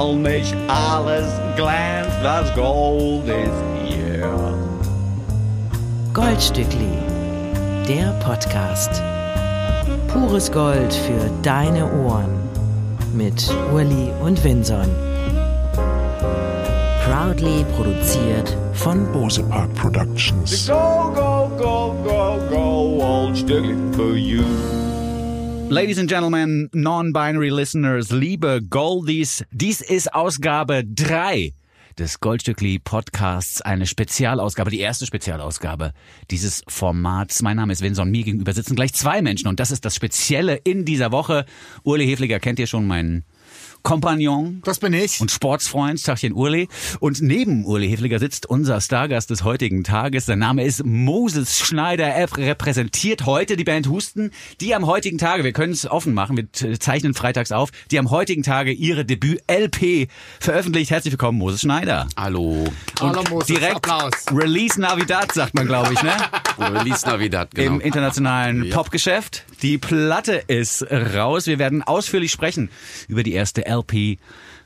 weil nicht alles glänzt, was Gold ist hier. Goldstückli, der Podcast. Pures Gold für deine Ohren. Mit Uli und Vinson. Proudly produziert von Bose Park Productions. Go, go, go, go, go, old Stückli for you. Ladies and Gentlemen, non-binary listeners, liebe Goldies, dies ist Ausgabe 3 des Goldstückli Podcasts, eine Spezialausgabe, die erste Spezialausgabe dieses Formats. Mein Name ist Vinson, mir gegenüber sitzen gleich zwei Menschen und das ist das Spezielle in dieser Woche. Uli Hefliger kennt ihr schon, meinen Kompagnon. Das bin ich. Und Sportsfreund, Tachchen Urli. Und neben Urli Hefliger sitzt unser Stargast des heutigen Tages. Sein Name ist Moses Schneider. Er repräsentiert heute die Band Husten, die am heutigen Tage, wir können es offen machen, wir zeichnen freitags auf, die am heutigen Tage ihre Debüt-LP veröffentlicht. Herzlich willkommen, Moses Schneider. Hallo. Und Hallo, Moses. direkt Applaus. Release Navidad, sagt man, glaube ich, ne? Release Navidad, genau. Im internationalen Ja. Popgeschäft. Die Platte ist raus. Wir werden ausführlich sprechen über die erste LP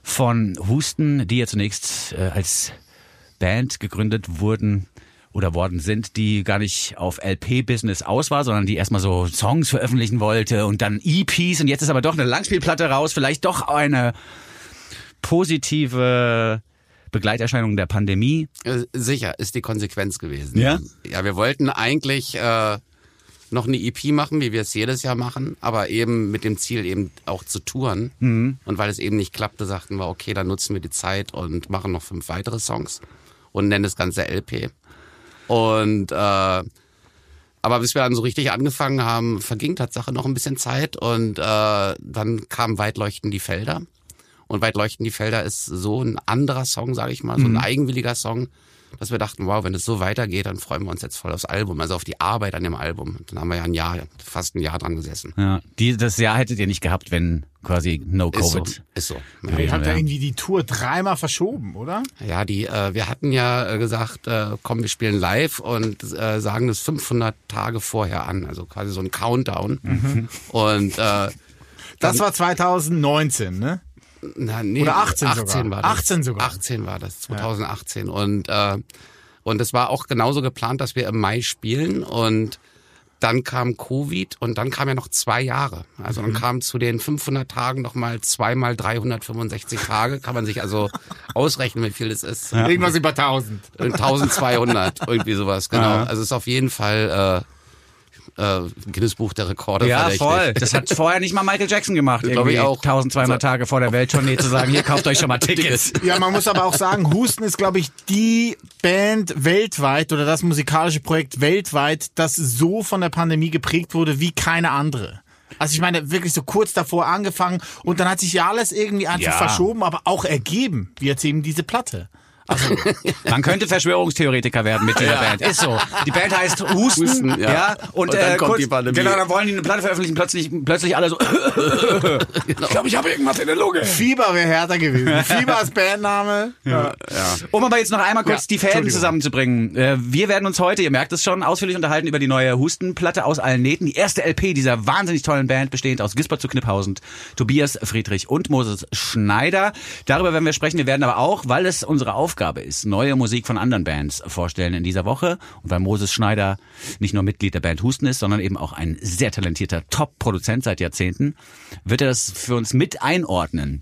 von Husten, die ja zunächst äh, als Band gegründet wurden oder worden sind, die gar nicht auf LP-Business aus war, sondern die erstmal so Songs veröffentlichen wollte und dann EPs und jetzt ist aber doch eine Langspielplatte raus, vielleicht doch eine positive Begleiterscheinung der Pandemie. Äh, Sicher, ist die Konsequenz gewesen. Ja? Ja, wir wollten eigentlich äh, noch eine EP machen, wie wir es jedes Jahr machen, aber eben mit dem Ziel eben auch zu touren. Mhm. Und weil es eben nicht klappte, sagten wir, okay, dann nutzen wir die Zeit und machen noch fünf weitere Songs und nennen das Ganze LP. Und äh, aber bis wir dann so richtig angefangen haben, verging Tatsache noch ein bisschen Zeit und äh, dann kam Weit leuchten die Felder. Und Weit leuchten die Felder ist so ein anderer Song, sage ich mal, so ein eigenwilliger Song, dass wir dachten, wow, wenn es so weitergeht, dann freuen wir uns jetzt voll aufs Album, also auf die Arbeit an dem Album. Dann haben wir ja ein Jahr, fast ein Jahr dran gesessen. Ja, die, das Jahr hättet ihr nicht gehabt, wenn quasi no Ist so. Covid. Ist so. Ihr Ja, habt ja irgendwie die Tour dreimal verschoben, oder? ja die, äh, wir hatten ja äh, gesagt, äh, komm, wir spielen live und äh, sagen das 500 Tage vorher an, also quasi so ein Countdown. Und äh, Das war 2019, ne? Na, nee, Oder 18 18 sogar. war das. 18 sogar. 18 war das, 2018. Und, äh, und es war auch genauso geplant, dass wir im Mai spielen und dann kam Covid und dann kam ja noch zwei Jahre. Also Mhm. dann kam zu den 500 Tagen nochmal zweimal 365 Tage. Kann man sich also ausrechnen, wie viel das ist. Irgendwas über 1000. 1200, irgendwie sowas, genau. Ja. Also es ist auf jeden Fall äh, äh, Guinness Buch der Rekorde Ja, verdächtig. voll. Das hat vorher nicht mal Michael Jackson gemacht. Glaub Irgendwie ich auch. 1200 Tage vor der Welttournee zu sagen, hier kauft euch schon mal Tickets. Ja, man muss aber auch sagen, Husten ist, glaube ich, die Band weltweit oder das musikalische Projekt weltweit, das so von der Pandemie geprägt wurde wie keine andere. Also ich meine, wirklich so kurz davor angefangen und dann hat sich ja alles irgendwie einfach Ja. verschoben, aber auch ergeben, wie jetzt eben diese Platte. Also, Man könnte Verschwörungstheoretiker werden mit dieser Band. Ist so. Die Band heißt Husten, Husten, ja. ja. Und, Und dann äh, kommt kurz, die Pandemie. Genau, dann wollen die eine Platte veröffentlichen, plötzlich, plötzlich alle so. Ich glaube, ich habe irgendwas in der Lunge. Fieber wäre härter gewesen. Fieber als Bandname. Ja. Um aber jetzt noch einmal kurz Ja, die Fäden zusammenzubringen. Äh, Wir werden uns heute, ihr merkt es schon, ausführlich unterhalten über die neue Hustenplatte aus allen Nähten. Die erste LP dieser wahnsinnig tollen Band, bestehend aus Gisbert zu Kniphausen, Tobias Friedrich und Moses Schneider. Darüber werden wir sprechen. Wir werden aber auch, weil es unsere Aufgabe ist, neue Musik von anderen Bands vorstellen in dieser Woche. Und weil Moses Schneider nicht nur Mitglied der Band Husten ist, sondern eben auch ein sehr talentierter Top-Produzent seit Jahrzehnten, wird er das für uns mit einordnen,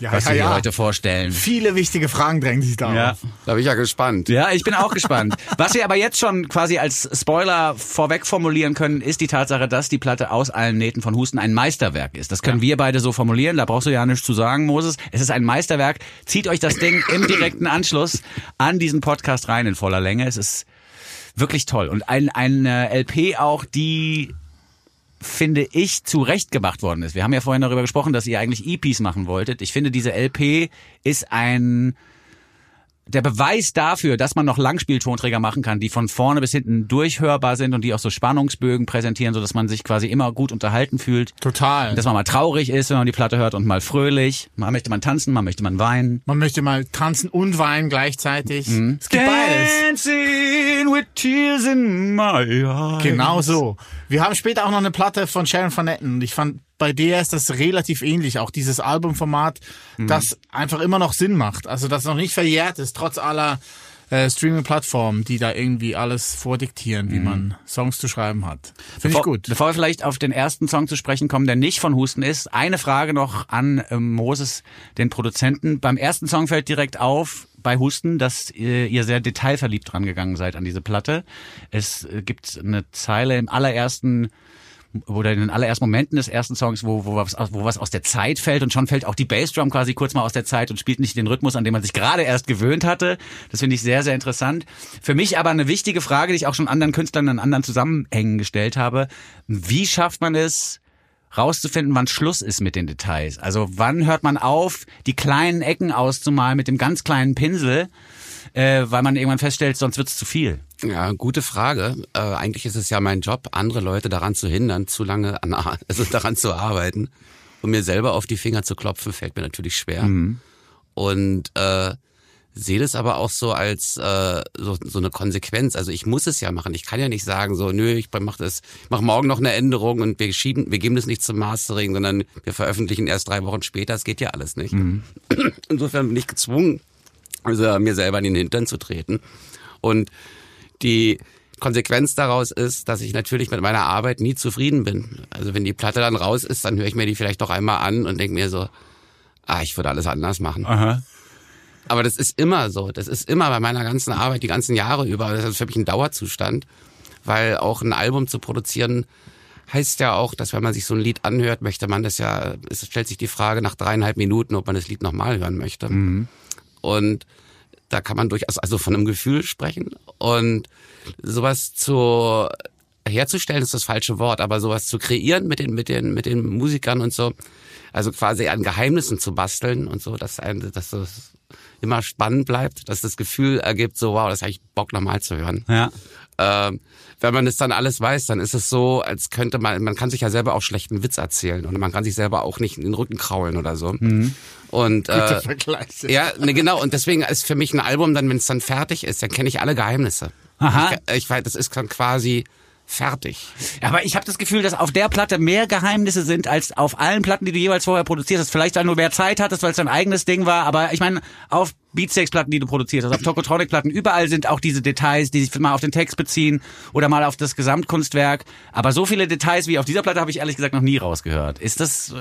Ja, was ja, wir ja. heute vorstellen. Viele wichtige Fragen drängen sich da Ja. auf. Da bin ich ja gespannt. Ja, ich bin auch gespannt. Was wir aber jetzt schon quasi als Spoiler vorweg formulieren können, ist die Tatsache, dass die Platte aus allen Nähten von Husten ein Meisterwerk ist. Das können wir beide so formulieren. Da brauchst du ja nichts zu sagen, Moses. Es ist ein Meisterwerk. Zieht euch das Ding im direkten Anschluss an diesen Podcast rein in voller Länge. Es ist wirklich toll. Und ein, eine LP auch, die finde ich, zurecht gemacht worden ist. Wir haben ja vorhin darüber gesprochen, dass ihr eigentlich EPs machen wolltet. Ich finde, diese LP ist ein der Beweis dafür, dass man noch Langspieltonträger machen kann, die von vorne bis hinten durchhörbar sind und die auch so Spannungsbögen präsentieren, so dass man sich quasi immer gut unterhalten fühlt. Total. Dass man mal traurig ist, wenn man die Platte hört und mal fröhlich. Mal möchte man tanzen, mal möchte man weinen. Man möchte mal tanzen und weinen gleichzeitig. Mhm. Es gibt beides. Dancing with tears in my eyes. Genau so. Wir haben später auch noch eine Platte von Sharon Van Etten und ich fand bei der ist das relativ ähnlich. Auch dieses Albumformat, Mhm. das einfach immer noch Sinn macht. Also das noch nicht verjährt ist, trotz aller äh, Streaming-Plattformen, die da irgendwie alles vordiktieren, wie man Songs zu schreiben hat. Finde ich Mhm. Gut. Bevor wir vielleicht auf den ersten Song zu sprechen kommen, der nicht von Husten ist, eine Frage noch an ähm, Moses, den Produzenten. Beim ersten Song fällt direkt auf, bei Husten, dass äh, ihr sehr detailverliebt dran gegangen seid an diese Platte. Es äh, gibt eine Zeile im allerersten oder in den allerersten Momenten des ersten Songs, wo, wo, was, wo was aus der Zeit fällt und schon fällt auch die Bassdrum quasi kurz mal aus der Zeit und spielt nicht den Rhythmus, an den man sich gerade erst gewöhnt hatte. Das finde ich sehr, sehr interessant. Für mich aber eine wichtige Frage, die ich auch schon anderen Künstlern in anderen Zusammenhängen gestellt habe. Wie schafft man es, rauszufinden, wann Schluss ist mit den Details? Also wann hört man auf, die kleinen Ecken auszumalen mit dem ganz kleinen Pinsel, äh, weil man irgendwann feststellt, sonst wird es zu viel. Ja, gute Frage. Äh, eigentlich ist es ja mein Job, andere Leute daran zu hindern, zu lange an, also daran zu arbeiten. Und mir selber auf die Finger zu klopfen, fällt mir natürlich schwer. Und äh, sehe das aber auch so als äh, so, so eine Konsequenz. Also ich muss es ja machen. Ich kann ja nicht sagen, so, nö, ich mach das, mach morgen noch eine Änderung und wir schieben, wir geben das nicht zum Mastering, sondern wir veröffentlichen erst drei Wochen später. Das geht ja alles nicht. Insofern bin ich gezwungen, also mir selber in den Hintern zu treten. Und die Konsequenz daraus ist, dass ich natürlich mit meiner Arbeit nie zufrieden bin. Also wenn die Platte dann raus ist, dann höre ich mir die vielleicht noch einmal an und denke mir so, ah, ich würde alles anders machen. Aha. Aber das ist immer so. Das ist immer bei meiner ganzen Arbeit, die ganzen Jahre über. Das ist für mich ein Dauerzustand. Weil auch ein Album zu produzieren heißt ja auch, dass wenn man sich so ein Lied anhört, möchte man das ja, es stellt sich die Frage nach dreieinhalb Minuten, ob man das Lied nochmal hören möchte. Und da kann man durchaus also von einem Gefühl sprechen. Und sowas zu herzustellen ist das falsche Wort, aber sowas zu kreieren mit den, mit den, mit den Musikern und so, also quasi an Geheimnissen zu basteln und so, dass ein, dass das immer spannend bleibt, dass das Gefühl ergibt, so wow, das habe ich Bock nochmal zu hören. Ja. Ähm, wenn man das dann alles weiß, dann ist es so, als könnte man, man kann sich ja selber auch schlechten Witz erzählen und man kann sich selber auch nicht in den Rücken kraulen oder so. Und äh, ja, ne, genau. Und deswegen ist für mich ein Album dann, wenn es dann fertig ist, dann kenne ich alle Geheimnisse. Aha. Ich, ich weiß, das ist dann quasi fertig. Aber ich habe das Gefühl, dass auf der Platte mehr Geheimnisse sind als auf allen Platten, die du jeweils vorher produziert hast. Vielleicht weil du mehr Zeit hattest, weil es dein eigenes Ding war. Aber ich meine, auf Beatsteaks-Platten, die du produziert hast, auf Tokotronic-Platten, überall sind auch diese Details, die sich mal auf den Text beziehen oder mal auf das Gesamtkunstwerk. Aber so viele Details wie auf dieser Platte habe ich ehrlich gesagt noch nie rausgehört. Ist das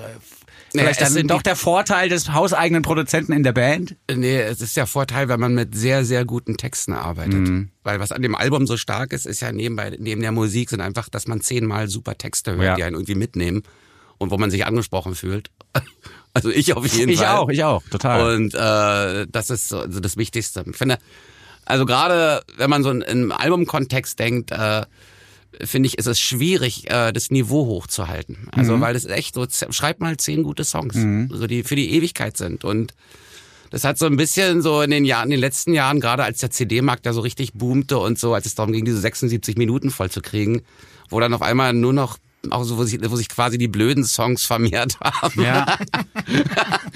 äh, vielleicht dann doch der Vorteil des hauseigenen Produzenten in der Band? Nee, es ist der Vorteil, wenn man mit sehr, sehr guten Texten arbeitet. Weil was an dem Album so stark ist, ist ja nebenbei, neben der Musik sind einfach, dass man zehnmal super Texte hört, Ja. die einen irgendwie mitnehmen und wo man sich angesprochen fühlt. Also ich auf jeden Ich Fall. auch, ich auch, total. Und äh, das ist so also das Wichtigste. Ich finde, also gerade wenn man so in- im Albumkontext denkt, äh, finde ich, ist es schwierig, äh, das Niveau hochzuhalten. Also weil es echt so, schreibt mal zehn gute Songs, so die für die Ewigkeit sind. Und das hat so ein bisschen so in den Jahren, in den letzten Jahren, gerade als der CD-Markt da so richtig boomte und so, als es darum ging, diese 76 Minuten voll zu kriegen, wo dann auf einmal nur noch auch so, wo sich, wo sich quasi die blöden Songs vermehrt haben. Ja.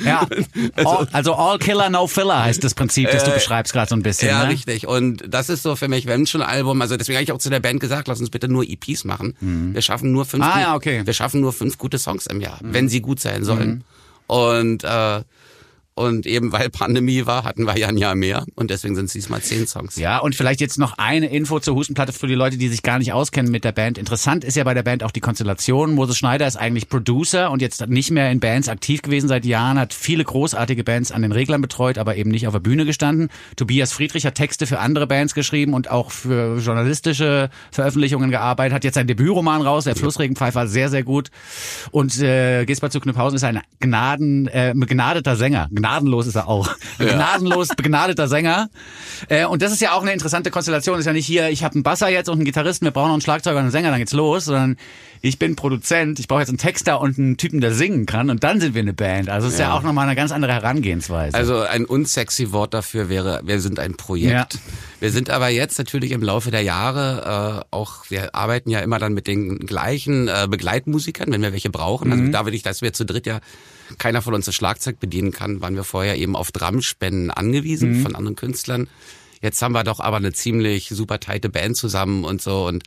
ja. All, also All Killer, No Filler heißt das Prinzip, das du beschreibst gerade so ein bisschen. Ja, ne? richtig. Und das ist so für mich, wenn schon ein Album, also deswegen habe ich auch zu der Band gesagt, lass uns bitte nur EPs machen. Wir schaffen nur fünf, Ah, ja, okay. wir schaffen nur fünf gute Songs im Jahr, wenn sie gut sein sollen. Und äh, und eben weil Pandemie war, hatten wir ja ein Jahr mehr und deswegen sind es diesmal zehn Songs. Ja, und vielleicht jetzt noch eine Info zur Hustenplatte für die Leute, die sich gar nicht auskennen mit der Band. Interessant ist ja bei der Band auch die Konstellation. Moses Schneider ist eigentlich Producer und jetzt nicht mehr in Bands aktiv gewesen seit Jahren, hat viele großartige Bands an den Reglern betreut, aber eben nicht auf der Bühne gestanden. Tobias Friedrich hat Texte für andere Bands geschrieben und auch für journalistische Veröffentlichungen gearbeitet, hat jetzt sein Debütroman raus, der Flussregenpfeifer, sehr, sehr gut. Und äh, Gisbert zu Knüpphausen ist ein Gnaden, äh, begnadeter Sänger. Gnadenlos ist er auch. Ein Gnadenlos begnadeter Sänger. Äh, und das ist ja auch eine interessante Konstellation. Ist ja nicht hier, ich habe einen Basser jetzt und einen Gitarristen, wir brauchen noch einen Schlagzeuger und einen Sänger, dann geht's los, sondern ich bin Produzent, ich brauche jetzt einen Texter und einen Typen, der singen kann und dann sind wir eine Band. Also es ist ja, Ja. auch nochmal eine ganz andere Herangehensweise. Also ein unsexy Wort dafür wäre, wir sind ein Projekt. Ja. Wir sind aber jetzt natürlich im Laufe der Jahre äh, auch, wir arbeiten ja immer dann mit den gleichen äh, Begleitmusikern, wenn wir welche brauchen. Also da will ich, dass wir zu dritt ja keiner von uns das Schlagzeug bedienen kann, waren wir vorher eben auf Drumspenden angewiesen von anderen Künstlern. jetzt haben wir doch aber eine ziemlich super tighte Band zusammen und so und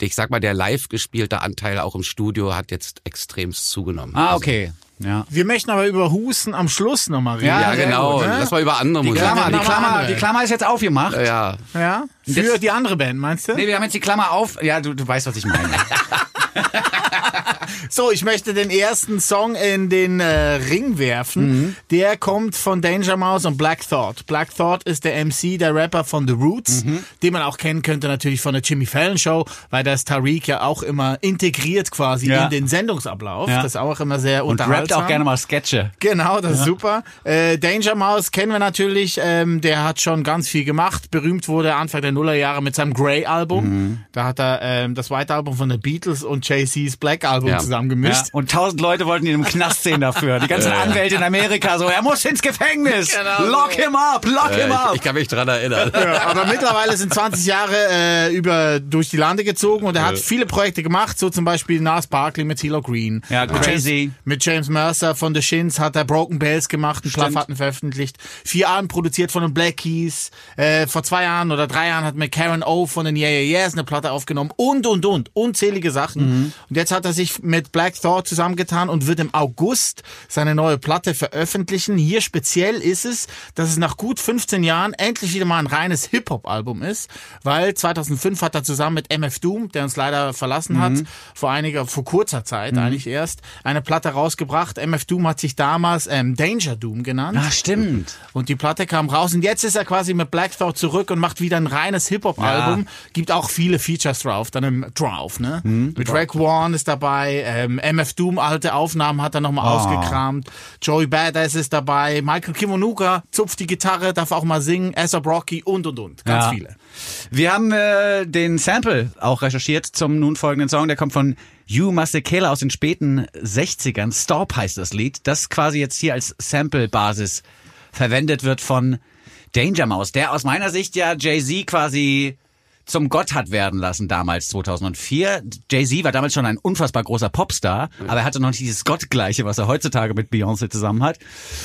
ich sag mal, der live gespielte Anteil auch im Studio hat jetzt extremst zugenommen. Ah, Also, okay. Ja. Wir möchten aber über Husten am Schluss nochmal reden. Ja, ja, genau. gut, ne? Lass mal über andere Musik. Klammer, die mal Klammer, andere. die Klammer ist jetzt aufgemacht. Ja, Ja? Für Jetzt- die andere Band, meinst du? Nee, wir haben jetzt die Klammer auf. Ja, du, du weißt, was ich meine. So, ich möchte den ersten Song in den äh, Ring werfen. Mhm. Der kommt von Danger Mouse und Black Thought. Black Thought ist der MC, der Rapper von The Roots, Mhm. den man auch kennen könnte natürlich von der Jimmy Fallon Show, weil das Tariq ja auch immer integriert quasi Ja. in den Sendungsablauf. Ja. Das ist auch immer sehr Und rappt unterhaltsam. auch gerne mal Sketche. Genau, das ist super. Äh, Danger Mouse kennen wir natürlich. Ähm, der hat schon ganz viel gemacht. Berühmt wurde er Anfang der Nullerjahre mit seinem Grey-Album. Mhm. Da hat er ähm, das White Album von den Beatles und Jay-Z's Black Album Ja. zusammen gemischt. Ja. Und tausend Leute wollten ihn im Knast sehen dafür. Die ganzen Anwälte in Amerika so, er muss ins Gefängnis. Genau lock him up, lock him äh, up. ich, ich kann mich dran erinnern. Ja, aber mittlerweile sind 20 Jahre äh, über durch die Lande gezogen und er hat viele Projekte gemacht, so zum Beispiel Nas Barkley mit CeeLo Green. Ja, mit crazy. James, mit James Mercer von The Shins hat er Broken Bells gemacht, einen. Platten veröffentlicht. Vier Alben produziert von den Black Keys. Äh, vor zwei Jahren oder drei Jahren hat mir Karen O von den Yeah Yeah Yeahs eine Platte aufgenommen und und und unzählige Sachen. Mhm. Und jetzt hat er sich mit Black Thought zusammengetan und wird im August seine neue Platte veröffentlichen. Hier speziell ist es, dass es nach gut 15 Jahren endlich wieder mal ein reines Hip-Hop-Album ist, weil 2005 hat er zusammen mit MF Doom, der uns leider verlassen hat, vor einiger, vor kurzer Zeit eigentlich erst, eine Platte rausgebracht. MF Doom hat sich damals ähm, Danger Doom genannt. Ah, stimmt. Und die Platte kam raus und jetzt ist er quasi mit Black Thought zurück und macht wieder ein reines Hip-Hop-Album. Gibt auch viele Features drauf, dann im drauf, ne? mit Rack One ist dabei, ähm, MF Doom alte Aufnahmen hat er nochmal ausgekramt, Joey Badass ist dabei, Michael Kiwanuka zupft die Gitarre, darf auch mal singen, Aesop Rocky und und und. Ganz Ja. viele. Wir haben äh, den Sample auch recherchiert zum nun folgenden Song. Der kommt von Hugh Masekela aus den späten 60ern. Stop heißt das Lied, das quasi jetzt hier als Sample-Basis verwendet wird von Danger Mouse, der aus meiner Sicht ja Jay-Z quasi zum Gott hat werden lassen damals 2004. Jay-Z war damals schon ein unfassbar großer Popstar, aber er hatte noch nicht dieses Gottgleiche, was er heutzutage mit Beyoncé zusammen hat.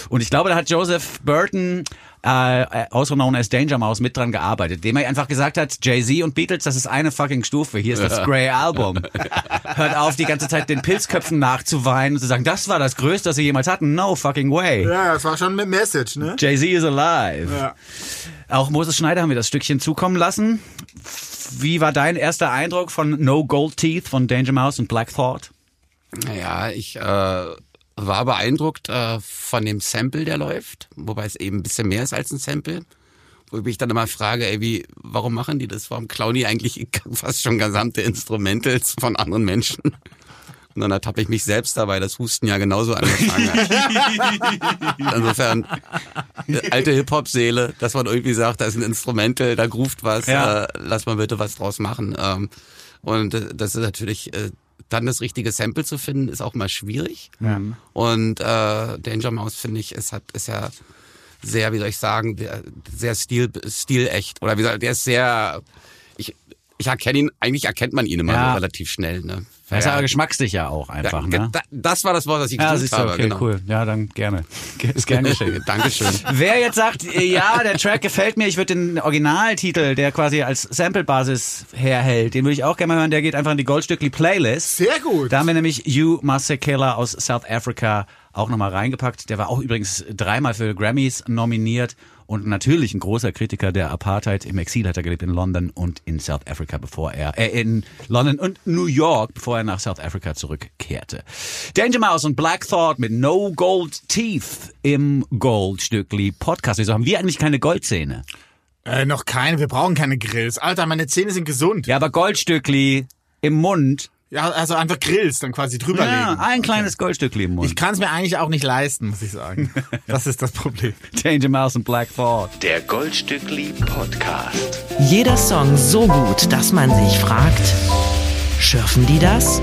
Und ich glaube, da hat Joseph Burton, äh, also known as Danger Mouse, mit dran gearbeitet, dem er einfach gesagt hat, Jay-Z und Beatles, das ist eine fucking Stufe, hier ist das Grey Album. Hört auf, die ganze Zeit den Pilzköpfen nachzuweinen und zu sagen, das war das Größte, das sie jemals hatten. No fucking way. Ja, das war schon mit Message, ne? Jay-Z is alive. Ja. Auch Moses Schneider haben wir das Stückchen zukommen lassen. Wie war dein erster Eindruck von No Gold Teeth von Danger Mouse und Black Thought? Naja, ich äh, war beeindruckt äh, von dem Sample, der läuft, wobei es eben ein bisschen mehr ist als ein Sample. Wo ich mich dann immer frage, ey, wie, warum machen die das? Warum klauen die eigentlich fast schon gesamte Instrumentals von anderen Menschen? Und dann ertappe ich mich selbst dabei, das Husten ja genauso angefangen hat. Insofern, alte Hip-Hop-Seele, dass man irgendwie sagt, da ist ein Instrumental, da groovt was, Ja. äh, lass mal bitte was draus machen. Ähm, und äh, das ist natürlich, äh, dann das richtige Sample zu finden, ist auch mal schwierig. Und äh, Danger Mouse, finde ich, ist, hat, ist ja sehr, wie soll ich sagen, der, sehr stil, stilecht. Oder wie soll, der ist sehr, ich, ich erkenne ihn, eigentlich erkennt man ihn immer Ja. relativ schnell. Ne? Das ist Ja, geschmackssicher auch einfach, ja, ne? da- Das war das Wort, was ich Ja, gesucht habe. okay, genau. cool. Ja, dann gerne. Ist gern geschehen. Dankeschön. Wer jetzt sagt, ja, der Track gefällt mir, ich würde den Originaltitel, der quasi als Sample-Basis herhält, den würde ich auch gerne mal hören, der geht einfach in die Goldstückli Playlist. Sehr gut. Da haben wir nämlich Hugh Masekela aus South Africa auch nochmal reingepackt. Der war auch übrigens dreimal für Grammys nominiert und natürlich ein großer Kritiker der Apartheid. Im Exil hat er gelebt in London und in South Africa, bevor er, äh, in London und New York, bevor er nach South Africa zurückkehrte. Danger Mouse und Black Thought mit No Gold Teeth im Goldstückli Podcast. Wieso haben wir eigentlich keine Goldzähne? Äh, noch keine, wir brauchen keine Grills. Alter, meine Zähne sind gesund. Ja, aber Goldstückli im Mund. Ja, also einfach Grills dann quasi drüberlegen. Ja, ein kleines Goldstückli im Mund. Ich kann es mir eigentlich auch nicht leisten, muss ich sagen. Das ist das Problem. Danger Mouse und Black Thought. Der Goldstückli Podcast. Jeder Song so gut, dass man sich fragt, schürfen die das?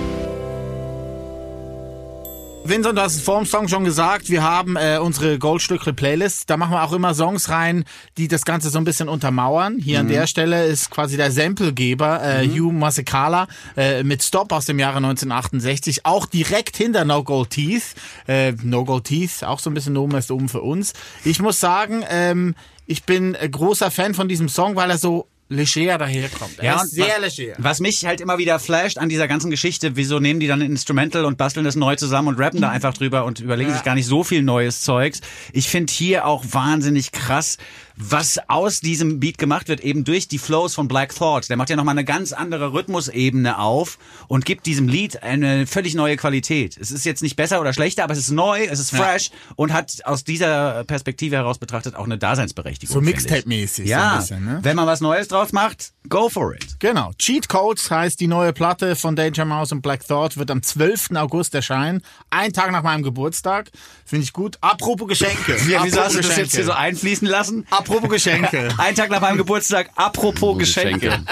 Vincent, du hast es vor dem Song schon gesagt, wir haben äh, unsere Goldstückle Playlist. Da machen wir auch immer Songs rein, die das Ganze so ein bisschen untermauern. Hier an der Stelle ist quasi der Samplegeber äh, Hugh Masekala äh, mit Stop aus dem Jahre 1968, auch direkt hinter No Gold Teeth. Äh, no Gold Teeth, auch so ein bisschen oben ist oben für uns. Ich muss sagen, ähm, ich bin äh, großer Fan von diesem Song, weil er so leger daherkommt. Er und ist sehr was, leger. Was mich halt immer wieder flasht an dieser ganzen Geschichte, wieso nehmen die dann ein Instrumental und basteln das neu zusammen und rappen da einfach drüber und überlegen sich gar nicht so viel neues Zeugs. Ich finde hier auch wahnsinnig krass, was aus diesem Beat gemacht wird, eben durch die Flows von Black Thought. Der macht ja nochmal eine ganz andere Rhythmusebene auf und gibt diesem Lied eine völlig neue Qualität. Es ist jetzt nicht besser oder schlechter, aber es ist neu, es ist fresh und hat aus dieser Perspektive heraus betrachtet auch eine Daseinsberechtigung. So. Mixtape-mäßig. so Ja, ein bisschen, ne? wenn man was Neues draus macht, go for it. Genau. Cheat Codes heißt die neue Platte von Danger Mouse und Black Thought, wird am 12. August erscheinen. Ein Tag nach meinem Geburtstag. Finde ich gut. Apropos Geschenke. Ja, wieso Apropos hast du das jetzt hier so einfließen lassen? Apropos Geschenke. Ein Tag nach meinem Geburtstag, apropos Geschenke. Geschenke.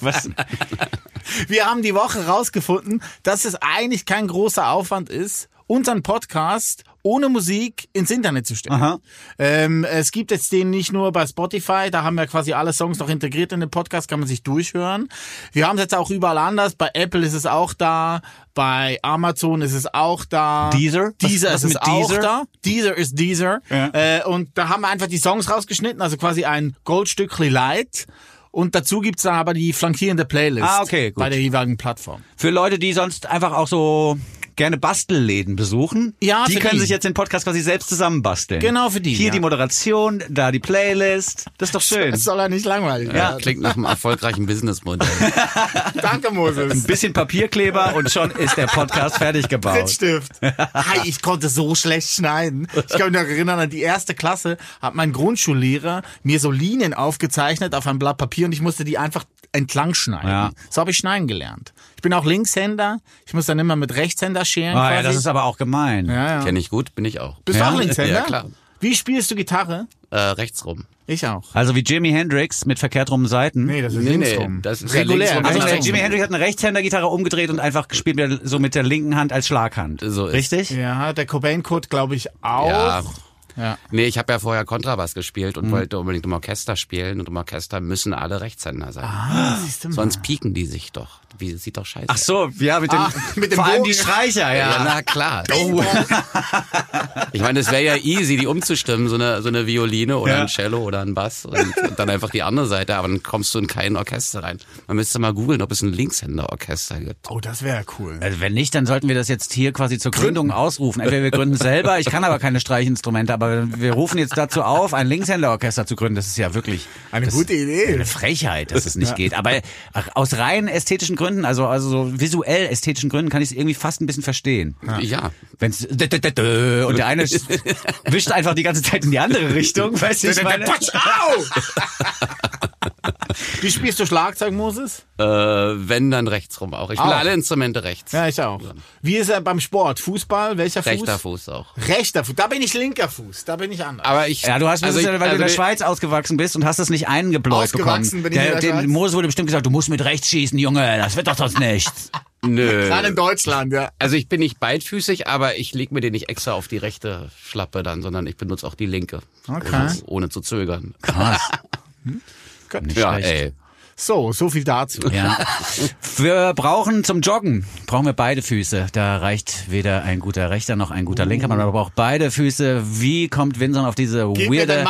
Was? Wir haben die Woche rausgefunden, dass es eigentlich kein großer Aufwand ist, unseren Podcast ohne Musik ins Internet zu stellen. Ähm, es gibt jetzt den nicht nur bei Spotify, da haben wir quasi alle Songs noch integriert in den Podcast, kann man sich durchhören. Wir haben es jetzt auch überall anders. Bei Apple ist es auch da, bei Amazon ist es auch da. Deezer? Was- Deezer was ist es mit auch Deezer? da. Deezer ist Deezer. Ja. Äh, und da haben wir einfach die Songs rausgeschnitten, also quasi ein Goldstückli Light. Und dazu gibt's dann aber die flankierende Playlist Ah, okay, gut. bei der jeweiligen Plattform. Für Leute, die sonst einfach auch so gerne Bastelläden besuchen, Ja, die für können die. sich jetzt den Podcast quasi selbst zusammenbasteln. Genau, für die, Hier ja. die Moderation, da die Playlist. Das ist doch schön. Es soll ja nicht langweilig Ja, werden. klingt nach einem erfolgreichen Businessmodell. Danke, Moses. Ein bisschen Papierkleber und schon ist der Podcast fertig gebaut. Trittstift. Hi, ich konnte so schlecht schneiden. Ich kann mich noch erinnern, an die erste Klasse hat mein Grundschullehrer mir so Linien aufgezeichnet auf ein Blatt Papier und ich musste die einfach entlang schneiden. Ja. So habe ich schneiden gelernt. Ich bin auch Linkshänder. Ich muss dann immer mit Rechtshänder scheren. Ah, ja, das ist aber auch gemein. ja, ja. Kenne ich gut, bin ich auch. Bist du Ja? auch Linkshänder? Ja, klar. Wie spielst du Gitarre? Äh, rechts rum. Ich auch. Also wie Jimi Hendrix mit verkehrt rum Seiten. das ist Nee, nee, das ist ja Regulär. rum. Also der. Jimi Hendrix hat eine Rechtshändergitarre umgedreht und einfach gespielt mit- so mit der linken Hand als Schlaghand. So ist. Richtig? Ja, der Cobain-Code glaube ich auch. Ja. Ja. Nee, ich habe ja vorher Kontrabass gespielt und wollte unbedingt im Orchester spielen und im Orchester müssen alle Rechtshänder sein. Mal. Sonst pieken die sich doch. Wie sieht doch scheiße. Ach so, ja, mit dem, Ah, mit dem vor allem die Streicher, Ja, ja. na klar. Oh. Ich meine, es wäre ja easy, die umzustimmen, so eine, so eine Violine oder Ja. ein Cello oder ein Bass und, und dann einfach die andere Seite, aber dann kommst du in kein Orchester rein. Man müsste mal googeln, ob es ein Linkshänder-Orchester gibt. Oh, das wäre cool. Also wenn nicht, dann sollten wir das jetzt hier quasi zur Gründung ausrufen. Entweder wir gründen selber, ich kann aber keine Streichinstrumente, aber wir rufen jetzt dazu auf, ein Linkshänderorchester zu gründen. Das ist ja wirklich Eine das gute Idee. eine Frechheit, dass es nicht geht. Aber ach, aus rein ästhetischen Gründen, also also so visuell ästhetischen Gründen, kann ich es irgendwie fast ein bisschen verstehen. Ja. Wenn's und der eine wischt einfach die ganze Zeit in die andere Richtung, weißt du, ich meine? Patsch, au! Wie spielst du Schlagzeug, Moses? Äh, wenn, dann rechts rum auch. Ich spiele alle Instrumente rechts. Ja, ich auch. Wie ist er beim Sport? Fußball? Welcher Fuß? Rechter Fuß auch. Rechter Fuß. Da bin ich linker Fuß. Da bin ich anders. Aber ich. Ja, du hast, also das ich- ja, weil also du in der die- Schweiz ausgewachsen bist und hast es nicht eingebläut bekommen. Ausgewachsen bin ich in Der, der dem Schweiz. Mose wurde bestimmt gesagt, du musst mit rechts schießen, Junge, das wird doch sonst nichts. Nö. Gerade in Deutschland, ja. Also ich bin nicht beidfüßig, aber ich leg mir den nicht extra auf die rechte Schlappe dann, sondern ich benutze auch die linke. Okay. Ohne, ohne zu zögern. Krass. Nicht Ja, schlecht. ey. So, so viel dazu. Ja. Wir brauchen zum Joggen, brauchen wir beide Füße. Da reicht weder ein guter rechter noch ein guter linker. Man braucht beide Füße. Wie kommt Vincent auf diese weirde,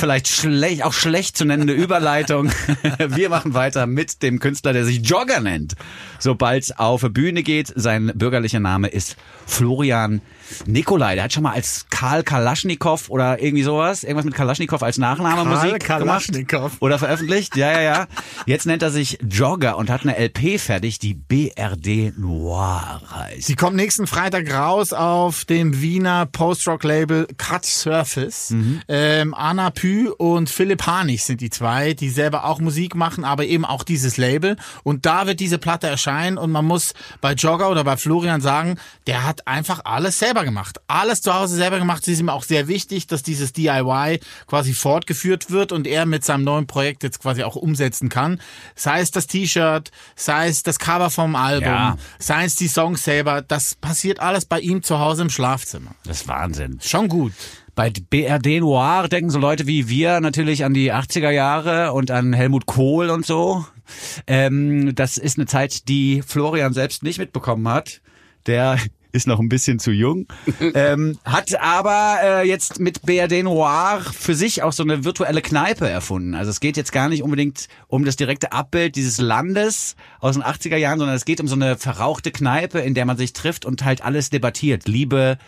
vielleicht schlecht, auch schlecht zu nennende Überleitung? Wir machen weiter mit dem Künstler, der sich Jogger nennt. Sobald es auf die Bühne geht, sein bürgerlicher Name ist Florian Nikolai. Der hat schon mal als Karl Kalaschnikow oder irgendwie sowas, irgendwas mit Kalaschnikow als Nachname Karl Musik Kalaschnikow. gemacht. Oder veröffentlicht, ja, ja, ja. Jetzt nennt er sich Jogger und hat eine LP fertig, die BRD Noir heißt. Sie kommt nächsten Freitag raus auf dem Wiener Post-Rock-Label Cut Surface. Mhm. Ähm, Anna Pü und Philipp Hanich sind die zwei, die selber auch Musik machen, aber eben auch dieses Label. Und da wird diese Platte erscheinen und man muss bei Jogger oder bei Florian sagen, der hat einfach alles selber gemacht. Alles zu Hause selber gemacht. Es ist ihm auch sehr wichtig, dass dieses DIY quasi fortgeführt wird und er mit seinem neuen Projekt jetzt quasi auch umsetzen kann. an. Sei es das T-Shirt, sei es das Cover vom Album, Ja. sei es die Songs selber. Das passiert alles bei ihm zu Hause im Schlafzimmer. Das ist Wahnsinn. Schon gut. Bei BRD Noir denken so Leute wie wir natürlich an die 80er Jahre und an Helmut Kohl und so. Ähm, das ist eine Zeit, die Florian selbst nicht mitbekommen hat. Der ist noch ein bisschen zu jung, ähm, hat aber äh, jetzt mit BRD Noir für sich auch so eine virtuelle Kneipe erfunden. Also es geht jetzt gar nicht unbedingt um das direkte Abbild dieses Landes aus den 80er Jahren, sondern es geht um so eine verrauchte Kneipe, in der man sich trifft und halt alles debattiert. Liebe,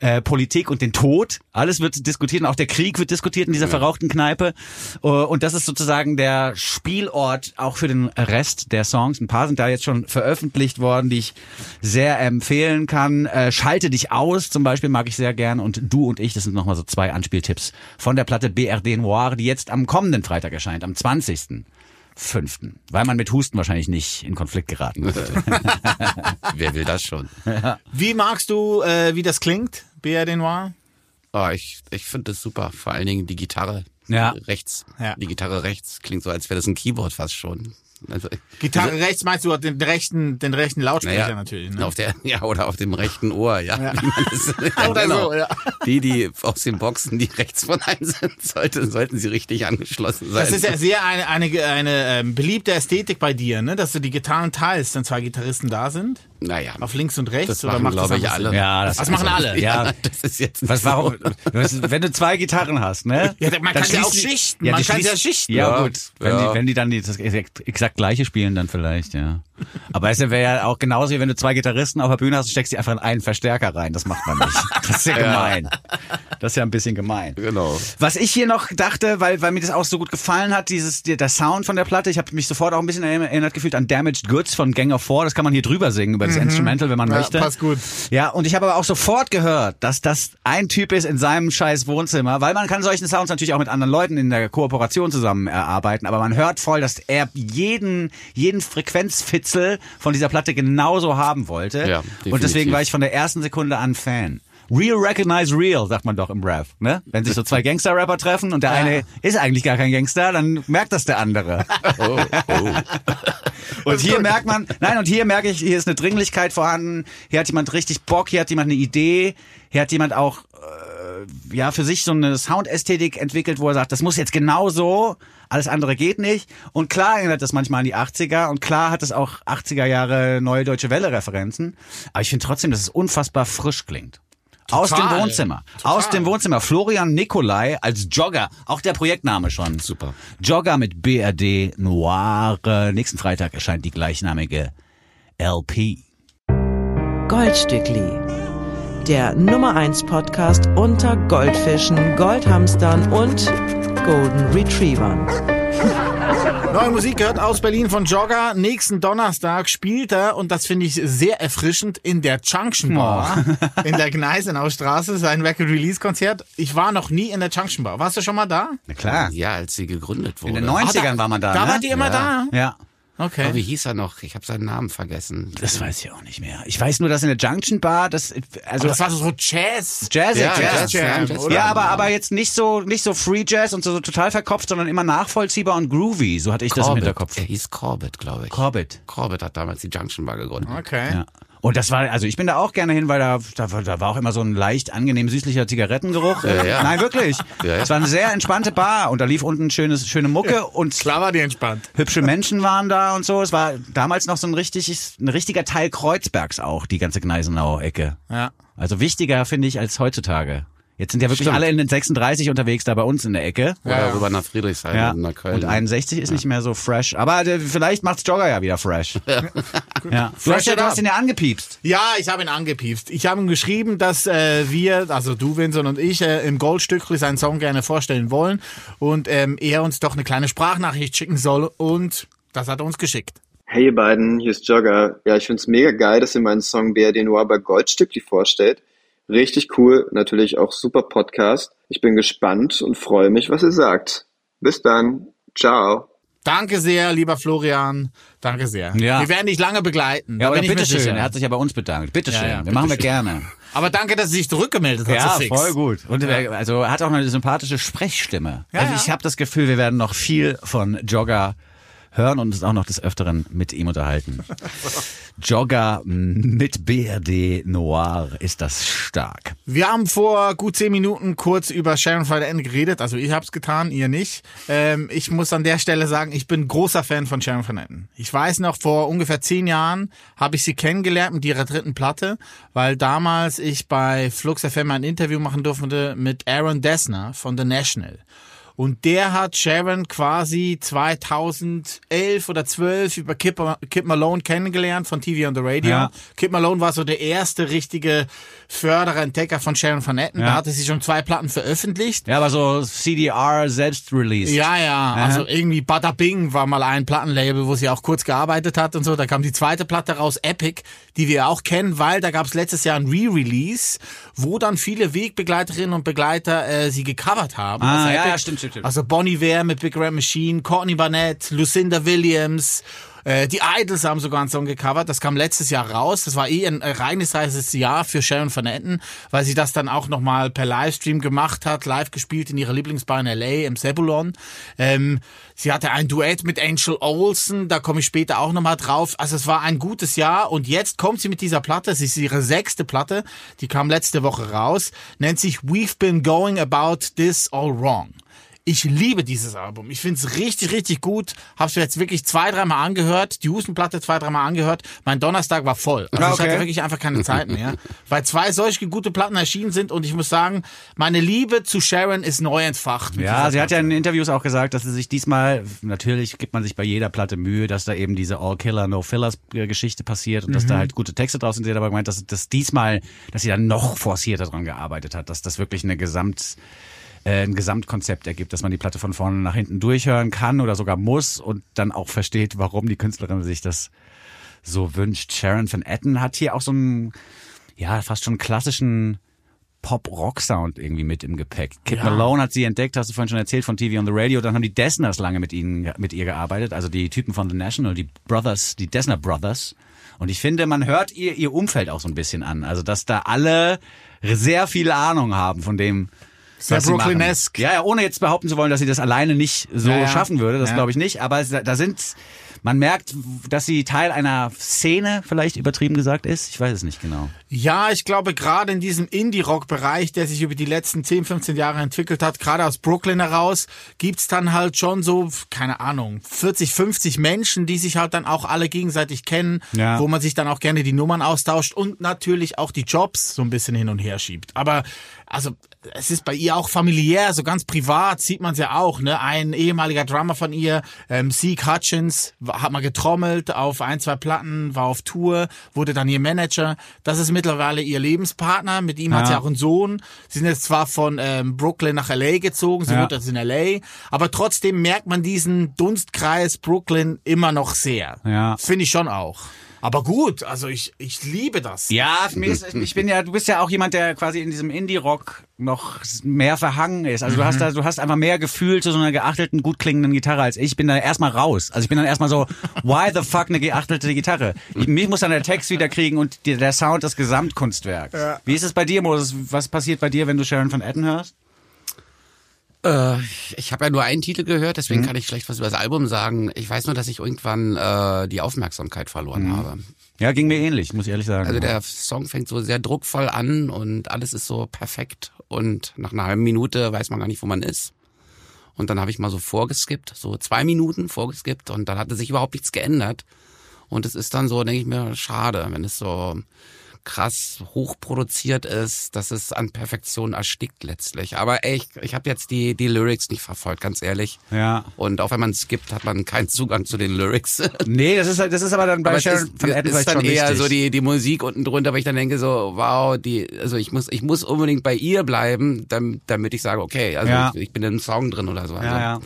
äh, Politik und den Tod. Alles wird diskutiert und auch der Krieg wird diskutiert in dieser verrauchten Kneipe. Äh, Und das ist sozusagen der Spielort auch für den Rest der Songs. Ein paar sind da jetzt schon veröffentlicht worden, die ich sehr empfehlen kann. Äh, Schalte dich aus zum Beispiel mag ich sehr gern und Du und ich, das sind nochmal so zwei Anspieltipps von der Platte BRD Noir, die jetzt am kommenden Freitag erscheint, am 20. Fünften, weil man mit Husten wahrscheinlich nicht in Konflikt geraten wird. Wer will das schon? Wie magst du, äh, wie das klingt, BRD Noir? Oh, ich ich finde das super. Vor allen Dingen die Gitarre Ja. rechts. Ja. Die Gitarre rechts klingt so, als wäre das ein Keyboard fast schon. Also, Gitarre rechts meinst du den rechten, den rechten Lautsprecher naja, natürlich. Ne? auf der, ja, oder auf dem rechten Ohr, ja. Man das, ja Oder genau. so, ja. Die, die aus den Boxen, die rechts von einem sind, sollten, sollten sie richtig angeschlossen sein. Das ist ja sehr eine, eine, eine ähm, beliebte Ästhetik bei dir, ne? dass du die Gitarren teilst, wenn zwei Gitarristen da sind. Naja, Auf links und rechts. das oder machen, macht das glaube ich, alle. Ja, Das machen alle. Ja, das ist jetzt nicht Was, warum? Wenn du zwei Gitarren hast, ne? Ja, man kann ja auch schichten. Ja, Man kann ja schichten. Ja, Ja, gut. Wenn. Die, wenn die dann die, das exakt, exakt gleiche spielen, dann vielleicht, ja. Aber es wäre ja auch genauso, wie wenn du zwei Gitarristen auf der Bühne hast, steckst die einfach in einen Verstärker rein. Das macht man nicht. Das ist ja gemein. Das ist ja ein bisschen gemein. Genau. Was ich hier noch dachte, weil, weil mir das auch so gut gefallen hat, dieses, der, Sound von der Platte, ich habe mich sofort auch ein bisschen erinnert gefühlt an Damaged Goods von Gang of Four. Das kann man hier drüber singen über das Instrumental, wenn man Ja, möchte. passt gut. Ja, und ich habe aber auch sofort gehört, dass das ein Typ ist in seinem scheiß Wohnzimmer, weil man kann solchen Sounds natürlich auch mit anderen Leuten in der Kooperation zusammen erarbeiten, aber man hört voll, dass er jeden, jeden Frequenzfitzel von dieser Platte genauso haben wollte. Ja, und deswegen war ich von der ersten Sekunde an Fan. Real recognize real, sagt man doch im Rap, ne? Wenn sich so zwei Gangster-Rapper treffen und der eine ist eigentlich gar kein Gangster, dann merkt das der andere. Oh, oh. Und hier merkt man, nein, und hier merke ich, hier ist eine Dringlichkeit vorhanden. Hier hat jemand richtig Bock, hier hat jemand eine Idee, hier hat jemand auch äh, ja für sich so eine Soundästhetik entwickelt, wo er sagt, das muss jetzt genau so, alles andere geht nicht. Und klar erinnert das manchmal an die 80er und klar hat es auch 80er Jahre neue deutsche Welle Referenzen, aber ich finde trotzdem, dass es unfassbar frisch klingt. Aus dem Total. Wohnzimmer. Total. Aus dem Wohnzimmer. Florian Nikolai als Jogger. Auch der Projektname schon. Super. Jogger mit BRD Noir. Nächsten Freitag erscheint die gleichnamige LP. Goldstückli. Der Nummer 1 Podcast unter Goldfischen, Goldhamstern und Golden Retrievern. Neue Musik gehört aus Berlin von Jogger. Nächsten Donnerstag spielt er, und das finde ich sehr erfrischend, in der Junction Bar in der Gneisenaustraße, sein Record-Release-Konzert. Ich war noch nie in der Junction Bar. Warst du schon mal da? Na klar. Ja, als sie gegründet wurde. In den 90ern war man da. Da ne? wart ihr immer Ja. Ja. Okay. Oh, wie hieß er noch? Ich habe seinen Namen vergessen. Das weiß ich auch nicht mehr. Ich weiß nur, dass in der Junction Bar, das, also Aber das war so Jazz. Jazz, Ja, Jazz, Jazz Jam, Jazz Ja, aber, aber jetzt nicht so, nicht so Free Jazz und so, so total verkopft, sondern immer nachvollziehbar und groovy. So hatte ich das im Corbett. Hinterkopf. Er hieß Corbett, glaube ich. Corbett. Corbett hat damals die Junction Bar gegründet. Okay. Ja. Und das war, also ich bin da auch gerne hin, weil da, da, war- da war auch immer so ein leicht angenehm süßlicher Zigarettengeruch. Ja, ja. Nein, wirklich. Ja, ja. Es war eine sehr entspannte Bar und da lief unten schönes, schöne Mucke und Klar war die entspannt. hübsche Menschen waren da und so. Es war damals noch so ein richtig, ein richtiger Teil Kreuzbergs auch, die ganze Gneisenau-Ecke. Ja. Also wichtiger, finde ich, als heutzutage. Jetzt sind ja wirklich Stimmt. alle in den 36 unterwegs da bei uns in der Ecke. Oder rüber nach Friedrichshain Ja. und nach Köln. Und 61 ist nicht mehr so fresh. Aber äh, vielleicht macht's Jogger ja wieder fresh. Ja. Du, hast ja, it du hast ihn ja angepiepst. Ja, ich habe ihn angepiepst. Ich habe ihm geschrieben, dass äh, wir, also du, Vincent und ich, äh, im Goldstückli seinen Song gerne vorstellen wollen und ähm, er uns doch eine kleine Sprachnachricht schicken soll und das hat er uns geschickt. Hey ihr beiden, hier ist Jogger. Ja, ich find's mega geil, dass ihr meinen Song BRD Noir bei Goldstückli vorstellt. Richtig cool, natürlich auch super Podcast. Ich bin gespannt und freue mich, was ihr sagt. Bis dann. Ciao. Danke sehr, lieber Florian. Danke sehr. Ja. Wir werden dich lange begleiten. Ja, aber bitteschön. Er hat sich ja bei uns bedankt. Bitteschön. Ja, ja, wir machen wir gerne. Aber danke, dass sie sich zurückgemeldet hat. Ja, voll gut. Und er, also hat auch eine sympathische Sprechstimme. Ja, also ja. ich habe das Gefühl, wir werden noch viel von Jogger hören und uns auch noch des Öfteren mit ihm unterhalten. Jogger mit BRD Noir ist das stark. Wir haben vor gut zehn Minuten kurz über Sharon Van Etten geredet. Also ich habe es getan, ihr nicht. Ähm, ich muss an der Stelle sagen, ich bin großer Fan von Sharon Van Etten. Ich weiß noch, vor ungefähr zehn Jahren habe ich sie kennengelernt mit ihrer dritten Platte, weil damals ich bei Flux FM ein Interview machen durfte mit Aaron Dessner von The National. Und der hat Sharon quasi 2011 oder 12 über Kip, Kip Malone kennengelernt von TV on the Radio. Ja. Kip Malone war so der erste richtige Förderer, Entdecker von Sharon Van Etten. Ja. Da hatte sie schon zwei Platten veröffentlicht. Ja, aber so CDR selbst released. Ja, ja, also irgendwie Bada Bing war mal ein Plattenlabel, wo sie auch kurz gearbeitet hat und so. Da kam die zweite Platte raus, Epic, die wir auch kennen, weil da gab es letztes Jahr ein Re-Release, wo dann viele Wegbegleiterinnen und Begleiter äh, sie gecovert haben. Ah, Also ja, Epic- ja, stimmt, stimmt, stimmt. Also Bonnie Ware mit Big Red Machine, Courtney Barnett, Lucinda Williams, äh, die Idols haben sogar einen Song gecovert. Das kam letztes Jahr raus. Das war eh ein reines heißes Jahr für Sharon Van Etten, weil sie das dann auch nochmal per Livestream gemacht hat, live gespielt in ihrer Lieblingsbar in L.A. im Sebulon. Ähm, sie hatte ein Duett mit Angel Olsen, da komme ich später auch nochmal drauf. Also es war ein gutes Jahr und jetzt kommt sie mit dieser Platte. Es ist ihre sechste Platte, die kam letzte Woche raus, nennt sich We've Been Going About This All Wrong. Ich liebe dieses Album. Ich finde es richtig, richtig gut. Hab's mir jetzt wirklich zwei, dreimal angehört. Die Hustenplatte zwei, dreimal angehört. Mein Donnerstag war voll. Also Ah, ich okay. hatte wirklich einfach keine Zeit mehr. Weil zwei solche gute Platten erschienen sind und ich muss sagen, meine Liebe zu Sharon ist neu entfacht. Ja, sie hat ja Platte. in Interviews auch gesagt, dass sie sich diesmal, natürlich gibt man sich bei jeder Platte Mühe, dass da eben diese All-Killer, No-Fillers-Geschichte passiert und dass Mhm. da halt gute Texte draus sind. Sie hat aber gemeint, dass, dass diesmal, dass sie dann noch forcierter dran gearbeitet hat, dass das wirklich eine Gesamt, äh, ein Gesamtkonzept ergibt, dass man die Platte von vorne nach hinten durchhören kann oder sogar muss und dann auch versteht, warum die Künstlerin sich das so wünscht. Sharon Van Etten hat hier auch so einen, ja, fast schon klassischen Pop-Rock-Sound irgendwie mit im Gepäck. Kid Ja. Malone hat sie entdeckt, hast du vorhin schon erzählt, von TV on the Radio. Dann haben die Dessners lange mit ihnen, mit ihr gearbeitet, also die Typen von The National, die Brothers, die Dessner Brothers. Und ich finde, man hört ihr ihr Umfeld auch so ein bisschen an. Also, dass da alle sehr viel Ahnung haben von dem, Sehr. Brooklyn-esque. Ja, ja, ohne jetzt behaupten zu wollen, dass sie das alleine nicht so Ja, ja. schaffen würde, das Ja. glaube ich nicht. Aber da sind, man merkt, dass sie Teil einer Szene vielleicht übertrieben gesagt ist. Ich weiß es nicht genau. Ja, ich glaube, gerade in diesem Indie-Rock-Bereich, der sich über die letzten 10, 15 Jahre entwickelt hat, gerade aus Brooklyn heraus, gibt's dann halt schon so, keine Ahnung, 40, 50 Menschen, die sich halt dann auch alle gegenseitig kennen, Ja. wo man sich dann auch gerne die Nummern austauscht und natürlich auch die Jobs so ein bisschen hin und her schiebt. Aber also es ist bei ihr auch familiär, so ganz privat sieht man es ja auch. Ne? Ein ehemaliger Drummer von ihr, ähm, Zeke Hutchins, hat mal getrommelt auf ein, zwei Platten, war auf Tour, wurde dann ihr Manager. Das ist mittlerweile ihr Lebenspartner. Mit ihm hat Ja. sie auch einen Sohn. Sie sind jetzt zwar von ähm, Brooklyn nach LA gezogen, sie Ja. wohnt jetzt in LA, aber trotzdem merkt man diesen Dunstkreis Brooklyn immer noch sehr. Ja. Finde ich schon auch. Aber gut, also ich, ich liebe das. Ja, für mich ist, ich bin ja, du bist ja auch jemand, der quasi in diesem Indie-Rock noch mehr verhangen ist. Also du hast da, du hast einfach mehr Gefühl zu so einer geachtelten, gut klingenden Gitarre als ich. Ich bin da erstmal raus. Also ich bin dann erstmal so, why the fuck eine geachtelte Gitarre? Ich, mich muss dann der Text wieder kriegen und die, der Sound das Gesamtkunstwerks. Wie ist es bei dir, Moses? Was passiert bei dir, wenn du Sharon von Etten hörst? Äh, ich habe ja nur einen Titel gehört, deswegen Mhm. kann ich schlecht was über das Album sagen. Ich weiß nur, dass ich irgendwann äh, die Aufmerksamkeit verloren Mhm. habe. Ja, ging mir ähnlich, muss ich ehrlich sagen. Also der Song fängt so sehr druckvoll an und alles ist so perfekt und nach einer halben Minute weiß man gar nicht, wo man ist. Und dann habe ich mal so vorgeskippt, so zwei Minuten vorgeskippt und dann hatte sich überhaupt nichts geändert. Und es ist dann so, denke ich mir, schade, wenn es so krass hochproduziert ist, dass es an Perfektion erstickt letztlich. Aber ey, ich, ich habe jetzt die, die Lyrics nicht verfolgt, ganz ehrlich. Ja. Und auch wenn man skippt, hat man keinen Zugang zu den Lyrics. Nee, das ist, das ist aber dann bei Aber Sharon ist, von Etten ist dann eher wichtig. so die, die Musik unten drunter, weil ich dann denke so, wow, die, also ich muss, ich muss unbedingt bei ihr bleiben, damit, damit ich sage, okay, also Ja. ich, ich bin in einem Song drin oder so. Also ja, ja.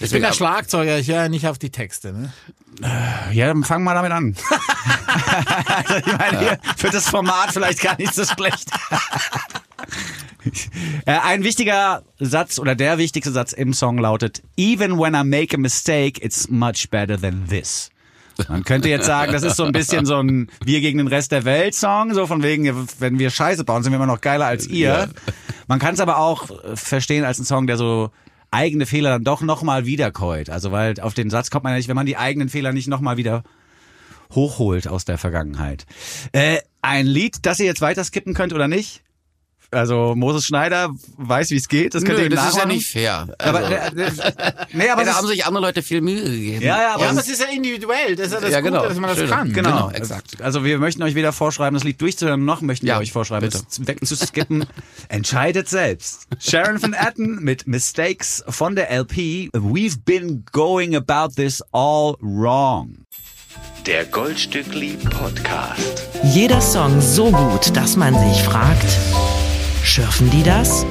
Ich bin der Schlagzeuger, ich höre ja nicht auf die Texte. Ne? Ja, dann fangen wir damit an. also ich meine, hier für das Format vielleicht gar nicht so schlecht. Äh, Ein wichtiger Satz oder der wichtigste Satz im Song lautet, Even when I make a mistake, it's much better than this. Man könnte jetzt sagen, das ist so ein bisschen so ein Wir gegen den Rest der Welt Song, so von wegen, wenn wir Scheiße bauen, sind wir immer noch geiler als ihr. Man kann es aber auch äh, verstehen als ein Song, der so eigene Fehler dann doch nochmal wiederkäut. Also weil auf den Satz kommt man ja nicht, wenn man die eigenen Fehler nicht nochmal wieder hochholt aus der Vergangenheit. Äh, ein Lied, das ihr jetzt weiter skippen könnt oder nicht? Also Moses Schneider weiß, wie es geht. Das könnt ihr Nö, das ist ja nachmachen. nicht fair. Aber, Also, äh, äh, nee, aber ja, da haben sich andere Leute viel Mühe gegeben. ja, ja, aber Ja, aber das es ist ja individuell. Das ist ja das Ja, Gute, genau. dass man das Schön. kann. Genau, Genau, exakt. Also wir möchten euch weder vorschreiben, das Lied durchzuhören, noch möchten wir Ja, euch vorschreiben, bitte. es wegzuskippen. Entscheidet selbst. Sharon Van Etten mit Mistakes von der LP We've been going about this all wrong. Der Goldstückli Podcast. Jeder Song so gut, dass man sich fragt, schürfen die das?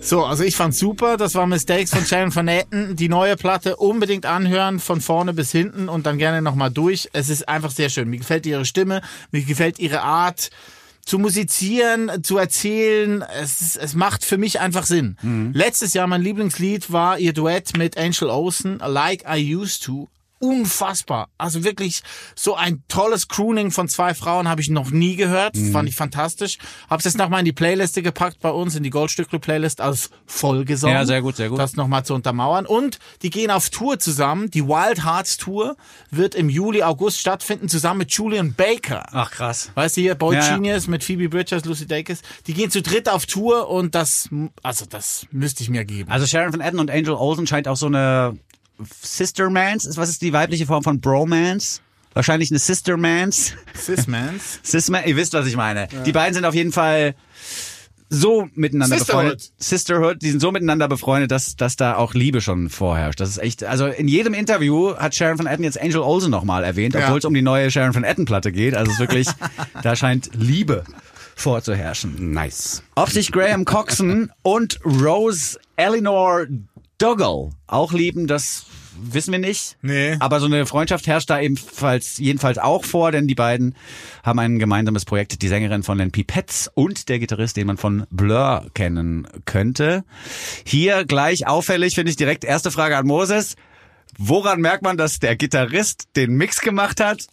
So, also ich fand's super. Das war Mistakes von Sharon Van Etten. Die neue Platte unbedingt anhören, von vorne bis hinten und dann gerne nochmal durch. Es ist einfach sehr schön. Mir gefällt ihre Stimme, mir gefällt ihre Art zu musizieren, zu erzählen. Es, ist, es macht für mich einfach Sinn. Letztes Jahr mein Lieblingslied war ihr Duett mit Angel Olsen, Like I Used To. Unfassbar. Also wirklich so ein tolles Crooning von zwei Frauen habe ich noch nie gehört. Fand ich fantastisch. Hab's jetzt nochmal in die Playliste gepackt bei uns, in die Goldstückle-Playlist als Folgesong. Ja, sehr gut, sehr gut. Das nochmal zu untermauern. Und die gehen auf Tour zusammen. Die Wild Hearts Tour wird im Juli, August stattfinden, zusammen mit Julian Baker. Ach krass. Weißt du hier, Boy Ja, ja. Genius mit Phoebe Bridgers, Lucy Dacus. Die gehen zu dritt auf Tour und das, also das müsste ich mir geben. Also Sharon Van Etten und Angel Olsen scheint auch so eine Sistermans, was ist die weibliche Form von Bromance? Wahrscheinlich eine Sistermans. Cis-Mans. Sisman, ihr wisst, was ich meine. Die beiden sind auf jeden Fall so miteinander Sisterhood. befreundet. Sisterhood, die sind so miteinander befreundet, dass, dass da auch Liebe schon vorherrscht. Das ist echt, also in jedem Interview hat Sharon Van Etten jetzt Angel Olsen nochmal erwähnt, Ja. obwohl es um die neue Sharon Van Etten Platte geht. Also es ist wirklich, da scheint Liebe vorzuherrschen. Nice. Ob sich Graham Coxon und Rose Eleanor Dougal auch lieben, das wissen wir nicht. Nee. Aber so eine Freundschaft herrscht da ebenfalls, jedenfalls auch vor, denn die beiden haben ein gemeinsames Projekt. Die Sängerin von den Pipettes und der Gitarrist, den man von Blur kennen könnte. Hier gleich auffällig, finde ich direkt erste Frage an Moses. Woran merkt man, dass der Gitarrist den Mix gemacht hat?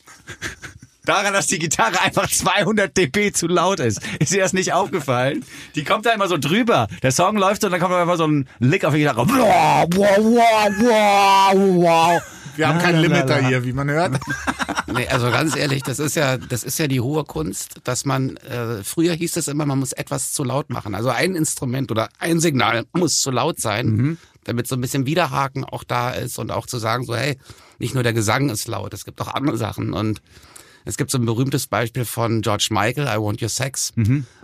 Daran, dass die Gitarre einfach 200 dB zu laut ist. Ist dir das nicht aufgefallen? Die kommt da immer so drüber. Der Song läuft so und dann kommt einfach so ein Lick auf die Gitarre. Wow, wow, wow, wow, wow. Wir haben keinen Limiter hier, wie man hört. Nee, also ganz ehrlich, das ist ja, das ist ja die hohe Kunst, dass man, äh, früher hieß es immer, man muss etwas zu laut machen. Also ein Instrument oder ein Signal muss zu laut sein, damit so ein bisschen Widerhaken auch da ist und auch zu sagen so, hey, nicht nur der Gesang ist laut, es gibt auch andere Sachen und es gibt so ein berühmtes Beispiel von George Michael, I Want Your Sex,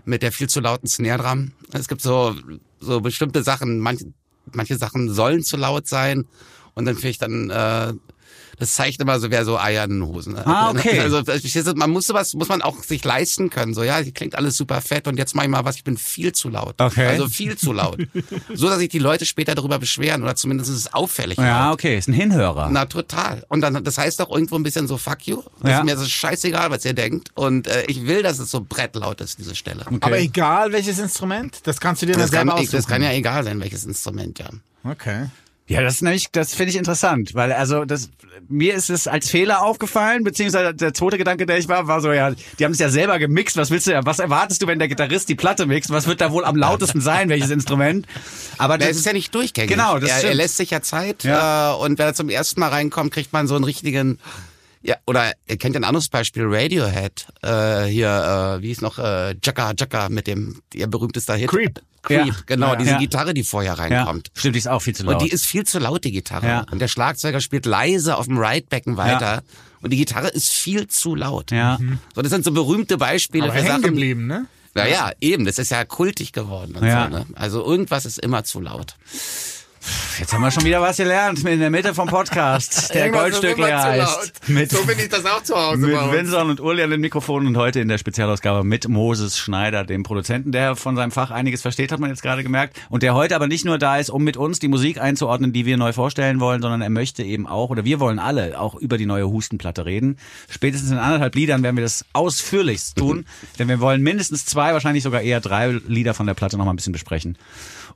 mit der viel zu lauten Snare Drum. Es gibt so, so bestimmte Sachen, manche, manche Sachen sollen zu laut sein. Und dann finde ich dann, äh, das zeigt immer so, wer so Eier in den Hosen hat. Ah, okay. Also man muss sowas, muss man auch sich leisten können. So, ja, klingt alles super fett und jetzt mach ich mal was, ich bin viel zu laut. Okay. Also viel zu laut. so, dass sich die Leute später darüber beschweren oder zumindest ist es auffällig. Ja, laut. okay, ist ein Hinhörer. Na, total. Und dann, das heißt auch irgendwo ein bisschen so, fuck you. Das Ja. ist mir ist es scheißegal, was ihr denkt. Und äh, ich will, dass es so brettlaut ist, diese Stelle. Aber egal welches Instrument, das kannst du dir dann Das kann, selber aussuchen. das kann ja egal sein, welches Instrument, ja. Okay. Ja, das ist nämlich, das finde ich interessant, weil also das mir ist es als Fehler aufgefallen, beziehungsweise der zweite Gedanke, der ich war, war so ja, die haben es ja selber gemixt. Was willst du ja? Was erwartest du, wenn der Gitarrist die Platte mixt? Was wird da wohl am lautesten sein? Welches Instrument? Aber Der das ist ja nicht durchgängig. Genau, das er, er lässt sich ja Zeit Ja. Äh, und wenn er zum ersten Mal reinkommt, kriegt man so einen richtigen ja, oder ihr kennt ja ein anderes Beispiel, Radiohead, äh, hier, äh, wie ist noch, äh, Jacka Jacka mit dem, ihr berühmtester Hit. Creep. Creep, Ja. genau, Ja. diese Ja. Gitarre, die vorher ja, reinkommt. stimmt, die ist auch viel zu laut. Und die ist viel zu laut, die Gitarre. Ja. Und der Schlagzeuger spielt leise auf dem Ridebecken weiter. Und die Gitarre ist viel zu laut. ja. So, das sind so berühmte Beispiele Aber für hängen Sachen. geblieben, ne? Ja, ja, eben. Das ist ja kultig geworden. Und Ja. so, ne? Also irgendwas ist immer zu laut. Jetzt haben wir schon wieder was gelernt in der Mitte vom Podcast. Der Goldstückler heißt. Mit, bin ich das auch zu Hause mit Vincent und Uli an den Mikrofonen und heute in der Spezialausgabe mit Moses Schneider, dem Produzenten, der von seinem Fach einiges versteht, hat man jetzt gerade gemerkt. Und der heute aber nicht nur da ist, um mit uns die Musik einzuordnen, die wir neu vorstellen wollen, sondern er möchte eben auch, oder wir wollen alle auch über die neue Hustenplatte reden. Spätestens in anderthalb Liedern werden wir das ausführlichst tun, denn wir wollen mindestens zwei, wahrscheinlich sogar eher drei Lieder von der Platte noch mal ein bisschen besprechen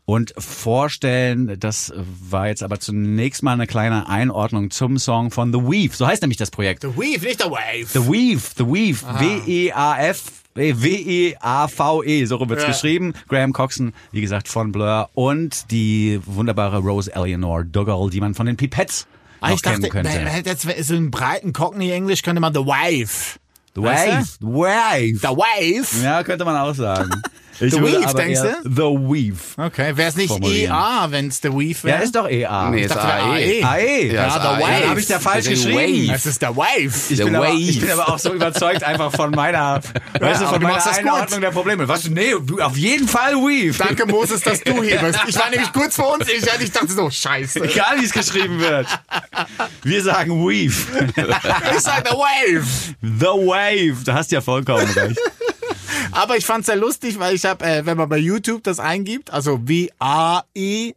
und vorstellen. Das war jetzt aber zunächst mal eine kleine Einordnung zum Song von The Weave. So heißt nämlich das Projekt. The Weave, nicht der Wave. The Weave, The Weave, W-E-A-F. W-E-A-V-E, so rum wird's Ja. geschrieben. Graham Coxon, wie gesagt, von Blur und die wunderbare Rose Eleanor Dougal, die man von den Pipettes Ah, ich dachte, könnte. jetzt so einen breiten Cockney-Englisch könnte man The Wife. The? Wave. The Wave. The Wife? Ja, könnte man auch sagen. Ich The Weave, aber denkst du? The Weave. Okay, wäre es nicht Formulieren. EA, wenn es The Weave Ja, wäre? ist doch EA. Nee, Ich ist AE. AE. AE. Ja, Ja, The AE. Wave. Hab ich da falsch geschrieben? Es ist The Wife. Ich The bin, aber, Wave. ich bin aber auch so überzeugt einfach von meiner, weißt du, aber von du meiner. Einordnung der Probleme. Was? Nee, auf jeden Fall Weave. Danke, Moses, dass du hier bist. Ich war nämlich kurz vor uns. Ich, ich dachte so, scheiße. Egal wie es geschrieben wird. Wir sagen Weave. Ich sag The Wave. The Wave. Da hast du ja vollkommen recht. Aber ich fand's sehr lustig, weil ich habe, äh, wenn man bei YouTube das eingibt, also W-A-E-V-E,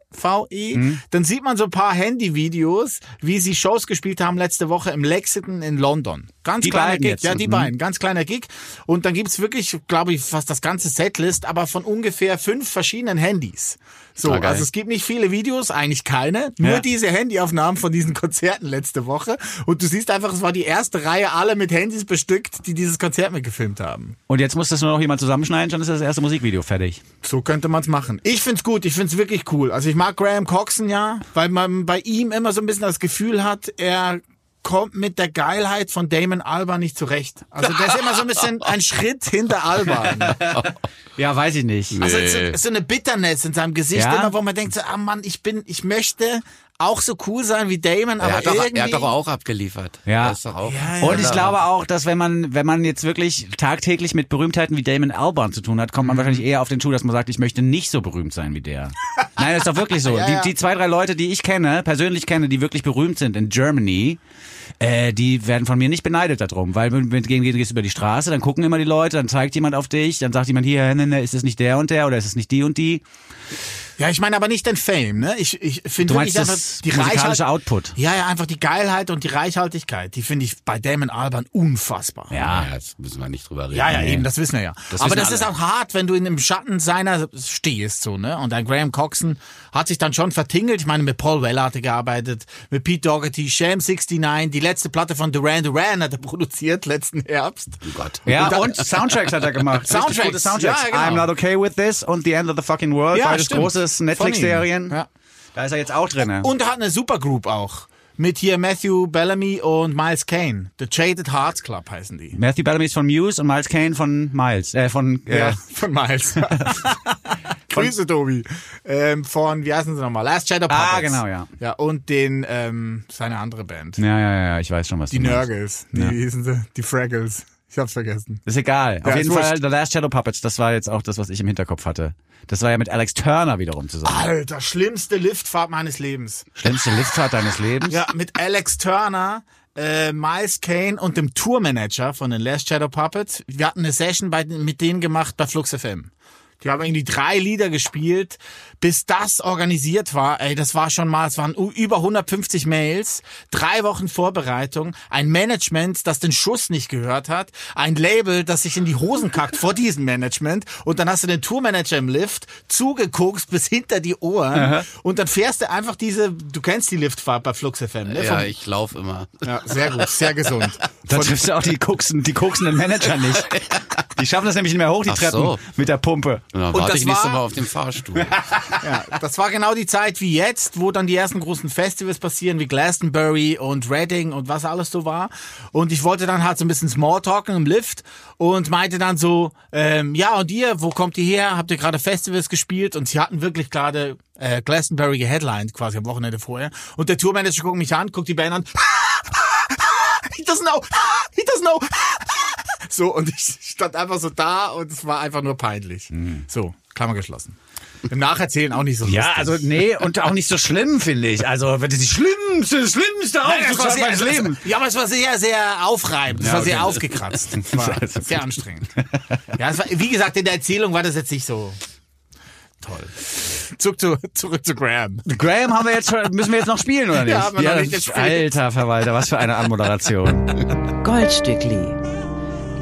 Mhm. dann sieht man so ein paar Handyvideos, wie sie Shows gespielt haben letzte Woche im Lexington in London. Ganz Die kleiner Gig. jetzt? Ja, die Mhm. beiden. Ganz kleiner Gig. Und dann gibt's wirklich, glaube ich, fast das ganze Setlist, aber von ungefähr fünf verschiedenen Handys. So, Ah, also es gibt nicht viele Videos, eigentlich keine, nur Ja. diese Handyaufnahmen von diesen Konzerten letzte Woche. Und du siehst einfach, es war die erste Reihe, alle mit Handys bestückt, die dieses Konzert mitgefilmt haben. Und jetzt muss das nur noch jemand zusammenschneiden, schon ist das erste Musikvideo fertig. So könnte man's machen. Ich find's gut, ich find's wirklich cool. Also ich mag Graham Coxon ja, weil man bei ihm immer so ein bisschen das Gefühl hat, er kommt mit der Geilheit von Damon Alban nicht zurecht. Also der ist immer so ein bisschen ein Schritt hinter Alban. Ja, weiß ich nicht. Also Nee. so, so eine Bitterness in seinem Gesicht, Ja? immer wo man denkt so, ah Mann, ich bin, ich möchte auch so cool sein wie Damon, aber Er hat, doch, irgendwie... er hat doch auch abgeliefert. Ja. Ist doch auch. Ja, ja. Und ich glaube auch, dass wenn man, wenn man jetzt wirklich tagtäglich mit Berühmtheiten wie Damon Albarn zu tun hat, kommt man wahrscheinlich eher auf den Schuh, dass man sagt, ich möchte nicht so berühmt sein wie der. Nein, das ist doch wirklich so. Ja, ja. Die, die zwei, drei Leute, die ich kenne, persönlich kenne, die wirklich berühmt sind in Germany, äh, die werden von mir nicht beneidet darum, weil wenn du gehen, gehst über die Straße, dann gucken immer die Leute, dann zeigt jemand auf dich, dann sagt jemand hier, ne, ne, ist es nicht der und der oder ist es nicht die und die? Ja, ich meine aber nicht den Fame, ne? Ich, ich finde Du wirklich einfach das die musikalische Output? Ja, ja, einfach die Geilheit und die Reichhaltigkeit, die finde ich bei Damon Alban unfassbar. Ja. Ja, jetzt müssen wir nicht drüber reden. Ja, ja, Nee. eben, das wissen wir ja. Das Aber das alle. ist auch hart, wenn du in dem Schatten seiner stehst, so, ne? Und ein Graham Coxon hat sich dann schon vertingelt. Ich meine, mit Paul Weller hat er gearbeitet, mit Pete Doherty, Sham 69, die letzte Platte von Duran Duran hat er produziert letzten Herbst. Oh Gott. Ja, Und und, dann- Soundtracks hat er gemacht. Soundtracks, gute Soundtracks. ja, genau. I'm not okay with this und The End of the Fucking World. Ja, Beides stimmt. großes Netflix-Serien. Ja. Da ist er jetzt auch drin. Und er hat eine Supergroup auch. Mit hier Matthew Bellamy und Miles Kane. The Jaded Hearts Club heißen die. Matthew Bellamy ist von Muse und Miles Kane von Miles. Äh, von, äh, Ja, von Miles. Grüße, Tobi. Ähm, von, wie heißen sie nochmal? Last Shadow Puppets. Ah, genau, ja. Ja, und den, ähm, seine andere Band. ja, ja, ja, ich weiß schon, was Die. Nörgels. Nee, wie hießen sie? Die Fraggles. Ich hab's vergessen. Ist egal. Auf Ja, jeden ist Fall, wurscht. The Last Shadow Puppets, das war jetzt auch das, was ich im Hinterkopf hatte. Das war ja mit Alex Turner wiederum zusammen. Alter, schlimmste Liftfahrt meines Lebens. Schlimmste Liftfahrt deines Lebens? Ja, mit Alex Turner, äh, Miles Kane und dem Tourmanager von den Last Shadow Puppets. Wir hatten eine Session bei, mit denen gemacht bei Flux FM. Die haben irgendwie drei Lieder gespielt, bis das organisiert war. Ey, das war schon mal, es waren über 150 Mails, drei Wochen Vorbereitung, ein Management, das den Schuss nicht gehört hat, ein Label, das sich in die Hosen kackt vor diesem Management und dann hast du den Tourmanager im Lift, zugeguckt bis hinter die Ohren und dann fährst du einfach diese, du kennst die Liftfahrt bei Flux FM, ne? Ja, ich laufe immer. ja, sehr gut, sehr gesund. Da triffst du auch die, koksen, die koksenden Manager nicht. Die schaffen das nämlich nicht mehr hoch, die Ach Treppen so. mit der Pumpe. Und dann Und warte das ich nächste war- Mal auf dem Fahrstuhl. Ja, das war genau die Zeit wie jetzt, wo dann die ersten großen Festivals passieren, wie Glastonbury und Reading und was alles so war. Und ich wollte dann halt so ein bisschen Smalltalken im Lift und meinte dann so, ähm, ja und ihr, wo kommt ihr her? Habt ihr gerade Festivals gespielt? Und sie hatten wirklich gerade äh, Glastonbury geheadlined quasi am Wochenende vorher. Und der Tourmanager guckt mich an, guckt die Band an. He doesn't know. He doesn't know. So, und ich stand einfach so da und es war einfach nur peinlich. So, Klammer geschlossen. Im Nacherzählen auch nicht so Ja, lustig. also nee, und auch nicht so schlimm, finde ich. Also, wenn das die schlimmste, schlimmste sehr, meines Lebens. Ja, aber es war sehr, sehr aufreibend. Es war okay. sehr aufgekratzt. Es war sehr anstrengend. Ja, es war, wie gesagt, in der Erzählung war das jetzt nicht so toll. Zurück zu, zurück zu Graham. Graham haben wir jetzt schon, müssen wir jetzt noch spielen, oder nicht? Ja, haben wir noch nicht gespielt. Alter Verwalter, was für eine Anmoderation. Goldstückli.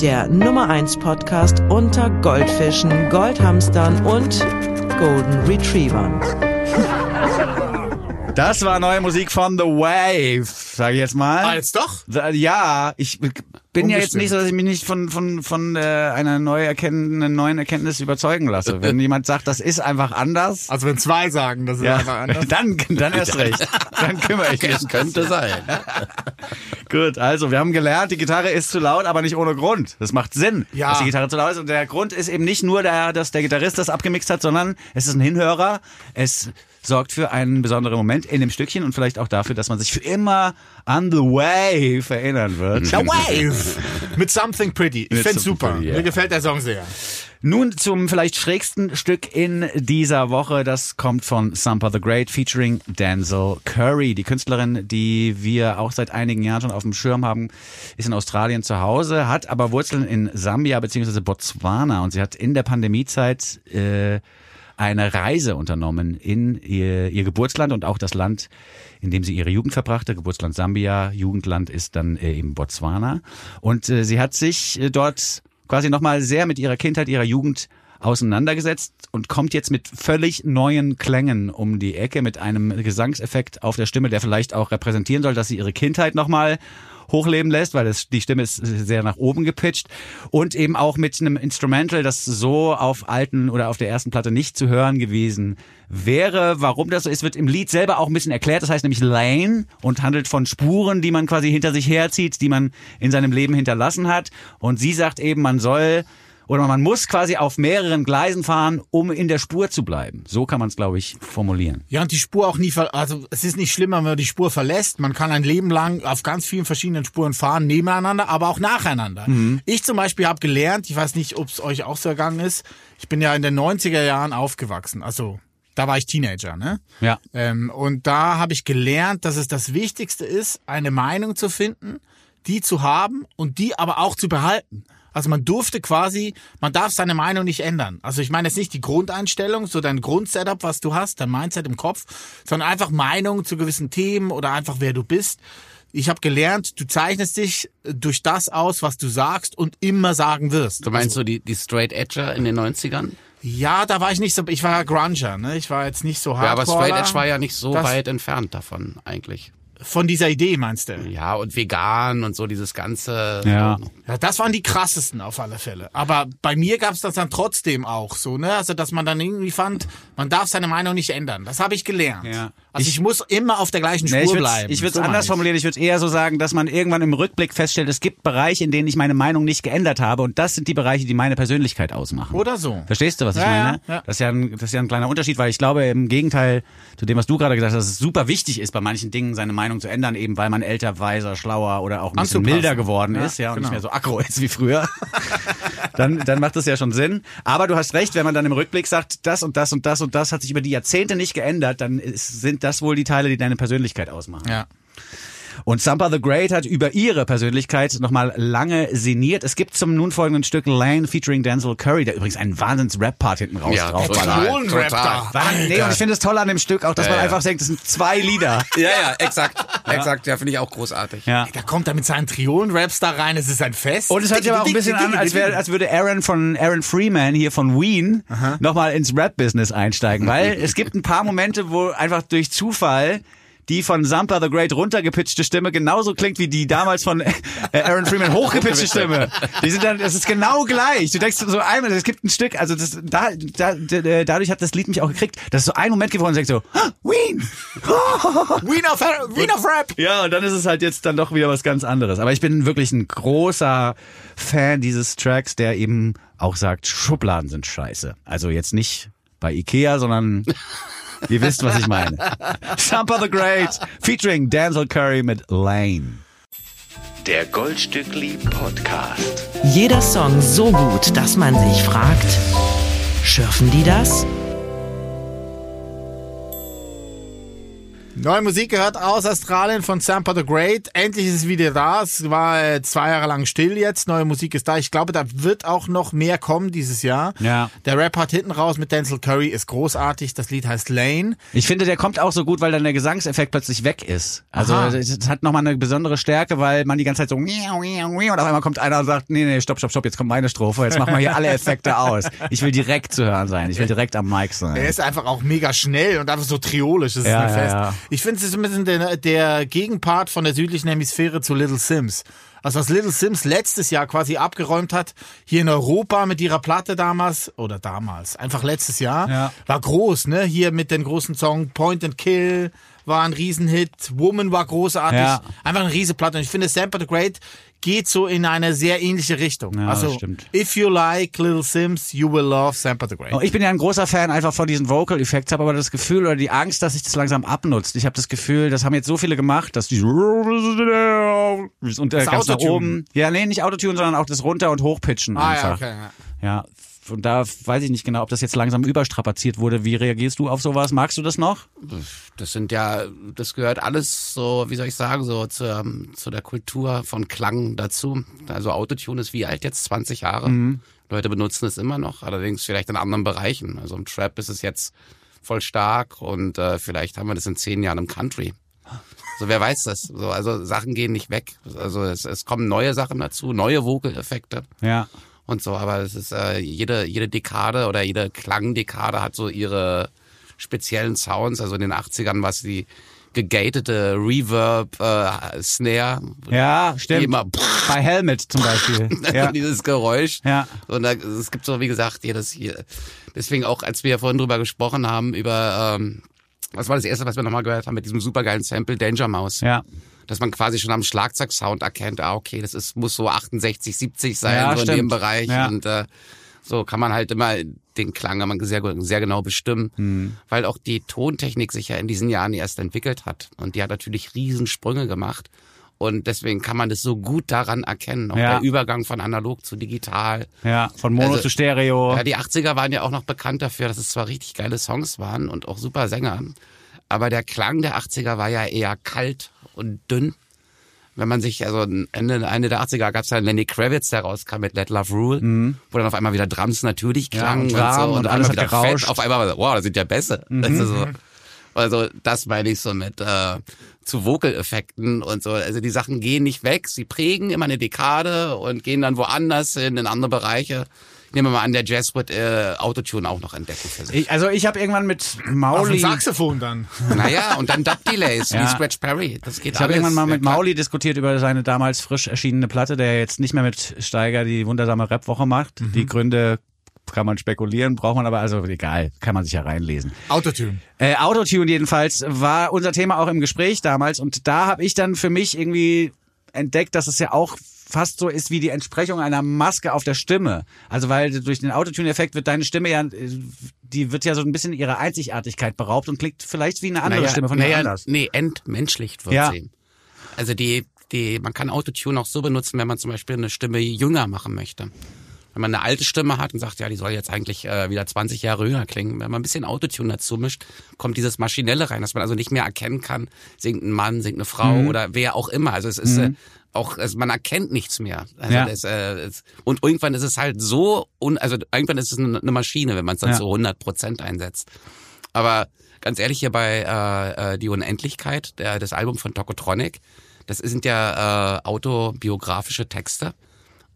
Der Nummer 1 Podcast unter Goldfischen, Goldhamstern und Golden Retrievern. Das war neue Musik von The Wave, sage ich jetzt mal. Ah, jetzt doch? Ja, ich bin ja jetzt nicht so, dass ich mich nicht von, von, von äh, einer neu erkennenden, neuen Erkenntnis überzeugen lasse. Wenn jemand sagt, das ist einfach anders, Also wenn zwei sagen, das ist ja, einfach anders. dann, dann erst recht. Dann kümmere ich mich. Es könnte sein. Gut, also wir haben gelernt, die Gitarre ist zu laut, aber nicht ohne Grund. Das macht Sinn, Ja. dass die Gitarre zu laut ist. Und der Grund ist eben nicht nur, der, dass der Gitarrist das abgemixt hat, sondern es ist ein Hinhörer. Es sorgt für einen besonderen Moment in dem Stückchen und vielleicht auch dafür, dass man sich für immer an The Wave erinnern wird. The Wave mit Something Pretty. Ich Mit find's super. Pretty, ja. Mir gefällt der Song sehr. Nun zum vielleicht schrägsten Stück in dieser Woche. Das kommt von Sampa the Great featuring Denzel Curry. Die Künstlerin, die wir auch seit einigen Jahren schon auf dem Schirm haben, ist in Australien zu Hause, hat aber Wurzeln in Sambia bzw. Botswana und sie hat in der Pandemiezeit äh, eine Reise unternommen in ihr, ihr Geburtsland und auch das Land, in dem sie ihre Jugend verbrachte. Geburtsland Sambia, Jugendland ist dann äh, eben Botswana. Und äh, sie hat sich äh, dort quasi nochmal sehr mit ihrer Kindheit, ihrer Jugend auseinandergesetzt und kommt jetzt mit völlig neuen Klängen um die Ecke, mit einem Gesangseffekt auf der Stimme, der vielleicht auch repräsentieren soll, dass sie ihre Kindheit nochmal hochleben lässt, weil das, die Stimme ist sehr nach oben gepitcht und eben auch mit einem Instrumental, das so auf alten oder auf der ersten Platte nicht zu hören gewesen wäre. Warum das so ist, wird im Lied selber auch ein bisschen erklärt. Das heißt nämlich Lane und handelt von Spuren, die man quasi hinter sich herzieht, die man in seinem Leben hinterlassen hat. Und sie sagt eben, man soll oder man muss quasi auf mehreren Gleisen fahren, um in der Spur zu bleiben. So kann man es, glaube ich, formulieren. Ja, und die Spur auch nie, ver also es ist nicht schlimmer, wenn man die Spur verlässt. Man kann ein Leben lang auf ganz vielen verschiedenen Spuren fahren, nebeneinander, aber auch nacheinander. Ich zum Beispiel habe gelernt, ich weiß nicht, ob es euch auch so ergangen ist, ich bin ja in den 90er Jahren aufgewachsen, also da war ich Teenager, ne? Ja. Ähm, und da habe ich gelernt, dass es das Wichtigste ist, eine Meinung zu finden, die zu haben und die aber auch zu behalten. Also man durfte quasi, man darf seine Meinung nicht ändern. Also ich meine jetzt nicht die Grundeinstellung, so dein Grundsetup, was du hast, dein Mindset im Kopf, sondern einfach Meinung zu gewissen Themen oder einfach wer du bist. Ich habe gelernt, du zeichnest dich durch das aus, was du sagst und immer sagen wirst. Du meinst so die, die Straight Edger in den 90ern? Ja, da war ich nicht so, ich war Grunger, ne? Ich war jetzt nicht so hardcore. Ja, aber Straight Edge war ja nicht so Das- weit entfernt davon eigentlich. Von dieser Idee meinst du? Ja, und vegan und so dieses ganze. Ja. Ja, das waren die krassesten auf alle Fälle. Aber bei mir gab's das dann trotzdem auch so, ne? Also, dass man dann irgendwie fand, man darf seine Meinung nicht ändern. Das habe ich gelernt. Ja. Also ich, muss immer auf der gleichen Spur Nee, ich bleiben. Ich würde es So anders ich. formulieren. Ich würde eher so sagen, dass man irgendwann im Rückblick feststellt, es gibt Bereiche, in denen ich meine Meinung nicht geändert habe. Und das sind die Bereiche, die meine Persönlichkeit ausmachen. Oder so. Verstehst du, was ich Ja, meine? ja, ja. Das, ist ja ein, das ist ja ein kleiner Unterschied, weil ich glaube, im Gegenteil zu dem, was du gerade gesagt hast, dass es super wichtig ist, bei manchen Dingen seine Meinung zu ändern, eben weil man älter, weiser, schlauer oder auch ein bisschen milder geworden Ja, ist ja, und genau. nicht mehr so aggro ist wie früher. dann, dann macht das ja schon Sinn. Aber du hast recht, wenn man dann im Rückblick sagt, das und das und das und das hat sich über die Jahrzehnte nicht geändert, dann ist, sind das wohl die Teile, die deine Persönlichkeit ausmachen. Ja. Und Sampa the Great hat über ihre Persönlichkeit nochmal lange sinniert. Es gibt zum nun folgenden Stück Lane featuring Denzel Curry, der übrigens einen Wahnsinns-Rap-Part hinten raus Ja, drauf total, Triolen-Rap total. da. Wahnsinn. Nee, und ich finde es toll an dem Stück auch, dass Ja, man ja. einfach denkt, das sind zwei Lieder. Ja, ja, exakt. Exakt, ja, finde ich auch großartig. Ja. Da kommt er mit seinen Triolen-Raps da rein, es ist ein Fest. Und es hört sich aber auch ein bisschen an, als, wäre, als würde Aaron von Aaron Freeman hier von Ween nochmal ins Rap-Business einsteigen, weil es gibt ein paar Momente, wo einfach durch Zufall die von Sampa the Great runtergepitchte Stimme genauso klingt wie die damals von äh, Aaron Freeman hochgepitchte Stimme. Die sind dann, das ist genau gleich. Du denkst so einmal, es gibt ein Stück, also das, da, da, da, dadurch hat das Lied mich auch gekriegt, dass es so einen Moment geworden ist, denkst so, "Ah, Ween! Wien of, Wien of Rap. Ja, und dann ist es halt jetzt dann doch wieder was ganz anderes. Aber ich bin wirklich ein großer Fan dieses Tracks, der eben auch sagt, Schubladen sind scheiße. Also jetzt nicht bei Ikea, sondern ihr wisst, was ich meine. Sampa the Great, featuring Denzel Curry mit Lane. Der Goldstückli Podcast. Jeder Song so gut, dass man sich fragt, schürfen die das? Neue Musik gehört aus Australien von Sampa the Great. Endlich ist es wieder da. Es war äh, zwei Jahre lang still jetzt. Neue Musik ist da. Ich glaube, da wird auch noch mehr kommen dieses Jahr. Ja. Der Rap hat hinten raus mit Denzel Curry ist großartig. Das Lied heißt Lane. Ich finde, der kommt auch so gut, weil dann der Gesangseffekt plötzlich weg ist. Also Aha. es hat nochmal eine besondere Stärke, weil man die ganze Zeit so und auf einmal kommt einer und sagt, nee, nee, stopp, stopp, stopp, jetzt kommt meine Strophe, jetzt machen wir hier alle Effekte aus. Ich will direkt zu hören sein, ich will direkt am Mic sein. Er ist einfach auch mega schnell und einfach so triolisch. Das ist Ja, ein ja, Fest. ja. Ich finde, es ist ein bisschen der, der Gegenpart von der südlichen Hemisphäre zu Little Sims. Also was Little Sims letztes Jahr quasi abgeräumt hat, hier in Europa mit ihrer Platte damals, oder damals, einfach letztes Jahr, Ja. war groß, ne? Hier mit den großen Song Point and Kill war ein Riesenhit, Woman war großartig, Ja. einfach eine Riesenplatte. Und ich finde, Sample the Great geht so in eine sehr ähnliche Richtung. Ja, also, if you like Little Sims, you will love Sample the Great. Oh, Ich bin ja ein großer Fan einfach von diesen Vocal Effects, habe aber das Gefühl oder die Angst, dass sich das langsam abnutzt. Ich habe das Gefühl, das haben jetzt so viele gemacht, dass die und äh, Das ganz nach oben. Ja, nee, nicht Autotune, sondern auch das runter und hochpitchen Ah, ja, einfach. okay, ja. Ja, und da weiß ich nicht genau, ob das jetzt langsam überstrapaziert wurde. Wie reagierst du auf sowas? Magst du das noch? Das sind ja, das gehört alles so, wie soll ich sagen, so zu, zu der Kultur von Klang dazu. Also Autotune ist wie alt jetzt? 20 Jahre. Leute benutzen es immer noch, allerdings vielleicht in anderen Bereichen. Also im Trap ist es jetzt voll stark und äh, vielleicht haben wir das in zehn Jahren im Country. So, wer weiß das? So, also Sachen gehen nicht weg. Also es, es kommen neue Sachen dazu, neue Vocal-Effekte Ja. Und so, aber es ist äh, jede jede Dekade oder jede Klangdekade hat so ihre speziellen Sounds. Also in den 80ern war es die gegatete Reverb äh, Snare. Ja, stimmt. immer Bei Helmet zum Beispiel. Ja. dieses Geräusch. Ja. Und da, es gibt so, wie gesagt, jedes hier. Deswegen auch, als wir vorhin drüber gesprochen haben, über ähm, was war das erste, was wir nochmal gehört haben mit diesem supergeilen Sample Danger Mouse. Ja. Dass man quasi schon am Schlagzeugsound erkennt, ah, okay, das ist, muss so 68, 70 sein, Ja, so in dem stimmt. Bereich. Ja. Und äh, so kann man halt immer den Klang man sehr, sehr genau bestimmen, Hm. weil auch die Tontechnik sich ja in diesen Jahren erst entwickelt hat. Und die hat natürlich Riesensprünge gemacht. Und deswegen kann man das so gut daran erkennen. Auch Ja. der Übergang von analog zu digital. Ja, von Mono Also, zu Stereo. Ja, die 80er waren ja auch noch bekannt dafür, dass es zwar richtig geile Songs waren und auch super Sänger, aber der Klang der 80er war ja eher kalt und dünn. Wenn man sich, also Ende, Ende der 80er gab es ja Lenny Kravitz, der rauskam mit Let Love Rule, wo dann auf einmal wieder Drums natürlich Ja, klangen und und, Rahmen so und und, alles hat wieder gerauscht. fett. Auf einmal, war so, wow, das sind ja besser. Also, so. also das meine ich so mit äh, zu Vocal-Effekten und so. Also die Sachen gehen nicht weg, sie prägen immer eine Dekade und gehen dann woanders hin, in andere Bereiche. Ich nehme mal an, der Jazz wird äh, Autotune auch noch entdecken für sich. Ich, also ich habe irgendwann mit Auf dem Mauli... Saxophon dann. naja, und dann Dub-Delays Ja. wie Scratch Perry. Das geht Ich habe irgendwann mal mit. Mauli diskutiert über seine damals frisch erschienene Platte, der jetzt nicht mehr mit Steiger die wundersame Rap-Woche macht. Mhm. Die Gründe kann man spekulieren, braucht man aber, also egal, kann man sich ja reinlesen. Autotune. Äh, Autotune jedenfalls war unser Thema auch im Gespräch damals und da habe ich dann für mich irgendwie entdeckt, dass es ja auch fast so ist wie die Entsprechung einer Maske auf der Stimme. Also weil durch den Autotune-Effekt wird deine Stimme ja, äh, die wird ja so ein bisschen ihrer Einzigartigkeit beraubt und klingt vielleicht wie eine andere naja, Stimme von naja, anders. Nee, entmenschlicht wird Ja. sie. Also die, die, man kann Autotune auch so benutzen, wenn man zum Beispiel eine Stimme jünger machen möchte. Wenn man eine alte Stimme hat und sagt, ja, die soll jetzt eigentlich äh, wieder 20 Jahre jünger klingen, wenn man ein bisschen Autotune dazu mischt, kommt dieses Maschinelle rein, dass man also nicht mehr erkennen kann, singt ein Mann, singt eine Frau Mhm. oder wer auch immer. Also es ist äh, auch, also man erkennt nichts mehr. Also Ja. das, äh, und irgendwann ist es halt so, un, also irgendwann ist es eine, eine Maschine, wenn man es dann Ja. zu 100 Prozent einsetzt. Aber ganz ehrlich hier bei äh, äh, Die Unendlichkeit, der, das Album von Tokotronic, das sind ja äh, autobiografische Texte.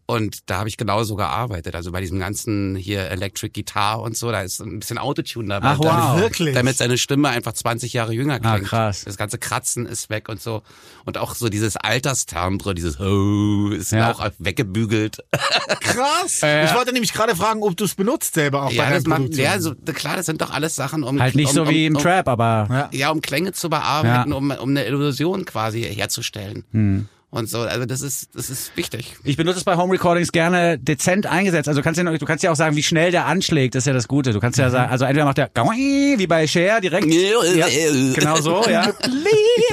Und da habe ich genauso gearbeitet. Also bei diesem ganzen hier Electric Guitar und so, da ist ein bisschen Autotune dabei. Ach, wow. damit, Wirklich? damit seine Stimme einfach 20 Jahre jünger Ah, klingt. krass. Das ganze Kratzen ist weg und so. Und auch so dieses Alterstermbre, dieses Ho, ist Ja. auch weggebügelt. Krass. Äh, ich wollte nämlich gerade fragen, ob du es benutzt selber auch bei ja, deinen das macht, ja, so, klar, das sind doch alles Sachen, um Halt nicht um, so wie um, im um, Trap, aber Ja. Ja, um Klänge zu bearbeiten, Ja. um, um eine Illusion quasi herzustellen. Hm. Und so, also das ist, das ist wichtig. Ich benutze es bei Home Recordings gerne dezent eingesetzt. Also du kannst ja, du kannst ja auch sagen, wie schnell der anschlägt, das ist ja das Gute. Du kannst ja sagen, also entweder macht der wie bei Cher direkt. Ja, genau so, ja.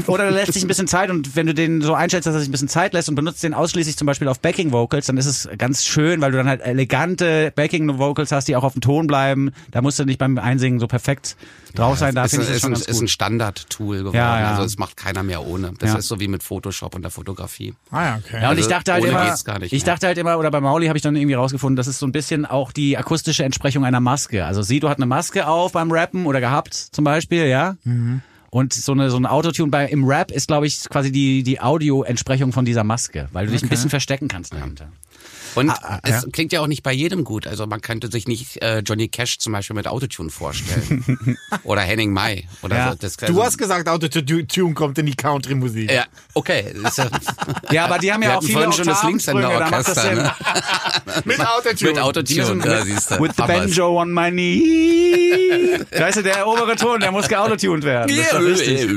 Oder du lässt sich ein bisschen Zeit und wenn du den so einschätzt, dass er sich ein bisschen Zeit lässt und benutzt den ausschließlich zum Beispiel auf Backing Vocals, dann ist es ganz schön, weil du dann halt elegante Backing Vocals hast, die auch auf dem Ton bleiben. Da musst du nicht beim Einsingen so perfekt drauf sein. Da ist, finde ich das ist, schon ein, ganz ist ein. Standard-Tool geworden. Ja, ja. Also es macht keiner mehr ohne. Das Ja. ist so wie mit Photoshop und der Fotografie. Ah ja, okay. Ja, und ich Also dachte halt immer, geht's gar nicht ich dachte halt immer, oder bei Mauli habe ich dann irgendwie rausgefunden, das ist so ein bisschen auch die akustische Entsprechung einer Maske. Also Sido hat eine Maske auf beim Rappen oder gehabt zum Beispiel, ja. Und so eine so ein Autotune bei im Rap ist, glaube ich, quasi die die Audio-Entsprechung von dieser Maske, weil du dich ein bisschen verstecken kannst dahinter. Und Ah, es klingt ja auch nicht bei jedem gut. Also man könnte sich nicht äh, Johnny Cash zum Beispiel mit Autotune vorstellen. oder Henning Mai. Oder Ja. so. Das, Du also- hast gesagt, Autotune kommt in die Country-Musik. Ja, okay. Ja, Ja, aber die haben ja Wir auch viele vorhin schon das Linkshänder-Orchester, Sinn. ne? Mit Autotune. Mit Autotune, ja, siehst du. With the banjo on my knee. Weißt du, der obere Ton, der muss geautotuned werden. Das ist doch richtig.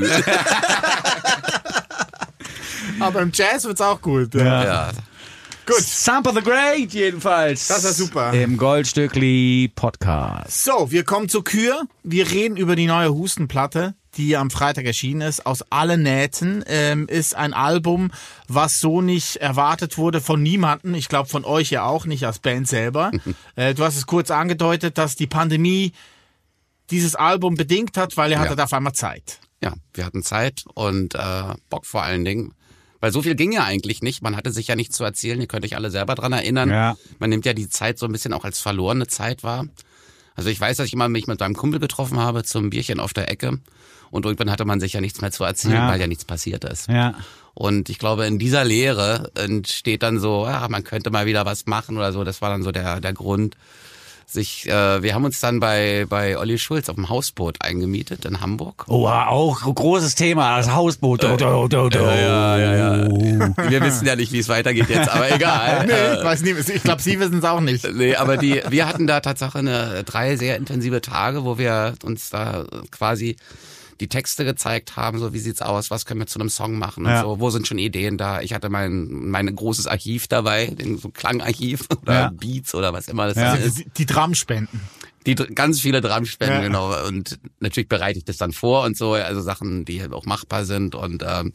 Aber im Jazz wird's auch gut. Ja. Ja. Gut. Sample the Great jedenfalls. Das war super. Im Goldstückli Podcast. So, wir kommen zur Kür. Wir reden über die neue Hustenplatte, die am Freitag erschienen ist. Aus allen Nähten ähm, ist ein Album, was so nicht erwartet wurde von niemanden. Ich glaube von euch ja auch nicht als Band selber. äh, du hast es kurz angedeutet, dass die Pandemie dieses Album bedingt hat, weil ihr hattet auf einmal Zeit. ja, wir hatten Zeit und äh, Bock vor allen Dingen. Weil so viel ging ja eigentlich nicht. Man hatte sich ja nichts zu erzählen. Ihr könnt euch alle selber dran erinnern. Ja. Man nimmt ja die Zeit so ein bisschen auch als verlorene Zeit wahr. Also ich weiß, dass ich mal mich mit meinem Kumpel getroffen habe zum Bierchen auf der Ecke. Und irgendwann hatte man sich ja nichts mehr zu erzählen, Ja. weil ja nichts passiert ist. Ja. Und ich glaube, in dieser Lehre entsteht dann so, ja, man könnte mal wieder was machen oder so. Das war dann so der, der Grund. Sich, äh, wir haben uns dann bei, bei Olli Schulz auf dem Hausboot eingemietet in Hamburg. Oh, auch großes Thema, das Hausboot. Do, do, do, do. Ja, ja, ja. Wir wissen ja nicht, wie es weitergeht jetzt, aber egal. Nee, weiß nicht, ich glaube, Sie wissen es auch nicht. Nee, aber die, wir hatten da tatsächlich eine, drei sehr intensive Tage, wo wir uns da quasi die Texte gezeigt haben, so wie sieht's aus, was können wir zu einem Song machen und Ja. so, wo sind schon Ideen da. Ich hatte mein, mein großes Archiv dabei, den, so Klangarchiv oder Ja. Beats oder was immer das Ja. ist. Die, die Drumspenden. Die ganz viele Drumspenden, Ja. genau. Und natürlich bereite ich das dann vor und so, also Sachen, die halt auch machbar sind und ähm,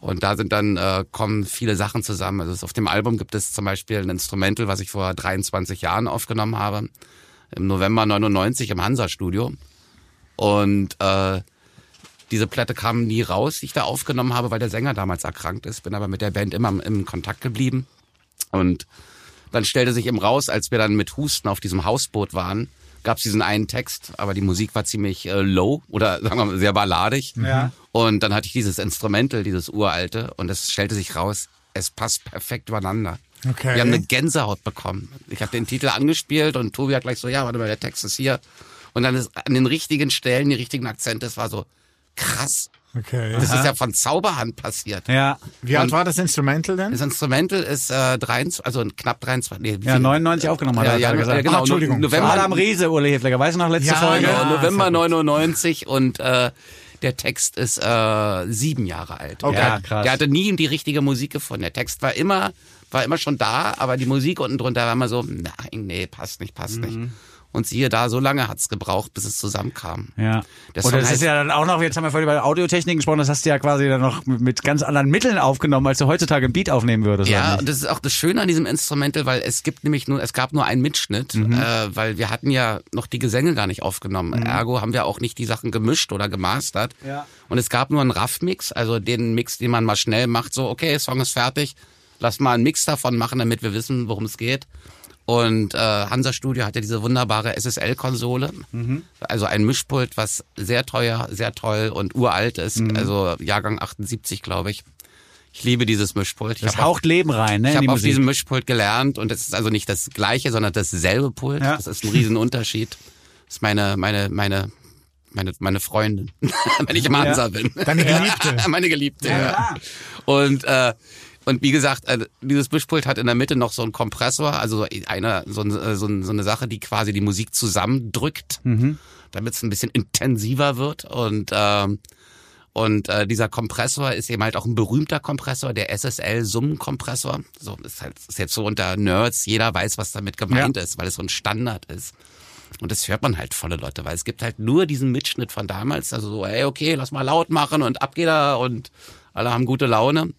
und da sind dann äh, kommen viele Sachen zusammen. Also auf dem Album gibt es zum Beispiel ein Instrumental, was ich vor 23 Jahren aufgenommen habe, im November 99 im Hansa-Studio. Und äh, diese Platte kam nie raus, die ich da aufgenommen habe, weil der Sänger damals erkrankt ist. Bin aber mit der Band immer im, Kontakt geblieben. Und dann stellte sich eben raus, als wir dann mit Husten auf diesem Hausboot waren, gab es diesen einen Text, aber die Musik war ziemlich äh, low oder sagen wir mal sehr balladig. Ja. Und dann hatte ich dieses Instrumental, dieses uralte, und es stellte sich raus, es passt perfekt übereinander. Okay. Wir haben eine Gänsehaut bekommen. Ich habe den Titel angespielt und Tobi hat gleich so, ja, warte mal, der Text ist hier. Und dann ist an den richtigen Stellen, die richtigen Akzente, es war so krass. Okay. Das ist ja von Zauberhand passiert. Ja. Wie alt war das Instrumental denn? Das Instrumental ist äh, 23, also knapp 23. Nee, Ja, viel? 99 aufgenommen hat Ja, er ja, er gesagt. ja, genau. Ah, Entschuldigung. November, Adam Riese, Ule Hefleger. Weißt du noch, letzte Ja, Folge? genau, ja. November sehr gut. 99 und äh, der Text ist äh, sieben Jahre alt. Okay. Der, Ja, krass. der hatte nie die richtige Musik gefunden. Der Text war immer, war immer schon da, aber die Musik unten drunter war immer so, nein, nee, passt nicht, passt Mhm. nicht. Und siehe da, so lange hat's gebraucht, bis es zusammenkam. Ja. Der Und Song das ist heißt- ja dann auch noch, jetzt haben wir vorhin über Audiotechnik gesprochen, das hast du ja quasi dann noch mit- ganz anderen Mitteln aufgenommen, als du heutzutage ein Beat aufnehmen würdest. Ja, und das ist auch das Schöne an diesem Instrumental, weil es gibt nämlich nur, es gab nur einen Mitschnitt, Mhm. äh, weil wir hatten ja noch die Gesänge gar nicht aufgenommen. Ergo haben wir auch nicht die Sachen gemischt oder gemastert. Ja. Und es gab nur einen Raff-Mix, also den Mix, den man mal schnell macht, so, okay, Song ist fertig, lass mal einen Mix davon machen, damit wir wissen, worum es geht. Und äh, Hansa Studio hatte diese wunderbare SSL-Konsole, also ein Mischpult, was sehr teuer, sehr toll und uralt ist, also Jahrgang 78, glaube ich. Ich liebe dieses Mischpult. Ich das hab auch- haucht Leben rein, ne? ich in die habe auf Musik. diesem Mischpult gelernt und es ist also nicht das gleiche, sondern dasselbe Pult. Ja. Das ist ein Riesenunterschied. Das ist meine, meine, meine, meine, meine Freundin, wenn ich im Hansa bin. Deine Geliebte. meine Geliebte, ja. Und, äh, und wie gesagt, äh, dieses Mischpult hat in der Mitte noch so einen Kompressor, also so eine, so, so, ein- so eine Sache, die quasi die Musik zusammendrückt, damit es ein bisschen intensiver wird. Und ähm, und äh, dieser Kompressor ist eben halt auch ein berühmter Kompressor, der SSL-Summenkompressor. So ist halt ist jetzt so unter Nerds, jeder weiß, was damit gemeint ist, weil es so ein Standard ist. Und das hört man halt volle Leute, weil es gibt halt nur diesen Mitschnitt von damals, also so, ey, okay, lass mal laut machen und ab geht er und alle haben gute Laune.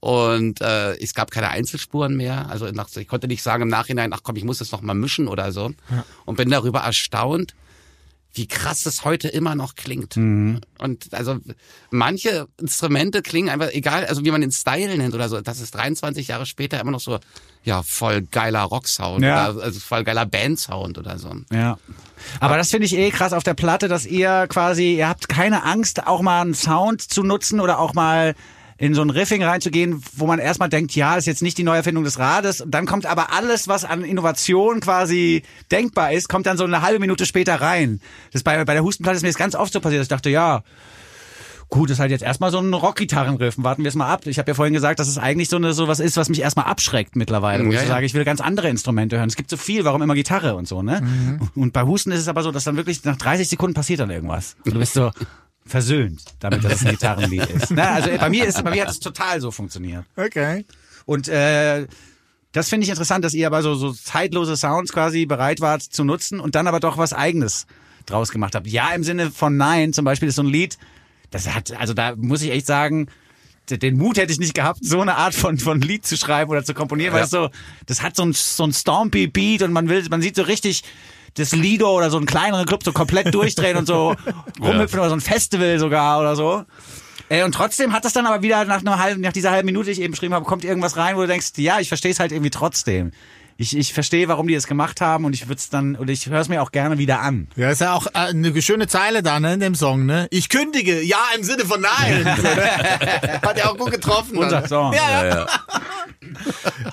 Und äh, es gab keine Einzelspuren mehr. Also ich konnte nicht sagen im Nachhinein, ach komm, ich muss das noch mal mischen oder so. Und bin darüber erstaunt, wie krass es heute immer noch klingt. Und also manche Instrumente klingen einfach, egal, also wie man den Style nennt oder so, das ist 23 Jahre später immer noch so, ja, voll geiler Rocksound Ja. oder also voll geiler Bandsound oder so. Ja. Aber das finde ich eh krass auf der Platte, dass ihr quasi, ihr habt keine Angst, auch mal einen Sound zu nutzen oder auch mal in so ein Riffing reinzugehen, wo man erstmal denkt, ja, das ist jetzt nicht die Neuerfindung des Rades. Dann kommt aber alles, was an Innovation quasi denkbar ist, kommt dann so eine halbe Minute später rein. Das bei, bei der Hustenplatte ist mir das ganz oft so passiert. dass Ich dachte, ja, gut, das ist halt jetzt erstmal so ein Rockgitarrenriff. Warten wir es mal ab. Ich habe ja vorhin gesagt, dass es eigentlich so eine sowas ist, was mich erstmal abschreckt mittlerweile. Wo Ja, ich so ja. sage, ich will ganz andere Instrumente hören. Es gibt so viel, warum immer Gitarre und so, ne? Und bei Husten ist es aber so, dass dann wirklich nach 30 Sekunden passiert dann irgendwas. Und du bist so versöhnt damit, dass es ein Gitarrenlied ist. Ne? Also bei mir ist, bei mir hat es total so funktioniert. Okay. Und äh, das finde ich interessant, dass ihr aber so, so zeitlose Sounds quasi bereit wart zu nutzen und dann aber doch was Eigenes draus gemacht habt. Ja, im Sinne von Nein zum Beispiel ist so ein Lied, das hat, also da muss ich echt sagen, den Mut hätte ich nicht gehabt, so eine Art von, von Lied zu schreiben oder zu komponieren, weil Ja. es so, das hat so ein, so ein Stompy Beat und man will, man sieht so richtig das Lido oder so einen kleineren Club so komplett durchdrehen und so rumhüpfen oder so ein Festival sogar oder so. Äh, und trotzdem hat das dann aber wieder nach einer halben, nach dieser halben Minute, die ich eben beschrieben habe, kommt irgendwas rein, wo du denkst, ja, ich verstehe es halt irgendwie trotzdem. Ich, ich verstehe, warum die das gemacht haben und ich würde es dann, und ich höre es mir auch gerne wieder an. Ja, ist ja auch äh, eine schöne Zeile da, ne, in dem Song, ne? Ich kündige, ja, im Sinne von nein. Hat er auch gut getroffen. Unser dann. Song. Ja, ja.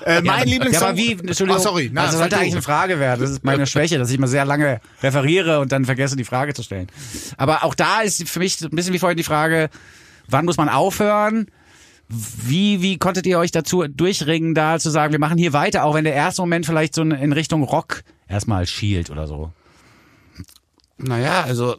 Äh, mein Ja, Lieblingssong. aber wie, Entschuldigung, Ah, sorry. Na, also das sollte eigentlich eine Frage werden. Das ist meine Schwäche, dass ich immer sehr lange referiere und dann vergesse, die Frage zu stellen. Aber auch da ist für mich so ein bisschen wie vorhin die Frage, wann muss man aufhören? Wie, wie konntet ihr euch dazu durchringen, da zu sagen, wir machen hier weiter, auch wenn der erste Moment vielleicht so in Richtung Rock erstmal schielt oder so? Naja, also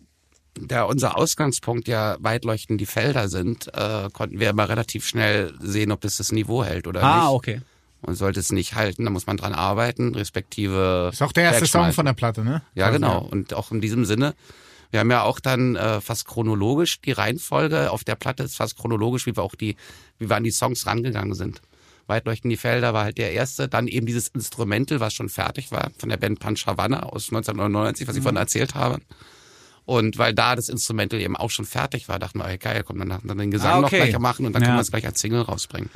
da unser Ausgangspunkt ja weitleuchtend die Felder sind, äh, konnten wir immer relativ schnell sehen, ob das das Niveau hält oder nicht. okay. Und sollte es nicht halten, dann muss man dran arbeiten, respektive. Ist auch der erste Song von der Platte, ne? Ja, genau. Und auch in diesem Sinne, wir haben ja auch dann äh, fast chronologisch die Reihenfolge auf der Platte ist fast chronologisch, wie wir auch die, wie wir an die Songs rangegangen sind. Weitleuchten die Felder war halt der erste, dann eben dieses Instrumental, was schon fertig war, von der Band Punch Havana aus 1999, was ich vorhin erzählt habe. Und weil da das Instrumental eben auch schon fertig war, dachten wir, okay, geil, komm, dann, dann den Gesang Ah, noch okay. gleich machen und dann Ja. können wir es gleich als Single rausbringen.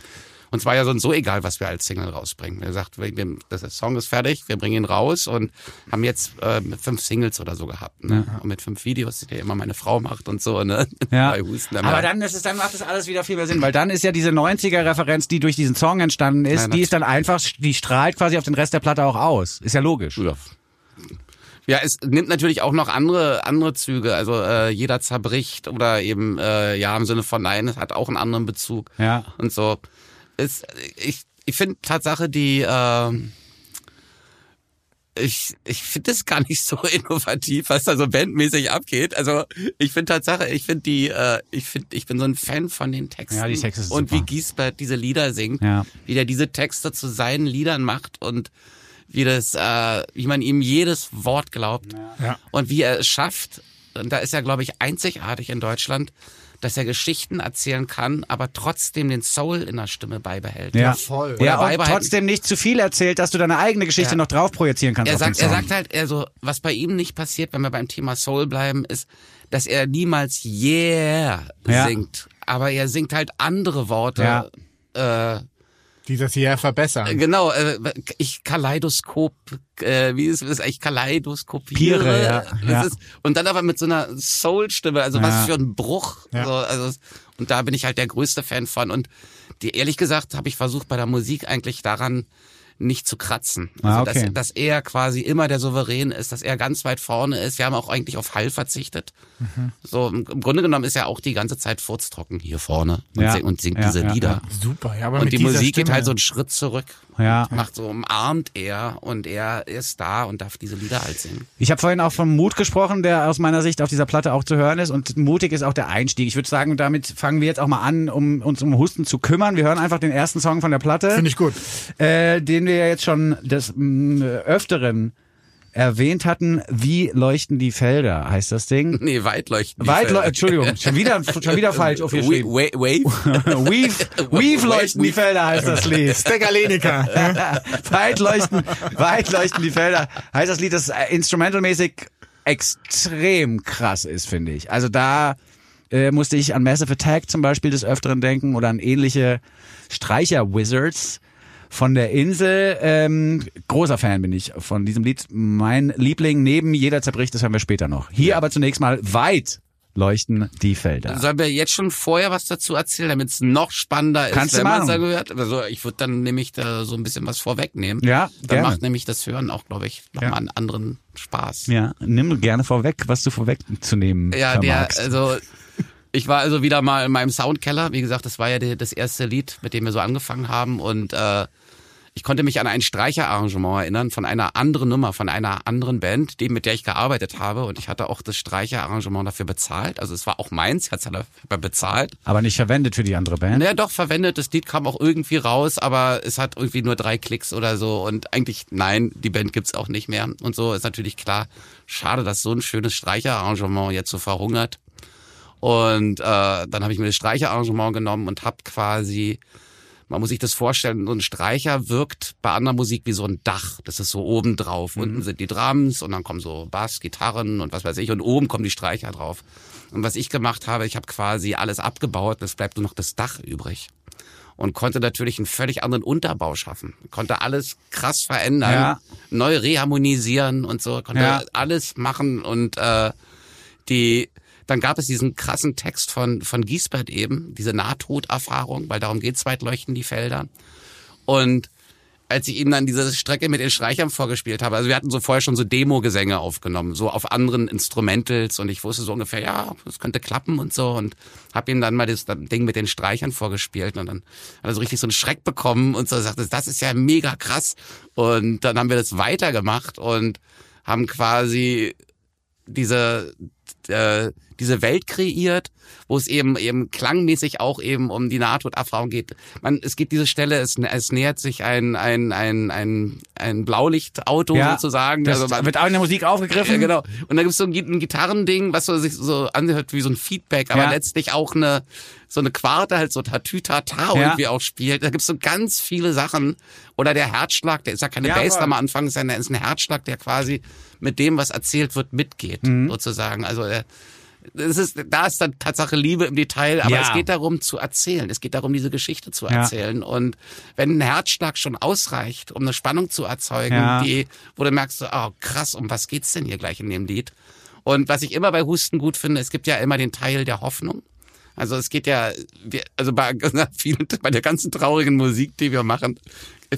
Und es war ja so und so egal, was wir als Single rausbringen. Wir sagt, das Song ist fertig, wir bringen ihn raus und haben jetzt äh, fünf Singles oder so gehabt. Ne? Und mit fünf Videos, die ja immer meine Frau macht und so, ne? Ja. Husten. Aber dann, ist es, dann macht das alles wieder viel mehr Sinn, weil dann ist ja diese 90er-Referenz, die durch diesen Song entstanden ist, Ja, die ist dann einfach, die strahlt quasi auf den Rest der Platte auch aus. Ist ja logisch. Ja. Ja, es nimmt natürlich auch noch andere andere Züge. Also äh, jeder zerbricht oder eben äh, ja im Sinne von nein, es hat auch einen anderen Bezug Ja. und so. Ist, ich ich finde Tatsache die äh, ich ich finde das gar nicht so innovativ, was da so bandmäßig abgeht. Also ich finde Tatsache, ich finde die äh, ich finde ich bin so ein Fan von den Texten Ja, die Texte sind und super. wie Giesbert diese Lieder singt, Ja. wie der diese Texte zu seinen Liedern macht und wie das, äh, wie man ihm jedes Wort glaubt Ja. und wie er es schafft. Und da ist er, glaube ich, einzigartig in Deutschland, dass er Geschichten erzählen kann, aber trotzdem den Soul in der Stimme beibehält. Ja, voll. Ja, Oder und beibehalten. trotzdem nicht zu viel erzählt, dass du deine eigene Geschichte Ja. noch drauf projizieren kannst Er auf sagt, den er sagt halt, also, was bei ihm nicht passiert, wenn wir beim Thema Soul bleiben, ist, dass er niemals Yeah Ja. singt. Aber er singt halt andere Worte. Äh, Die das hier verbessern. Genau, äh, ich Kaleidoskop, äh, wie ist es eigentlich Kaleidoskopiere? Piere, ja, ja. Ist, und dann aber mit so einer Soul-Stimme, also Ja. was für ein Bruch. So, also, und da bin ich halt der größte Fan von. Und die, ehrlich gesagt habe ich versucht bei der Musik eigentlich daran nicht zu kratzen. Also, Ah, okay. dass, dass er quasi immer der Souverän ist, dass er ganz weit vorne ist. Wir haben auch eigentlich auf Hall verzichtet. Mhm. So, im, im Grunde genommen ist er auch die ganze Zeit furztrocken hier vorne und, Ja. sing, und singt Ja, diese ja, Lieder. ja. Super, ja, aber Und mit die Musik geht Stimme. halt so einen Schritt zurück. Ja. Macht so, umarmt er und er ist da und darf diese Lieder halt singen. Ich habe vorhin auch vom Mut gesprochen, der aus meiner Sicht auf dieser Platte auch zu hören ist. Und mutig ist auch der Einstieg. Ich würde sagen, damit fangen wir jetzt auch mal an, um uns um Husten zu kümmern. Wir hören einfach den ersten Song von der Platte. Finde ich gut. äh, den wir ja jetzt schon des mh, Öfteren erwähnt hatten. Wie leuchten die Felder, heißt das Ding. Nee, weit leuchten. die Weit Felder. Entschuldigung, schon wieder, schon wieder falsch aufgeschrieben. Wave, wave. Weave, Weave leuchten die Felder heißt das Lied. Stegalenika. weit leuchten, weit leuchten die Felder heißt das Lied, das instrumentalmäßig extrem krass ist, finde ich. Also da äh, musste ich an Massive Attack zum Beispiel des Öfteren denken oder an ähnliche Streicher-Wizards von der Insel. Ähm, großer Fan bin ich von diesem Lied. Mein Liebling neben Jeder zerbricht, das hören wir später noch. Hier aber zunächst mal weit leuchten die Felder. Sollen wir jetzt schon vorher was dazu erzählen, damit es noch spannender ist, Kannst du wenn man es gehört? Also ich würde dann nämlich da so ein bisschen was vorwegnehmen. Ja, Dann gerne. macht nämlich das Hören auch, glaube ich, nochmal Ja. einen anderen Spaß. Ja, nimm gerne vorweg, was du vorwegzunehmen Ja, der, vermagst. also ich war also wieder mal in meinem Soundkeller. Wie gesagt, das war ja die, das erste Lied, mit dem wir so angefangen haben und äh, ich konnte mich an ein Streicherarrangement erinnern von einer anderen Nummer, von einer anderen Band, die mit der ich gearbeitet habe und ich hatte auch das Streicherarrangement dafür bezahlt. Also es war auch meins, ich hatte es dafür bezahlt. Aber nicht verwendet für die andere Band. Naja, doch, verwendet. Das Lied kam auch irgendwie raus, aber es hat irgendwie nur drei Klicks oder so. Und eigentlich, nein, die Band gibt's auch nicht mehr. Und so ist natürlich klar, schade, dass so ein schönes Streicherarrangement jetzt so verhungert. Und äh, dann habe ich mir das Streicherarrangement genommen und habe quasi, man muss sich das vorstellen, so ein Streicher wirkt bei anderer Musik wie so ein Dach. Das ist so oben drauf. Unten sind die Drums und dann kommen so Bass, Gitarren und was weiß ich. Und oben kommen die Streicher drauf. Und was ich gemacht habe, ich habe quasi alles abgebaut. Es bleibt nur noch das Dach übrig und konnte natürlich einen völlig anderen Unterbau schaffen. Konnte alles krass verändern, Ja. neu reharmonisieren und so, konnte Ja. alles machen und äh, die dann gab es diesen krassen Text von von Giesbert eben, diese Nahtoderfahrung, weil darum geht weit leuchten die Felder. Und als ich ihm dann diese Strecke mit den Streichern vorgespielt habe, also wir hatten so vorher schon so Demo-Gesänge aufgenommen, so auf anderen Instrumentals. Und ich wusste so ungefähr, ja, das könnte klappen und so. Und habe ihm dann mal das Ding mit den Streichern vorgespielt. Und dann hat er so richtig so einen Schreck bekommen und so sagte, das ist ja mega krass. Und dann haben wir das weitergemacht und haben quasi diese äh, diese Welt kreiert, wo es eben eben klangmäßig auch eben um die Nahtoderfahrung geht. Man, es gibt diese Stelle, es, es nähert sich ein ein ein ein, ein Blaulichtauto ja, sozusagen. Das also man, wird auch in der Musik aufgegriffen. ja, genau. Und da gibt's so ein, ein Gitarrending, was so sich so anhört wie so ein Feedback, aber Ja. letztlich auch eine so eine Quarte halt so Tatütata Ja. irgendwie auch spielt. Da gibt's so ganz viele Sachen. Oder der Herzschlag, der ist ja keine Ja, Bass am Anfang, sondern ist ein Herzschlag, der quasi mit dem, was erzählt wird, mitgeht, Mhm. sozusagen. Also der, das ist, da ist dann Tatsache Liebe im Detail, aber Ja. es geht darum zu erzählen. Es geht darum, diese Geschichte zu Ja. erzählen. Und wenn ein Herzschlag schon ausreicht, um eine Spannung zu erzeugen, Ja. die, wo du merkst, so, oh krass, um was geht's denn hier gleich in dem Lied? Und was ich immer bei Husten gut finde, es gibt ja immer den Teil der Hoffnung. Also es geht ja, also bei bei der ganzen traurigen Musik, die wir machen,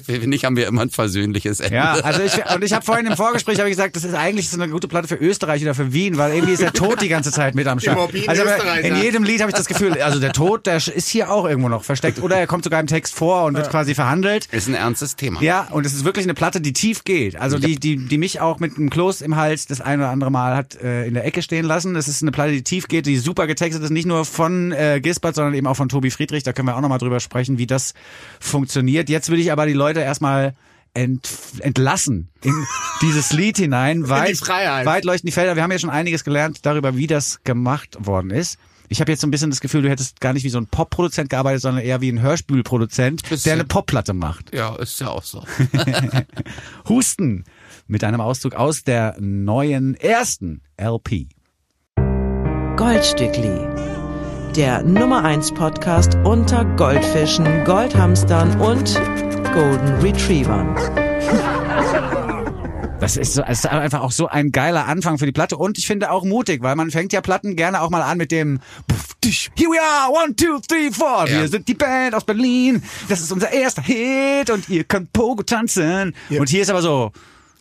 finde ich, haben wir immer ein versöhnliches Ende. Ja, also ich und ich habe vorhin im Vorgespräch habe ich gesagt, das ist eigentlich so eine gute Platte für Österreich oder für Wien, weil irgendwie ist der Tod die ganze Zeit mit am Start. Also in jedem Lied habe ich das Gefühl, also der Tod, der ist hier auch irgendwo noch versteckt oder er kommt sogar im Text vor und wird quasi verhandelt. Ist ein ernstes Thema. Ja, und es ist wirklich eine Platte, die tief geht. Also die, die, die mich auch mit einem Kloß im Hals das ein oder andere Mal hat äh, in der Ecke stehen lassen. Es ist eine Platte, die tief geht, die super getextet ist, nicht nur von äh, Gisbert, sondern eben auch von Tobi Friedrich. Da können wir auch nochmal drüber sprechen, wie das funktioniert. Jetzt will ich aber die Leute erstmal ent, entlassen in dieses Lied hinein. Weit, Freiheit. weit leuchten die Felder. Wir haben ja schon einiges gelernt darüber, wie das gemacht worden ist. Ich habe jetzt so ein bisschen das Gefühl, du hättest gar nicht wie so ein Popproduzent gearbeitet, sondern eher wie ein Hörspülproduzent, der eine Popplatte macht. Ja, ist ja auch so. Husten mit einem Auszug aus der neuen ersten LP. Goldstückli. Der Nummer 1 Podcast unter Goldfischen, Goldhamstern und Golden Retrievern. Das ist, so, es ist einfach auch so ein geiler Anfang für die Platte und ich finde auch mutig, weil man fängt ja Platten gerne auch mal an mit dem Puff, tisch, Here we are, one, two, three, four. Ja. Wir sind die Band aus Berlin. Das ist unser erster Hit und ihr könnt Pogo tanzen. Und hier ist aber so,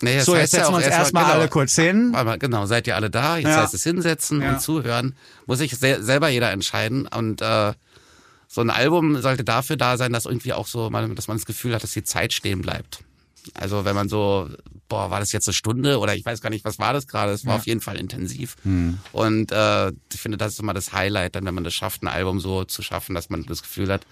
Nee, das so jetzt setzen wir uns erstmal- genau. alle kurz hin. Aber genau, seid ihr alle da? Jetzt Ja. heißt es hinsetzen Ja. und zuhören. Muss sich se selber jeder entscheiden. Und äh, so ein Album sollte dafür da sein, dass irgendwie auch so, man, dass man das Gefühl hat, dass die Zeit stehen bleibt. Also wenn man so, boah, war das jetzt eine Stunde oder ich weiß gar nicht, was war das gerade? Es war auf jeden Fall intensiv. Hm. Und äh, ich finde, das ist immer das Highlight, dann wenn man das schafft, ein Album so zu schaffen, dass man das Gefühl hat,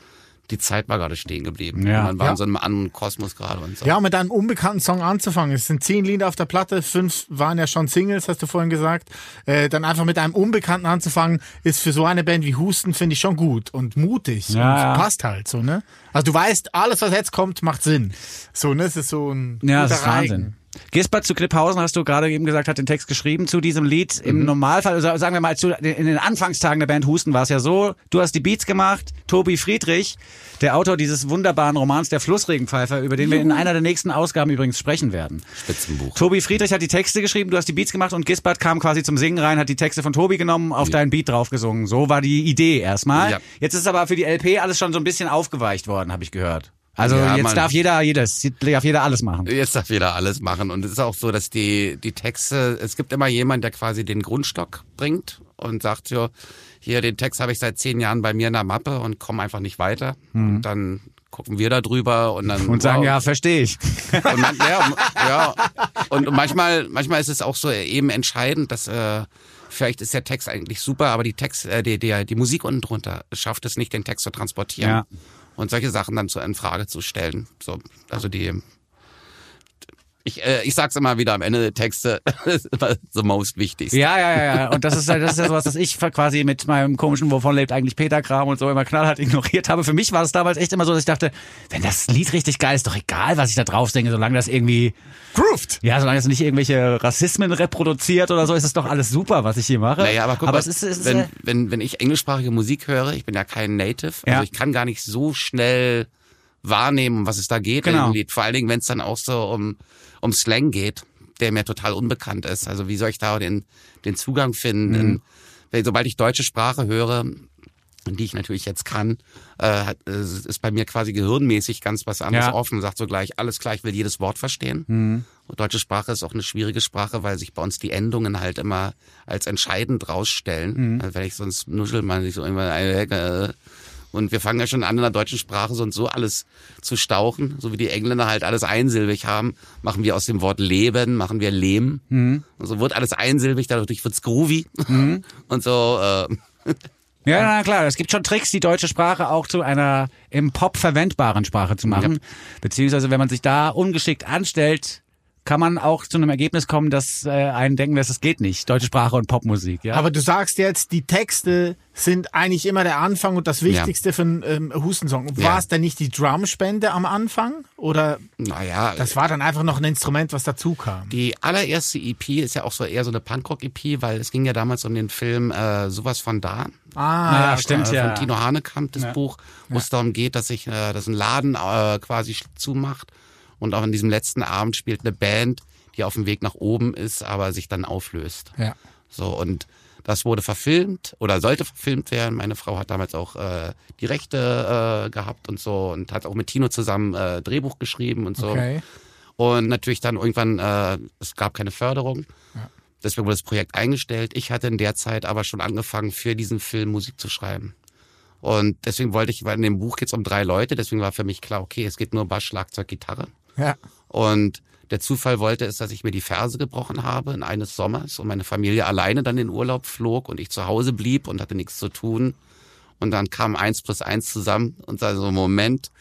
die Zeit war gerade stehen geblieben. Ja. Man war Ja. in so einem anderen Kosmos gerade und so. Ja, mit einem unbekannten Song anzufangen. Es sind zehn Lieder auf der Platte, fünf waren ja schon Singles, hast du vorhin gesagt. Äh, dann einfach mit einem Unbekannten anzufangen, ist für so eine Band wie Husten, finde ich schon gut und mutig. Ja, und ja. passt halt so, ne? Also du weißt, alles, was jetzt kommt, macht Sinn. So, ne? Es ist so ein Ja, guter das ist Wahnsinn. Gisbert zu Klipphausen hast du gerade eben gesagt, hat den Text geschrieben zu diesem Lied. Im Normalfall, also sagen wir mal, zu, in den Anfangstagen der Band Husten war es ja so, du hast die Beats gemacht, Tobi Friedrich, der Autor dieses wunderbaren Romans Der Flussregenpfeifer, über den wir in einer der nächsten Ausgaben übrigens sprechen werden. Spitzenbuch. Tobi Friedrich hat die Texte geschrieben, du hast die Beats gemacht und Gisbert kam quasi zum Singen rein, hat die Texte von Tobi genommen, auf deinen Beat draufgesungen. So war die Idee erstmal. Ja. Jetzt ist aber für die LP alles schon so ein bisschen aufgeweicht worden, habe ich gehört. Also Ja, jetzt man- darf jeder jedes, darf jeder alles machen. Jetzt darf jeder alles machen. Und es ist auch so, dass die, die Texte, es gibt immer jemand, der quasi den Grundstock bringt und sagt, so, hier, den Text habe ich seit zehn Jahren bei mir in der Mappe und komme einfach nicht weiter. Und dann gucken wir da drüber und dann. Und sagen, wow. ja, verstehe ich. Und man, ja, ja. Und manchmal, manchmal ist es auch so eben entscheidend, dass äh, vielleicht ist der Text eigentlich super, aber die Text, äh, die, die, die Musik unten drunter schafft es nicht, den Text zu transportieren. Ja. Und solche Sachen dann zu in Frage zu stellen. So, also die ich, äh, ich sag's immer wieder am Ende der Texte, ist immer the most wichtigste. Ja, ja, ja, ja. Und das ist, ja- das ist ja sowas, das ich quasi mit meinem komischen, wovon lebt eigentlich Peter Kram und so immer knallhart ignoriert habe. Für mich war es damals echt immer so, dass ich dachte, wenn das Lied richtig geil ist, doch egal, was ich da drauf singe, solange das irgendwie, Grooved. ja, solange es nicht irgendwelche Rassismen reproduziert oder so, ist es doch alles super, was ich hier mache. Naja, aber guck mal, es ist, es ist wenn, äh, wenn, wenn ich englischsprachige Musik höre, ich bin ja kein Native, Ja. also ich kann gar nicht so schnell wahrnehmen, was es da geht in Genau. dem Lied. Vor allen Dingen, wenn es dann auch so um, um Slang geht, der mir total unbekannt ist. Also wie soll ich da den, den Zugang finden? Mhm. Wenn, sobald ich deutsche Sprache höre, die ich natürlich jetzt kann, äh, ist bei mir quasi gehirnmäßig ganz was anderes Ja. offen. Sagt so gleich, alles klar, ich will jedes Wort verstehen. Und deutsche Sprache ist auch eine schwierige Sprache, weil sich bei uns die Endungen halt immer als entscheidend rausstellen. Also wenn ich sonst nuschel man sich so immer äh, und wir fangen ja schon an in der deutschen Sprache so und so alles zu stauchen, so wie die Engländer halt alles einsilbig haben, machen wir aus dem Wort leben, machen wir lehm. Und so wird alles einsilbig, dadurch wird's groovy. Und so, äh, Ja, na klar, es gibt schon Tricks, die deutsche Sprache auch zu einer im Pop verwendbaren Sprache zu machen. Beziehungsweise, wenn man sich da ungeschickt anstellt, kann man auch zu einem Ergebnis kommen, dass äh, einen denken lässt, es geht nicht. Deutsche Sprache und Popmusik, ja. Aber du sagst jetzt, die Texte sind eigentlich immer der Anfang und das Wichtigste für einen ähm, Hustensong. War Ja. es denn nicht die Drumspende am Anfang? Oder naja, das war dann einfach noch ein Instrument, was dazu kam? Die allererste EP ist ja auch so eher so eine Punkrock-EP, weil es ging ja damals um den Film äh, Sowas von da. Ah, ja, stimmt, äh, ja. Von Tino Hanekamp, das Buch, wo es darum geht, dass sich äh, dass ein Laden äh, quasi zumacht und auch in diesem letzten Abend spielt eine Band, die auf dem Weg nach oben ist, aber sich dann auflöst. Ja. So und das wurde verfilmt oder sollte verfilmt werden. Meine Frau hat damals auch äh, die Rechte äh, gehabt und so und hat auch mit Tino zusammen äh, Drehbuch geschrieben und so. Okay. Und natürlich dann irgendwann, äh, es gab keine Förderung. Deswegen wurde das Projekt eingestellt. Ich hatte in der Zeit aber schon angefangen, für diesen Film Musik zu schreiben. Und deswegen wollte ich, weil in dem Buch geht es um drei Leute, deswegen war für mich klar, okay, es geht nur Bass, Schlagzeug, Gitarre. Ja. Und der Zufall wollte es, dass ich mir die Ferse gebrochen habe in eines Sommers und meine Familie alleine dann in Urlaub flog und ich zu Hause blieb und hatte nichts zu tun. Und dann kam eins plus eins zusammen und sah so, Moment,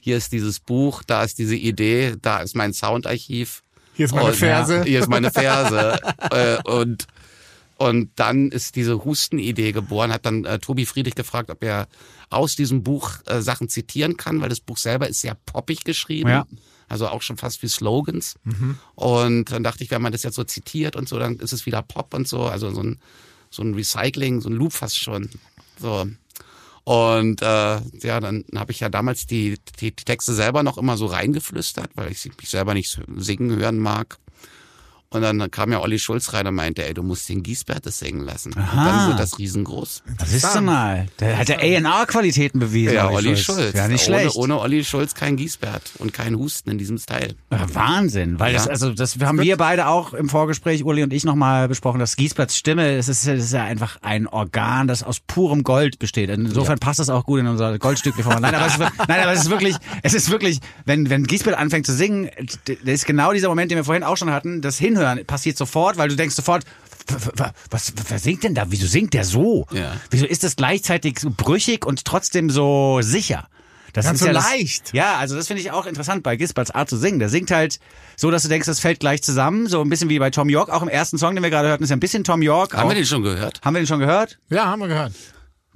hier ist dieses Buch, da ist diese Idee, da ist mein Soundarchiv. Hier ist meine Und, Ferse. Ja, hier ist meine Ferse. äh, und, und dann ist diese Hustenidee geboren, hat dann äh, Tobi Friedrich gefragt, ob er aus diesem Buch äh, Sachen zitieren kann, weil das Buch selber ist sehr poppig geschrieben. Ja. Also auch schon fast wie Slogans. Und dann dachte ich, wenn man das jetzt so zitiert und so, dann ist es wieder Pop und so. Also so ein, so ein Recycling, so ein Loop fast schon. So. Und äh, ja, dann habe ich ja damals die, die, die Texte selber noch immer so reingeflüstert, weil ich mich selber nicht singen hören mag. Und dann kam ja Olli Schulz rein und meinte, ey, du musst den Giesbert das singen lassen. Und dann wird das riesengroß. Das ist du mal. Der hat ja A&R-Qualitäten bewiesen. Ja, Olli Schulz. Ja, nicht ohne, schlecht. ohne Olli Schulz kein Giesbert und kein Husten in diesem Style. Ja, Wahnsinn, weil das, Ja. also das haben wir beide auch im Vorgespräch, Uli und ich nochmal besprochen, dass Giesberts Stimme, es ist, ist ja einfach ein Organ, das aus purem Gold besteht. Insofern passt das auch gut in unser Goldstück. Nein, aber es ist, wir- nein, aber es ist wirklich, es ist wirklich, wenn, wenn Giesbert anfängt zu singen, das ist genau dieser Moment, den wir vorhin auch schon hatten, das Hinhören passiert sofort, weil du denkst sofort, was, wer singt denn da? Wieso singt der so? Ja. Wieso ist das gleichzeitig so brüchig und trotzdem so sicher? Das Ganz ist so ja das- leicht. ja, also das finde ich auch interessant bei Gisberts Art zu singen. Der singt halt so, dass du denkst, das fällt gleich zusammen. So ein bisschen wie bei Tom York. Auch im ersten Song, den wir gerade hörten, ist ja ein bisschen Tom York. Haben auch. wir den schon gehört? Haben wir den schon gehört? Ja, haben wir gehört.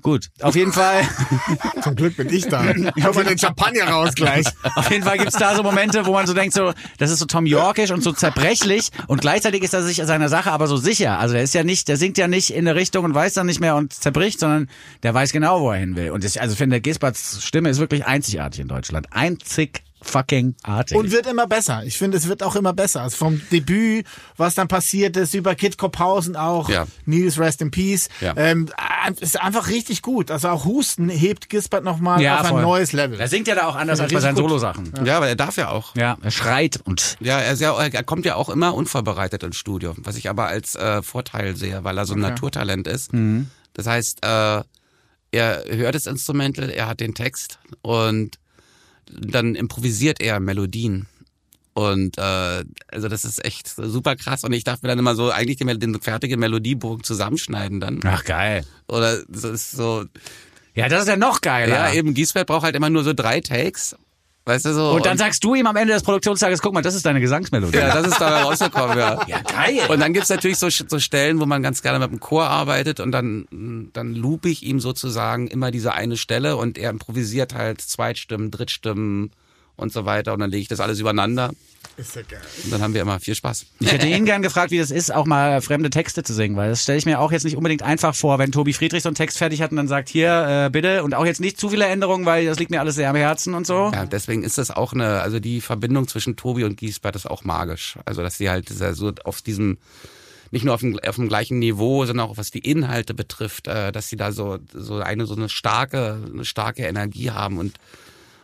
Gut, auf jeden Fall. Zum Glück bin ich da. Ich hol mal den Champagner raus gleich. Auf jeden Fall gibt's da so Momente, wo man so denkt, so, das ist so Tom Yorkisch und so zerbrechlich und gleichzeitig ist er sich seiner Sache aber so sicher. Also der ist ja nicht, der singt ja nicht in eine Richtung und weiß dann nicht mehr und zerbricht, sondern der weiß genau, wo er hin will. Und ich, also finde, Gisberts Stimme ist wirklich einzigartig in Deutschland. Einzig fucking artig. Und wird immer besser. Ich finde, es wird auch immer besser. Also vom Debüt, was dann passiert ist, über Kid Kopphausen auch, Ja. Nils Rest in Peace, Ja. ähm, ist einfach richtig gut. Also auch Husten hebt Gisbert nochmal auf ein voll. neues Level. Er singt ja da auch anders Ja, als bei seinen. Solosachen. Ja, aber er darf ja auch. Ja, er schreit und Ja, er, ist ja, er kommt ja auch immer unvorbereitet ins Studio, was ich aber als äh, Vorteil sehe, weil er so ein Naturtalent ist. Das heißt, äh, er hört das Instrumental, er hat den Text und dann improvisiert er Melodien. Und äh, also das ist echt super krass. Und ich darf mir dann immer so eigentlich den, den fertigen Melodiebogen zusammenschneiden dann. ach geil. Oder das ist so. Ja, das ist ja noch geiler. Ja, eben Giesbert braucht halt immer nur so drei Takes. Weißt du so. Und dann sagst du ihm am Ende des Produktionstages, guck mal, das ist deine Gesangsmelodie. ja, das ist dabei rausgekommen, ja. Ja, geil. Und dann gibt's natürlich so, so Stellen, wo man ganz gerne mit dem Chor arbeitet und dann, dann loop ich ihm sozusagen immer diese eine Stelle und er improvisiert halt Zweitstimmen, Drittstimmen und so weiter und dann lege ich das alles übereinander Ist ja geil. und dann haben wir immer viel Spaß. Ich hätte ihn gern gefragt, wie das ist, auch mal fremde Texte zu singen, weil das stelle ich mir auch jetzt nicht unbedingt einfach vor, wenn Tobi Friedrich so einen Text fertig hat und dann sagt, hier, äh, bitte, und auch jetzt nicht zu viele Änderungen, weil das liegt mir alles sehr am Herzen und so. Ja, deswegen ist das auch eine, also die Verbindung zwischen Tobi und Giesbert ist auch magisch. Also dass sie halt sehr so auf diesem nicht nur auf dem, auf dem gleichen Niveau, sondern auch was die Inhalte betrifft, äh, dass sie da so so eine so eine starke eine starke Energie haben und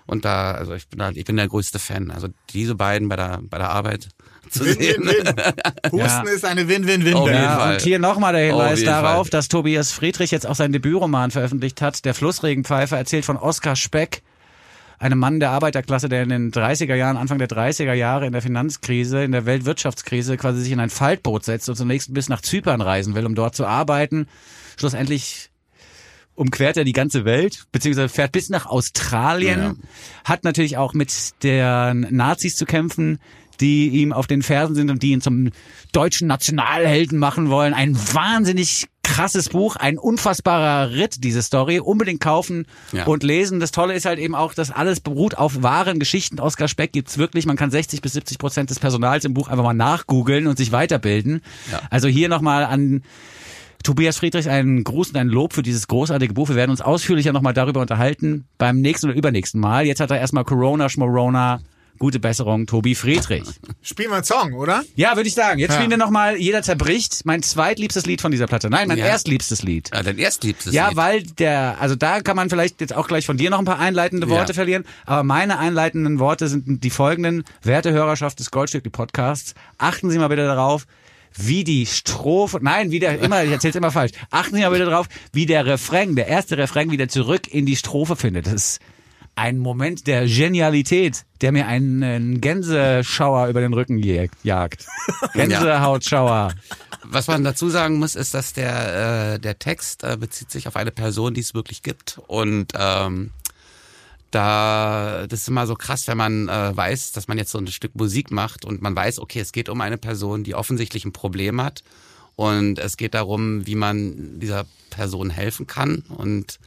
und da also ich bin da, ich bin der größte Fan. Also diese beiden bei der bei der Arbeit zu sehen. Win-win-win. Husten Ja. ist eine Win-Win-Win. Jeden Ja, und hier nochmal der Hinweis jeden darauf, Fall. dass Tobias Friedrich jetzt auch seinen Debütroman veröffentlicht hat. Der Flussregenpfeifer erzählt von Oskar Speck, einem Mann der Arbeiterklasse, der in den 30er Jahren, Anfang der 30er Jahre in der Finanzkrise, in der Weltwirtschaftskrise quasi sich in ein Faltboot setzt und zunächst bis nach Zypern reisen will, um dort zu arbeiten. Schlussendlich umquert er die ganze Welt, beziehungsweise fährt bis nach Australien, Ja. hat natürlich auch mit den Nazis zu kämpfen, die ihm auf den Fersen sind und die ihn zum deutschen Nationalhelden machen wollen. Ein wahnsinnig krasses Buch, ein unfassbarer Ritt, diese Story. Unbedingt kaufen Ja. und lesen. Das Tolle ist halt eben auch, dass alles beruht auf wahren Geschichten. Oskar Speck gibt's wirklich. Man kann 60 bis 70 Prozent des Personals im Buch einfach mal nachgoogeln und sich weiterbilden. Ja. Also hier nochmal an Tobias Friedrich einen Gruß und ein Lob für dieses großartige Buch. Wir werden uns ausführlicher nochmal darüber unterhalten beim nächsten oder übernächsten Mal. Jetzt hat er erstmal Corona, Schmorona. Gute Besserung, Tobi Friedrich. Spielen wir einen Song, oder? Ja, würde ich sagen. Jetzt Ja. spielen wir nochmal Jeder zerbricht. Mein zweitliebstes Lied von dieser Platte. Nein, mein Ja. erstliebstes Lied. Ja, dein erstliebstes Ja, Lied. weil der, also da kann man vielleicht jetzt auch gleich von dir noch ein paar einleitende Worte Ja. verlieren, aber meine einleitenden Worte sind die folgenden. Werte Hörerschaft des Goldstückli Podcasts, achten Sie mal bitte darauf, wie die Strophe, nein, wie der, immer, ich erzähl's immer falsch, achten Sie mal bitte darauf, wie der Refrain, der erste Refrain wieder zurück in die Strophe findet. Das ist ein Moment der Genialität, der mir einen, Gänseschauer über den Rücken jag- jagt. Gänsehautschauer. Was man dazu sagen muss, ist, dass der, äh, der Text äh, bezieht sich auf eine Person, die es wirklich gibt. Und ähm, da, das ist immer so krass, wenn man äh, weiß, dass man jetzt so ein Stück Musik macht und man weiß, okay, es geht um eine Person, die offensichtlich ein Problem hat. Und es geht darum, wie man dieser Person helfen kann. Und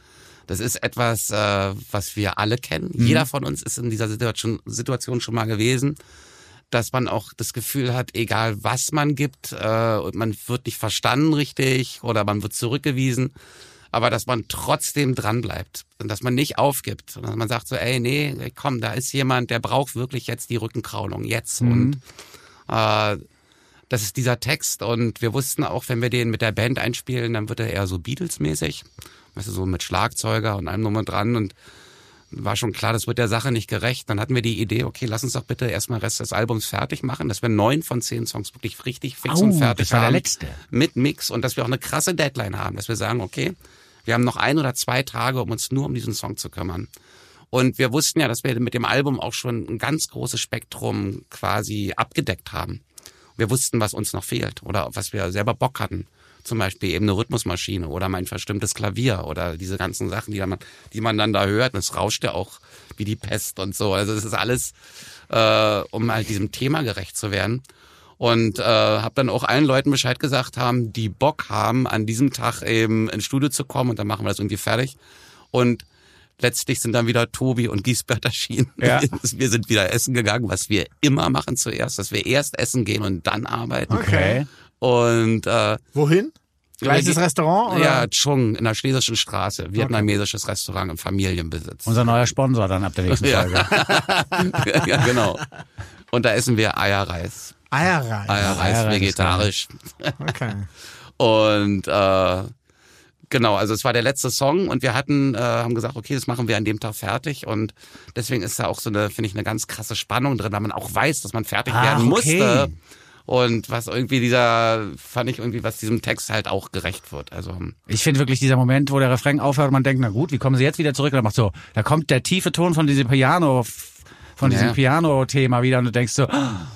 das ist etwas, äh, was wir alle kennen. Jeder von uns ist in dieser Situation, Situation schon mal gewesen dass man auch das Gefühl hat, egal was man gibt, äh, man wird nicht verstanden richtig oder man wird zurückgewiesen, aber dass man trotzdem dran bleibt und dass man nicht aufgibt und dass man sagt so, ey, nee, komm, da ist jemand, der braucht wirklich jetzt die Rückenkraulung, jetzt und äh, das ist dieser Text und wir wussten auch, wenn wir den mit der Band einspielen, dann wird er eher so Beatles-mäßig, weißt du, so mit Schlagzeuger und allem drum und dran und war schon klar, das wird der Sache nicht gerecht. Dann hatten wir die Idee, okay, lass uns doch bitte erstmal Rest des Albums fertig machen, dass wir neun von zehn Songs wirklich richtig fix Au, und fertig das war der haben. letzte. Mit Mix und dass wir auch eine krasse Deadline haben, dass wir sagen, okay, wir haben noch ein oder zwei Tage, um uns nur um diesen Song zu kümmern. Und wir wussten ja, dass wir mit dem Album auch schon ein ganz großes Spektrum quasi abgedeckt haben. Wir wussten, was uns noch fehlt oder was wir selber Bock hatten. Zum Beispiel eben eine Rhythmusmaschine oder mein verstimmtes Klavier oder diese ganzen Sachen, die man, die man dann da hört. Und es rauscht ja auch wie die Pest und so. Also es ist alles, äh, um halt diesem Thema gerecht zu werden. Und äh, habe dann auch allen Leuten Bescheid gesagt haben, die Bock haben, an diesem Tag eben ins Studio zu kommen und dann machen wir das irgendwie fertig. Und letztlich sind dann wieder Tobi und Giesbert erschienen. Ja. Wir sind wieder essen gegangen, was wir immer machen zuerst, dass wir erst essen gehen und dann arbeiten. Okay. Und äh, Wohin? Gleiches Restaurant? Oder? Ja, Chung in der Schlesischen Straße, vietnamesisches Restaurant im Familienbesitz. Unser neuer Sponsor dann ab der nächsten Ja. Folge. ja, genau. Und da essen wir Eierreis. Eierreis. Eierreis, Eierreis vegetarisch. Okay. Und äh, genau, also es war der letzte Song und wir hatten, äh, haben gesagt, okay, das machen wir an dem Tag fertig. Und deswegen ist da auch so eine, finde ich, eine ganz krasse Spannung drin, weil man auch weiß, dass man fertig Ach, werden okay. musste. Und was irgendwie dieser, fand ich irgendwie, was diesem Text halt auch gerecht wird. Also Ich finde wirklich dieser Moment, wo der Refrain aufhört und man denkt, na gut, wie kommen sie jetzt wieder zurück? Und dann macht so, da kommt der tiefe Ton von diesem Piano, von diesem Ja. Piano-Thema wieder und du denkst so,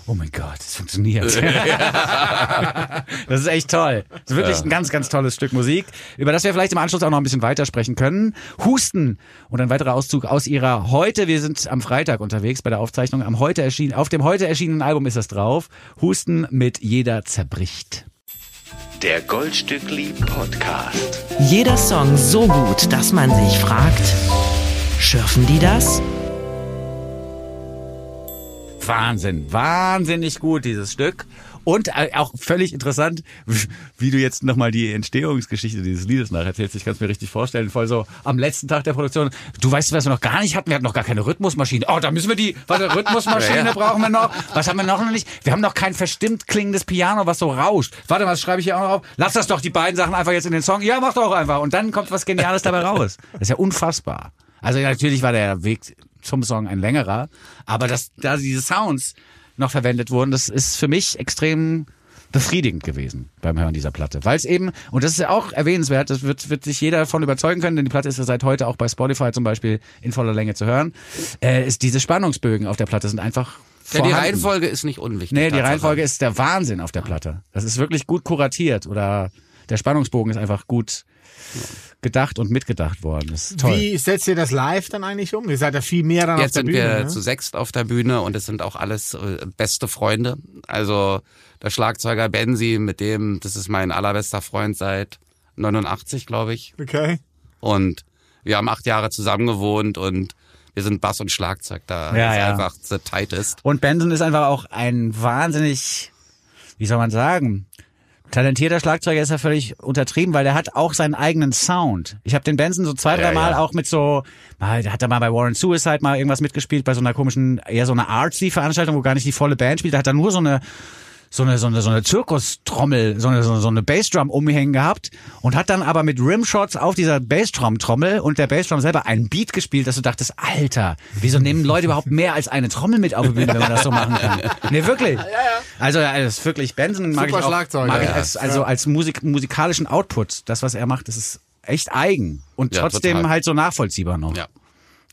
oh mein Gott, es funktioniert. das ist echt toll. Das ist wirklich ein ganz, ganz tolles Stück Musik, über das wir vielleicht im Anschluss auch noch ein bisschen weitersprechen können. Husten und ein weiterer Auszug aus ihrer heute, wir sind am Freitag unterwegs bei der Aufzeichnung, am heute erschienen, auf dem heute erschienenen Album ist das drauf. Husten mit Jeder zerbricht. Der Goldstückli Podcast. Jeder Song so gut, dass man sich fragt, schürfen die das? Wahnsinn, wahnsinnig gut, dieses Stück. Und äh, auch völlig interessant, wie du jetzt nochmal die Entstehungsgeschichte dieses Liedes nacherzählst. Ich kann es mir richtig vorstellen, voll so am letzten Tag der Produktion. Du weißt, was wir noch gar nicht hatten? Wir hatten noch gar keine Rhythmusmaschine. Oh, da müssen wir die, warte, Rhythmusmaschine brauchen wir noch. Was haben wir noch nicht? Wir haben noch kein verstimmt klingendes Piano, was so rauscht. Warte mal, das schreibe ich hier auch noch auf. Lass das doch die beiden Sachen einfach jetzt in den Song. Ja, mach doch einfach. Und dann kommt was Geniales dabei raus. Das ist ja unfassbar. Also natürlich war der Weg zum Song ein längerer, aber dass da diese Sounds noch verwendet wurden, das ist für mich extrem befriedigend gewesen beim Hören dieser Platte. Weil es eben, und das ist ja auch erwähnenswert, das wird, wird sich jeder davon überzeugen können, denn die Platte ist ja seit heute auch bei Spotify zum Beispiel in voller Länge zu hören, äh, ist diese Spannungsbögen auf der Platte sind einfach ja, die. Reihenfolge ist nicht unwichtig. Nee, die. Reihenfolge ist der Wahnsinn auf der Platte. Das ist wirklich gut kuratiert oder der Spannungsbogen ist einfach gut gedacht und mitgedacht worden. Das ist toll. Wie setzt ihr das live dann eigentlich um? Ihr seid ja viel mehr dann auf Jetzt der sind Bühne. wir ne? zu sechst auf der Bühne und es sind auch alles äh, beste Freunde. Also der Schlagzeuger Benzi, mit dem, das ist mein allerbester Freund seit 89, glaube ich. Okay. Und wir haben acht Jahre zusammen gewohnt und wir sind Bass und Schlagzeug da. Ja, ist ja. einfach the tightest. Und Benson ist einfach auch ein wahnsinnig, wie soll man sagen, talentierter Schlagzeuger ist ja völlig untertrieben, weil der hat auch seinen eigenen Sound. Ich habe den Benson so zwei, Ja, drei Mal ja. auch mit so, mal, hat er mal bei Warren Suicide mal irgendwas mitgespielt, bei so einer komischen, eher so einer Artsy-Veranstaltung, wo gar nicht die volle Band spielt. Da hat er nur so eine so eine, so eine, so eine Zirkustrommel, so eine, so eine, so eine Bassdrum umhängen gehabt und hat dann aber mit Rimshots auf dieser Bassdrum-Trommel und der Bassdrum selber einen Beat gespielt, dass du dachtest, Alter, wieso nehmen Leute überhaupt mehr als eine Trommel mit auf die Bühne, wenn man das so machen kann? Nee, wirklich. Also, das ist wirklich, Benson mag Super ich auch, Schlagzeuger, mag ich ja. als, also als Musik, musikalischen Output. Das, was er macht, das ist echt eigen und Ja, trotzdem total. halt so nachvollziehbar noch. Ja.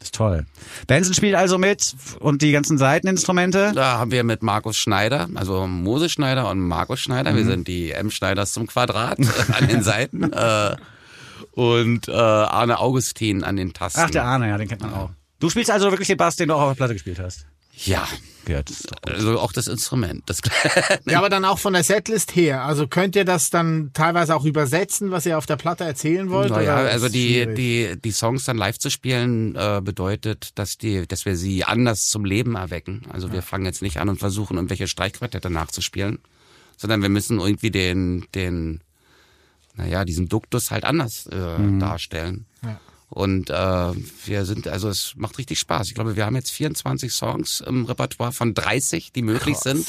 Das ist toll. Benson spielt also mit und die ganzen Seiteninstrumente. Da haben wir mit Markus Schneider, also Mose Schneider und Markus Schneider, Mhm. wir sind die M Schneiders zum Quadrat an den Seiten äh, und äh, Arne Augustin an den Tasten. Ach, der Arne, ja, den kennt man auch. Du spielst also wirklich den Bass, den du auch auf der Platte gespielt hast. Ja, gut. also auch das Instrument. Das Ja, aber dann auch von der Setlist her. Also könnt ihr das dann teilweise auch übersetzen, was ihr auf der Platte erzählen wollt? Naja, also die, schwierig? die, die Songs dann live zu spielen, äh, bedeutet, dass die, dass wir sie anders zum Leben erwecken. Also wir fangen jetzt nicht an und versuchen, irgendwelche Streichquartette nachzuspielen, sondern wir müssen irgendwie den, den, naja, diesen Duktus halt anders äh, darstellen. Ja. Und äh, wir sind, also es macht richtig Spaß. Ich glaube, wir haben jetzt 24 Songs im Repertoire von 30, die möglich sind.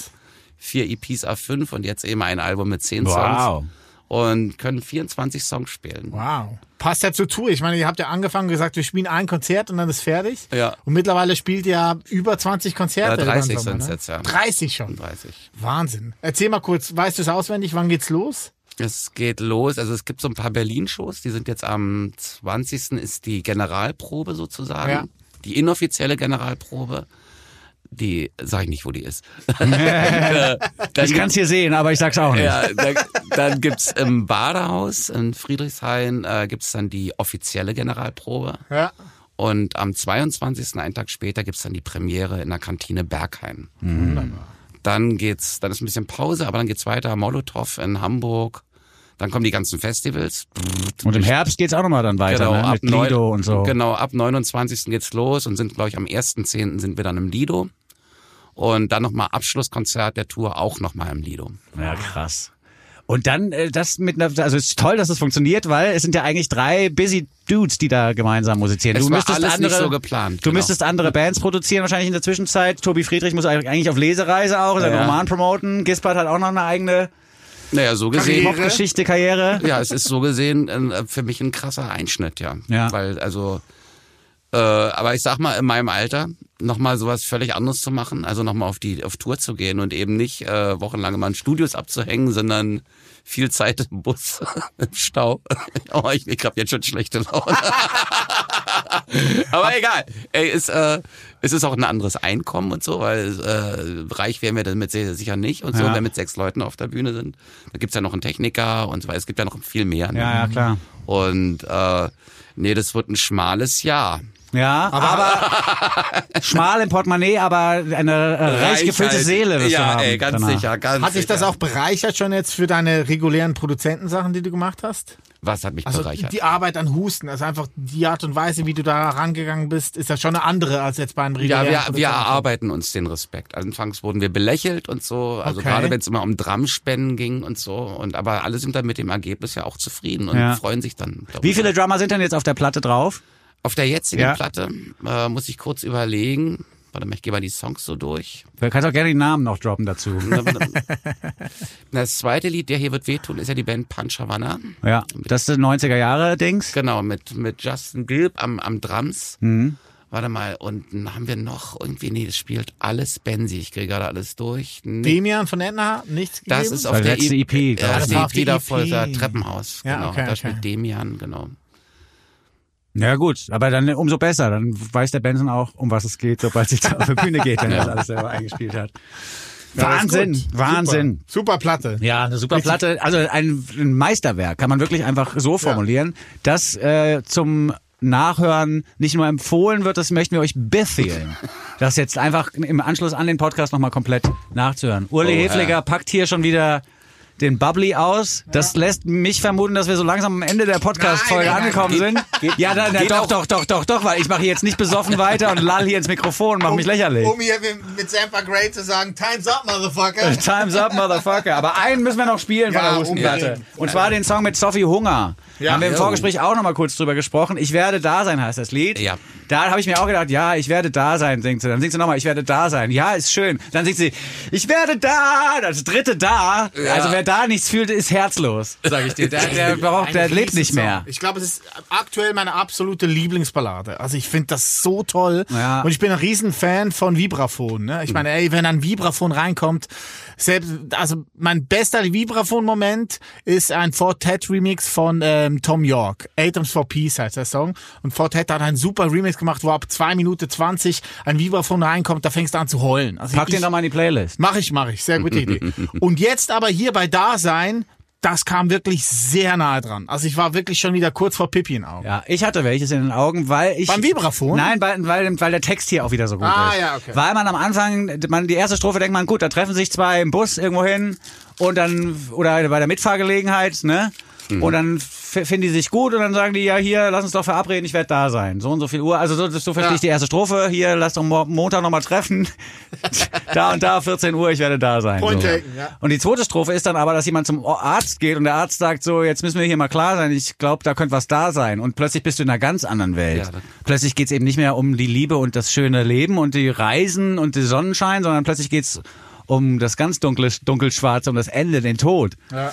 Vier EPs A5 und jetzt eben ein Album mit 10 Wow. Songs. Und können 24 Songs spielen. Wow. Passt ja zur Tour. Ich meine, ihr habt ja angefangen gesagt, wir spielen ein Konzert und dann ist fertig. Ja. Und mittlerweile spielt ihr über 20 Konzerte. Ja, 30 über den Sommer, sind's ne? jetzt, ja. 30 schon. 30. Wahnsinn. Erzähl mal kurz, weißt du es auswendig? Wann geht's los? Es geht los, also es gibt so ein paar Berlin-Shows, die sind jetzt am 20. ist die Generalprobe sozusagen. Ja. Die inoffizielle Generalprobe. Die, sag ich nicht, wo die ist. Ich kann es hier sehen, aber ich sag's auch nicht. Ja, dann, dann gibt's im Badehaus in Friedrichshain äh, gibt's dann die offizielle Generalprobe. Ja. Und am 22., einen Tag später, gibt's dann die Premiere in der Kantine Berghain. Mhm. Dann geht's, dann ist ein bisschen Pause, aber dann geht's weiter. Molotow in Hamburg. Dann kommen die ganzen Festivals. Und im Herbst geht's auch nochmal dann weiter, Genau, ne? ab mit Lido und so. Genau, ab 29. geht's los und sind, glaube ich, am 1.10. sind wir dann im Lido. Und dann nochmal Abschlusskonzert der Tour auch nochmal im Lido. Ja, krass. Und dann äh, das mit einer, also es ist toll, dass es funktioniert, weil es sind ja eigentlich drei busy Dudes, die da gemeinsam musizieren. Es du war müsstest alles andere, nicht so geplant, Du genau. müsstest andere Bands produzieren wahrscheinlich in der Zwischenzeit. Tobi Friedrich muss eigentlich auf Lesereise auch, seinen Ja. Roman promoten. Gispert hat auch noch eine eigene Naja, so gesehen. Popgeschichte, Karriere. Ja, es ist so gesehen äh, für mich ein krasser Einschnitt, ja. Ja. Weil, also, äh, aber ich sag mal, in meinem Alter nochmal sowas völlig anderes zu machen, also nochmal auf die auf Tour zu gehen und eben nicht äh, wochenlang immer in Studios abzuhängen, sondern viel Zeit im Bus, im Stau. Oh, ich, ich hab jetzt schon schlechte Laune. aber egal. Ey, ist, äh, es ist auch ein anderes Einkommen und so, weil äh, reich wären wir damit sehr sicher nicht und so, Ja. wenn wir mit sechs Leuten auf der Bühne sind. Da gibt's ja noch einen Techniker und so weiter. Es gibt ja noch viel mehr. Ne? Ja, ja, klar. Und äh, nee, das wird ein schmales Jahr. Ja, aber, schmal im Portemonnaie, aber eine äh, reich gefüllte. Seele wirst ja, du haben. ey, ganz danach. sicher, ganz Hat sich das auch bereichert schon jetzt für deine regulären Produzentensachen, die du gemacht hast? Was hat mich Also bereichert? die Arbeit an Husten, also einfach die Art und Weise, wie du da rangegangen bist, ist ja schon eine andere als jetzt bei einem Ja, regulären wir, wir Produzenten. erarbeiten uns den Respekt. Anfangs wurden wir belächelt und so, also Okay. gerade wenn es immer um Drumspenden ging und so. Und aber alle sind dann mit dem Ergebnis ja auch zufrieden und Ja. freuen sich dann. Darüber. Wie viele Drummer sind denn jetzt auf der Platte drauf? Auf der jetzigen Ja. Platte äh, muss ich kurz überlegen. Warte mal, ich gehe mal die Songs so durch. Du kannst auch gerne die Namen noch droppen dazu. Das zweite Lied, der hier wird wehtun, ist ja die Band Punch Havana. Ja, das ist 90er Jahre Dings. Genau, mit, mit Justin Gilb am, am Drums. Mhm. Warte mal, und dann haben wir noch irgendwie, nee, das spielt alles Benzi. Ich kriege gerade alles durch. Nee, Demian von Etna, nichts das gegeben? ist auf die der letzte EP, Ja, glaub das ist Das die EP der davor, EP. der Treppenhaus. Ja, genau, okay, da okay. spielt Demian, genau. Ja gut, aber dann umso besser. Dann weiß der Benson auch, um was es geht, sobald sich da auf die Bühne geht, wenn er das alles selber eingespielt hat. Ja, Wahnsinn. Wahnsinn. Super, super Platte. Ja, eine super Platte, also ein, ein Meisterwerk, kann man wirklich einfach so formulieren, dass äh, zum Nachhören nicht nur empfohlen wird, das möchten wir euch befehlen. Das jetzt einfach im Anschluss an den Podcast nochmal komplett nachzuhören. Uli Oh, Hefliger ja. packt hier schon wieder den Bubbly aus. Das lässt mich vermuten, dass wir so langsam am Ende der Podcast-Folge Nein, nein, angekommen sind. ja, dann, dann, doch, doch, doch, doch, doch, weil ich mache hier jetzt nicht besoffen weiter und lall hier ins Mikrofon und mache mich lächerlich. Um hier mit Sampa Gray zu sagen, time's up, motherfucker. Time's up, Motherfucker. Aber einen müssen wir noch spielen von Ja, der Hustenplatte. Und zwar den Song mit Sophie Hunger. Ja. Haben wir im Ja. Vorgespräch auch noch mal kurz drüber gesprochen. Ich werde da sein heißt das Lied. Ja. Da habe ich mir auch gedacht, ja, ich werde da sein, singt sie. Dann singt sie nochmal, ich werde da sein. Ja, ist schön. Dann singt sie, ich werde da, das dritte da. Ja. Also wer da nichts fühlt, ist herzlos, sag ich dir. Der, der, braucht, der lebt nicht mehr. Ich glaube, es ist aktuell meine absolute Lieblingsballade. Also ich finde das so toll. Ja. Und ich bin ein Riesenfan von Vibraphon. Ne? Ich meine, ey, wenn ein Vibraphon reinkommt, selbst, also mein bester Vibraphon-Moment ist ein Fortet Remix von ähm, Tom York. Atoms for Peace heißt der Song. Und Fortet hat einen super Remix gemacht, wo ab 2 Minuten 20 ein Vibraphon reinkommt, da fängst du an zu heulen. Also Pack ich, den doch mal in die Playlist. Mach ich, mach ich. Sehr gute Idee. Und jetzt aber hier bei Dasein, das kam wirklich sehr nahe dran. Also ich war wirklich schon wieder kurz vor Pippi in Augen. Ja, ich hatte welches in den Augen, weil ich... Beim Vibraphon? Nein, weil, weil, weil der Text hier auch wieder so gut Ah, ist. ja, okay. Weil man am Anfang, man, die erste Strophe denkt man, gut, da treffen sich zwei im Bus irgendwo hin und dann, oder bei der Mitfahrgelegenheit, ne? Mhm. Und dann finden die sich gut und dann sagen die, ja, hier, lass uns doch verabreden, ich werde da sein. So und so viel Uhr. Also so, so verstehe Ja. ich die erste Strophe. Hier, lass doch mo Montag nochmal treffen. da und da, 14 Uhr, ich werde da sein. Point so. taken, ja. Und die zweite Strophe ist dann aber, dass jemand zum Arzt geht und der Arzt sagt so, jetzt müssen wir hier mal klar sein, ich glaube, da könnte was da sein. Und plötzlich bist du in einer ganz anderen Welt. Ja, plötzlich geht's eben nicht mehr um die Liebe und das schöne Leben und die Reisen und die Sonnenschein, sondern plötzlich geht's um das ganz dunkle, dunkelschwarze, um das Ende, den Tod. Ja.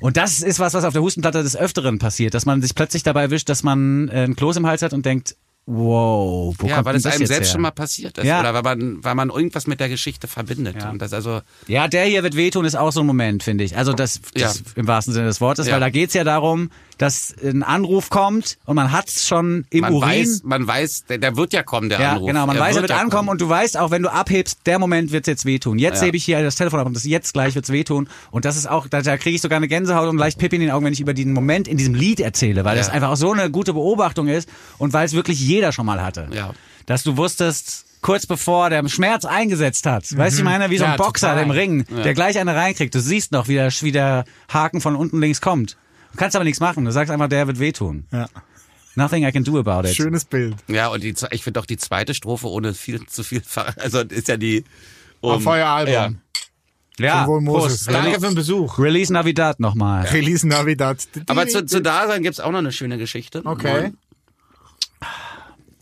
Und das ist was, was auf der Hustenplatte des Öfteren passiert, dass man sich plötzlich dabei erwischt, dass man äh, ein Kloß im Hals hat und denkt, wow, wo ja, kommt weil es das einem jetzt selbst her? schon mal passiert ist. Ja. Oder weil man, weil man irgendwas mit der Geschichte verbindet. Ja. Und das also, Ja, der hier wird wehtun, ist auch so ein Moment, finde ich. Also das, das Ja. im wahrsten Sinne des Wortes, Ja. weil da geht's ja darum, dass ein Anruf kommt und man hat's schon im man Urin. weiß, man weiß, der, der wird ja kommen, der ja, Anruf. genau, man weiß, er wird ja ankommen kommen. und du weißt auch, wenn du abhebst, der Moment wird's jetzt wehtun. Jetzt Ja. hebe ich hier das Telefon ab und das jetzt gleich wird's wehtun. Und das ist auch, da, da kriege ich sogar eine Gänsehaut und leicht Pippi in den Augen, wenn ich über diesen Moment in diesem Lied erzähle, weil Ja. das einfach auch so eine gute Beobachtung ist und weil es wirklich jeder schon mal hatte. Ja. Dass du wusstest, kurz bevor der Schmerz eingesetzt hat. Weißt du, ich meine, wie so ein Ja, Boxer im Ring, der gleich eine reinkriegt. Du siehst noch, wie der, wie der Haken von unten links kommt. Du kannst aber nichts machen. Du sagst einfach, der wird wehtun. Ja. Nothing I can do about it. Schönes Bild. Ja, und die, ich finde auch die zweite Strophe ohne viel zu viel, Ver- also ist ja die um, Auf euer Album. Ja. Ja, Wohl Moses. Prost. Danke für den Besuch. Release Navidad nochmal. Release Navidad. Aber zu, zu Dasein gibt's auch noch eine schöne Geschichte. Okay.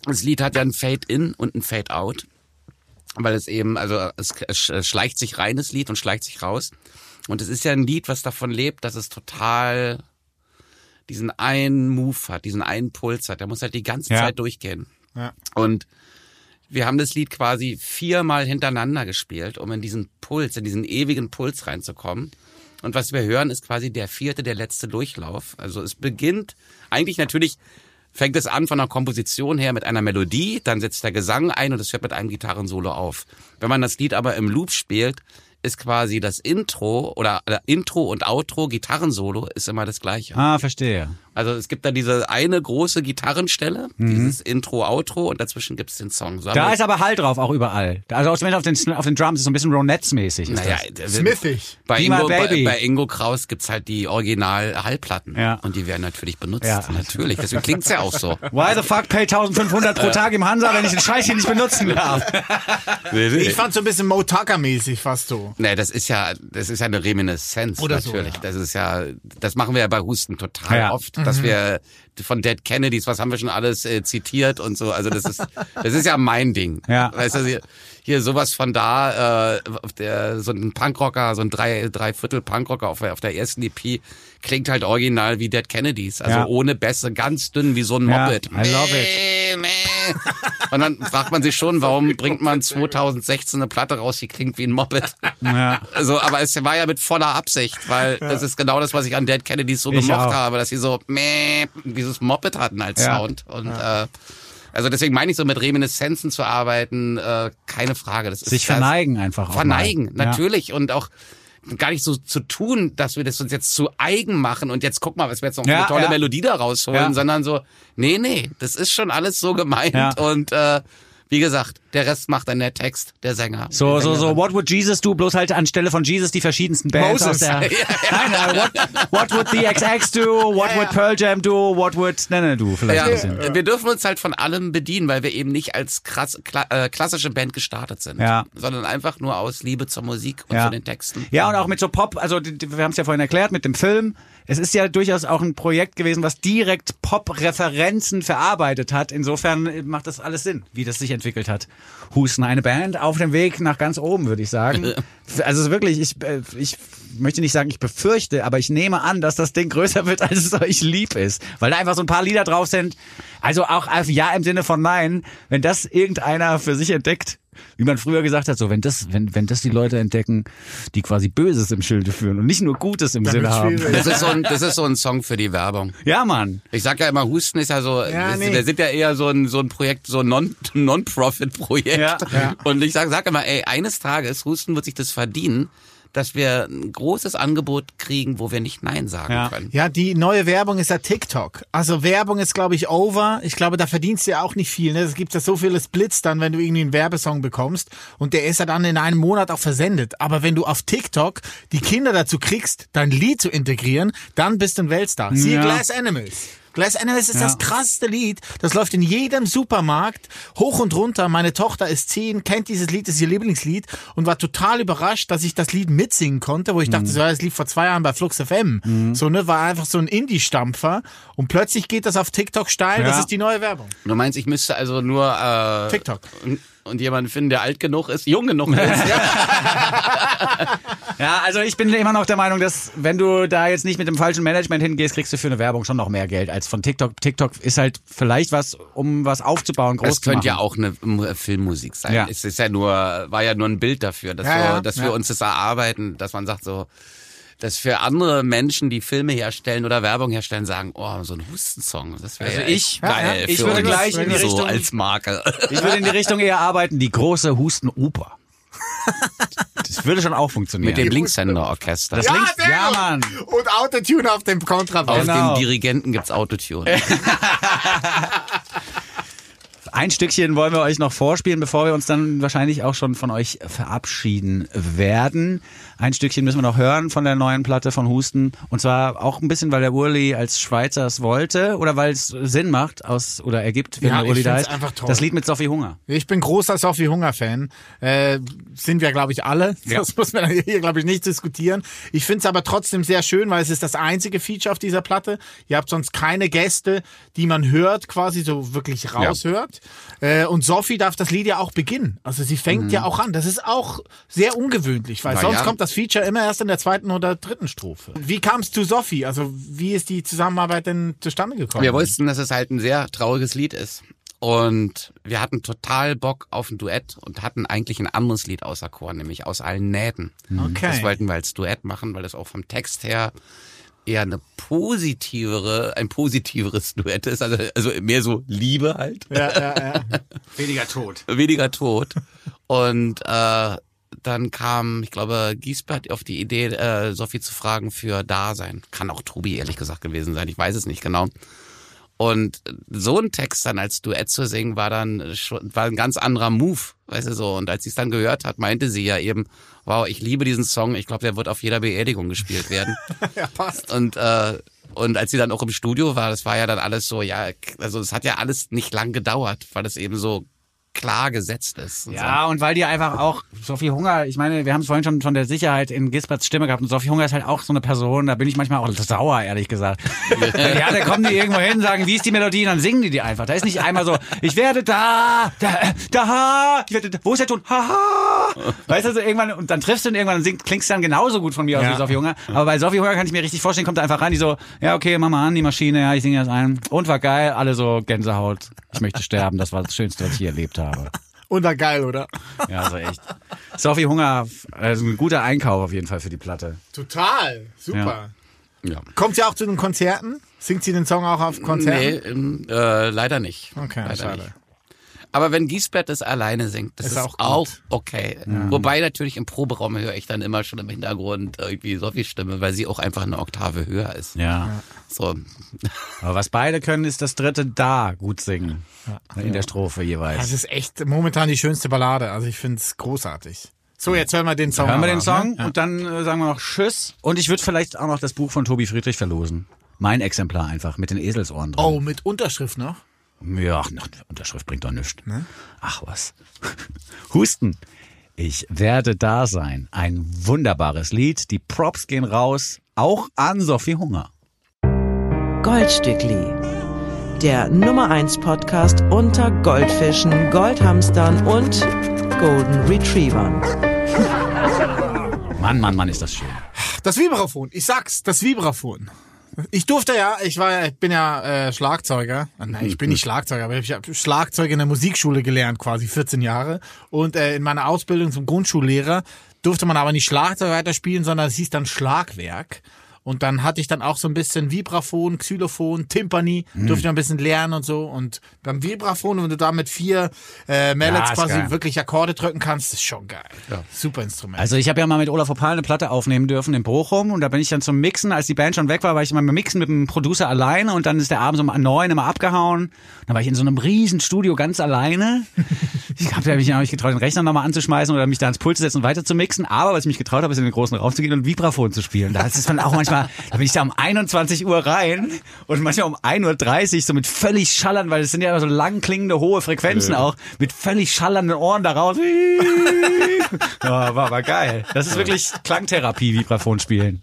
Das Lied hat ja ein Fade-In und ein Fade-Out. Weil es eben, also es, es schleicht sich rein, das Lied, und schleicht sich raus. Und es ist ja ein Lied, was davon lebt, dass es total diesen einen Move hat, diesen einen Puls hat. Der muss halt die ganze Ja. Zeit durchgehen. Ja. Und wir haben das Lied quasi viermal hintereinander gespielt, um in diesen Puls, in diesen ewigen Puls reinzukommen. Und was wir hören, ist quasi der vierte, der letzte Durchlauf. Also es beginnt eigentlich natürlich fängt es an von der Komposition her mit einer Melodie, dann setzt der Gesang ein und es hört mit einem Gitarrensolo auf. Wenn man das Lied aber im Loop spielt, ist quasi das Intro oder äh, Intro und Outro, Gitarrensolo ist immer das gleiche. Ah, verstehe. Also es gibt da diese eine große Gitarrenstelle, dieses Intro, Outro und dazwischen gibt's den Song. So Da ist aber Hall drauf, auch überall. Also zumindest auf den, auf den Drums ist so ein bisschen Ronettes-mäßig. naja, das. Smithig. Bei Ingo, bei, Baby. bei Ingo Kraus gibt's halt die Original-Hallplatten. Ja. Und die werden natürlich benutzt. Ja. Natürlich. Deswegen klingt's ja auch so. Why the fuck pay 1500 pro Tag im Hansa, wenn ich den Scheiß hier nicht benutzen darf? Ich fand so ein bisschen Mo Tucker-mäßig fast so. Nee, das ist ja, das ist ja eine Reminiszenz Oder so, natürlich. ja. Das ist ja, das machen wir ja bei Husten total Ja. oft, dass wir von Dead Kennedys, was haben wir schon alles äh, zitiert und so. Also das ist, das ist ja mein Ding. Ja. Weißt du, hier, hier sowas von da, äh, auf der, so ein Punkrocker, so ein drei, dreiviertel Punkrocker auf, der- auf der ersten EP klingt halt original wie Dead Kennedys. Also Ja. ohne Bässe, ganz dünn wie so ein Ja, Moped. I love mäh. Und dann fragt man sich schon, warum bringt man 2016 eine Platte raus, die klingt wie ein Moped. Ja. Also, aber es war ja mit voller Absicht, weil das ist genau das, was ich an Dead Kennedys so Ich gemocht auch. habe, dass sie so meh, dieses Moped hatten als Ja. Sound. Und äh, also deswegen meine ich so mit Reminiszenzen zu arbeiten, äh, keine Frage. Das Sich das- verneigen einfach auch Verneigen, mal. Ja. natürlich. Und auch gar nicht so zu tun, dass wir das uns jetzt zu eigen machen und jetzt guck mal, was wir jetzt noch Ja, eine tolle ja. Melodie da rausholen, Ja. sondern so, nee, nee, das ist schon alles so gemeint Ja. und äh, wie gesagt, der Rest macht dann der Text, der Sänger. So, so, so, what would Jesus do? Bloß halt anstelle von Jesus die verschiedensten Bands Moses. aus der. Nein, nein, what, what would the XX do? What would Pearl Jam do? What would Nene do? Vielleicht ein bisschen. Ja, wir dürfen uns halt von allem bedienen, weil wir eben nicht als krass, kla äh, klassische Band gestartet sind, Ja. sondern einfach nur aus Liebe zur Musik und Ja. zu den Texten. Ja, und auch mit so Pop, also wir haben es ja vorhin erklärt, mit dem Film. Es ist ja durchaus auch ein Projekt gewesen, was direkt Pop-Referenzen verarbeitet hat. Insofern macht das alles Sinn, wie das sich entwickelt hat. Husten, eine Band auf dem Weg nach ganz oben, würde ich sagen. Also wirklich, ich, äh, ich möchte nicht sagen, ich befürchte, aber ich nehme an, dass das Ding größer wird, als es euch lieb ist. Weil da einfach so ein paar Lieder drauf sind. Also auch auf Ja im Sinne von Nein, wenn das irgendeiner für sich entdeckt, wie man früher gesagt hat, so wenn das, wenn, wenn das die Leute entdecken, die quasi Böses im Schilde führen und nicht nur Gutes im Sinne haben. Das ist, so ein, das ist so ein Song für die Werbung. Ja, Mann. Ich sag ja immer, Husten ist ja so, Ja, das- nee. wir sind ja eher so ein, so ein Projekt, so ein Non- Non-Profit-Projekt. Ja. Ja. Und ich sag, sag immer, ey, eines Tages, Husten wird sich das verdienen, dass wir ein großes Angebot kriegen, wo wir nicht Nein sagen Ja. können. Ja, die neue Werbung ist ja TikTok. Also Werbung ist, glaube ich, over. Ich glaube, da verdienst du ja auch nicht viel. Ne? Es gibt ja so viele Splits dann, wenn du irgendwie einen Werbesong bekommst. Und der ist ja dann in einem Monat auch versendet. Aber wenn du auf TikTok die Kinder dazu kriegst, dein Lied zu integrieren, dann bist du ein Weltstar. Ja. Glass Animals. Glass Animals ist Ja. das krasseste Lied. Das läuft in jedem Supermarkt hoch und runter. Meine Tochter ist zehn, kennt dieses Lied, ist ihr Lieblingslied und war total überrascht, dass ich das Lied mitsingen konnte, wo ich Mhm. dachte, so, ja, das lief vor zwei Jahren bei Flux FM. So, ne, war einfach so ein Indie-Stampfer und plötzlich geht das auf TikTok steil. Das Ja. ist die neue Werbung. Du meinst, ich müsste also nur äh, TikTok. Und, jemanden finden, der alt genug ist, jung genug ist. Ja, also ich bin immer noch der Meinung, dass wenn du da jetzt nicht mit dem falschen Management hingehst, kriegst du für eine Werbung schon noch mehr Geld als von TikTok. TikTok ist halt vielleicht was, um was aufzubauen, groß Es könnte ja auch eine ähm, Filmmusik sein. Ja. Es ist ja nur, war ja nur ein Bild dafür, dass, Ja, wir, dass wir uns das erarbeiten, dass man sagt so, dass für andere Menschen, die Filme herstellen oder Werbung herstellen, sagen, oh, so ein Hustensong, das wäre Also ja ich- echt ja, geil. ja, ich für würde uns gleich in die so Richtung- als Marke. Ich würde in die Richtung eher arbeiten, die große Hustenoper. Das würde schon auch funktionieren. Mit dem Linkshänder-Orchester. Das links, ja, Mann. Und Autotune auf dem Kontrabass. Auf Genau. dem Dirigenten gibt's Autotune. Ein Stückchen wollen wir euch noch vorspielen, bevor wir uns dann wahrscheinlich auch schon von euch verabschieden werden. Ein Stückchen müssen wir noch hören von der neuen Platte von Husten. Und zwar auch ein bisschen, weil der Urli als Schweizer es wollte oder weil es Sinn macht aus oder ergibt, wenn Ja, der Urli da ist. einfach toll. Das Lied mit Sophie Hunger. Ich bin großer Sophie Hunger-Fan. Äh, sind wir, glaube ich, alle. Ja. Das muss man hier, glaube ich, nicht diskutieren. Ich finde es aber trotzdem sehr schön, weil es ist das einzige Feature auf dieser Platte. Ihr habt sonst keine Gäste, die man hört, quasi so wirklich raushört. Äh, und Sophie darf das Lied ja auch beginnen. Also sie fängt ja auch an. Das ist auch sehr ungewöhnlich, weil Na sonst ja. kommt das Feature immer erst in der zweiten oder dritten Strophe. Wie kam es zu Sophie? Also wie ist die Zusammenarbeit denn zustande gekommen? Wir wussten, dass es halt ein sehr trauriges Lied ist. Und wir hatten total Bock auf ein Duett und hatten eigentlich ein anderes Lied außer Chor, nämlich aus allen Nähten. Okay. Das wollten wir als Duett machen, weil das auch vom Text her eher eine positivere, ein positiveres Duett ist, also, also mehr so Liebe halt, Ja, ja, ja. Weniger tot. weniger Tod. Und äh, dann kam, ich glaube, Giesbert auf die Idee, äh, Sophie zu fragen für Dasein. Kann auch Tobi ehrlich gesagt gewesen sein, ich weiß es nicht genau. Und so ein Text dann als Duett zu singen, war dann schon, war ein ganz anderer Move, weißt du so. Und als sie es dann gehört hat, meinte sie ja eben, wow, ich liebe diesen Song, ich glaube, der wird auf jeder Beerdigung gespielt werden. ja, passt. Und äh, und als sie dann auch im Studio war, das war ja dann alles so, ja, also es hat ja alles nicht lang gedauert, weil es eben so klar gesetzt ist. und Ja, und weil die einfach auch Sophie Hunger, ich meine, wir haben es vorhin schon von der Sicherheit in Gisberts Stimme gehabt und Sophie Hunger ist halt auch so eine Person, da bin ich manchmal auch sauer, ehrlich gesagt. ja, da kommen die irgendwo hin, sagen, wie ist die Melodie, und dann singen die die einfach. Da ist nicht einmal so, ich werde da, da, da, ich werde, da, wo ist der Ton? Haha. Weißt du, so irgendwann, und dann triffst du ihn irgendwann und singt, klingst dann genauso gut von mir aus Ja. wie Sophie Hunger. Aber bei Sophie Hunger kann ich mir richtig vorstellen, kommt da einfach rein, die so, ja, okay, mach mal an, die Maschine, ja, ich singe das ein. Und war geil, alle so Gänsehaut. Ich möchte sterben, das war das Schönste, was ich je erlebt habe. Und war geil, oder? Ja, also echt. Sophie Hunger, also ein guter Einkauf auf jeden Fall für die Platte. Total. Super. so. Ja. Kommt sie auch zu den Konzerten? Singt sie den Song auch auf Nee, Konzerten? ähm, äh, leider nicht. Okay, leider schade. Nicht. Aber wenn Giesbert es alleine singt, das Ist ist, auch auch, okay. Wobei natürlich im Proberaum höre ich dann immer schon im Hintergrund irgendwie Sophies Stimme, weil sie auch einfach eine Oktave höher ist. Ja. So, Aber was beide können, ist das dritte Da gut singen. In der Strophe Das jeweils. ist echt momentan die schönste Ballade. Also ich finde es großartig. So, jetzt hören wir den Song. Hören wir den Song ne? Ja. und dann äh, sagen wir noch Tschüss. Und ich würde vielleicht auch noch das Buch von Tobi Friedrich verlosen. Mein Exemplar einfach mit den Eselsohren drin. Oh, mit Unterschrift noch? Ja, ach, Unterschrift bringt doch nichts. Ach was. Husten. Ich werde da sein. Ein wunderbares Lied. Die Props gehen raus. Auch an Sophie Hunger. Goldstückli. Der Nummer 1 Podcast unter Goldfischen, Goldhamstern und Golden Retrievern. Mann, Mann, Mann, ist das schön. Das Vibraphon. Ich sag's, das Vibraphon. Ich durfte ja, ich war ich bin ja äh, Schlagzeuger. Ah, Nein, ich bin nicht Schlagzeuger, aber ich habe Schlagzeug in der Musikschule gelernt, quasi 14 Jahre. Und äh, in meiner Ausbildung zum Grundschullehrer durfte man aber nicht Schlagzeug weiterspielen, sondern es hieß dann Schlagwerk. Und dann hatte ich dann auch so ein bisschen Vibraphon, Xylophon, Timpani, Hm. durfte ich ein bisschen lernen und so. Und beim Vibraphon, wenn du da mit vier äh, Mallets Ja, quasi geil. wirklich Akkorde drücken kannst, ist schon geil. Super Instrument. Also ich habe ja mal mit Olaf Opal eine Platte aufnehmen dürfen in Bochum und da bin ich dann zum Mixen, als die Band schon weg war, war ich mal beim Mixen mit dem Producer alleine und dann ist der abends um neun immer abgehauen. Dann war ich in so einem riesen Studio ganz alleine. Ich habe mich auch nicht getraut, den Rechner nochmal anzuschmeißen oder mich da ans Pult zu setzen und weiter zu mixen. Aber was ich mich getraut habe, ist in den großen Raum zu gehen und Vibraphon zu spielen. Da ist es dann auch manchmal, da bin ich da um 21 Uhr rein und manchmal um 1.30 Uhr so mit völlig schallern, weil es sind ja so lang klingende hohe Frequenzen auch, mit völlig schallernden Ohren da raus. Ja, war, war geil. Das ist wirklich Klangtherapie, Vibraphon spielen.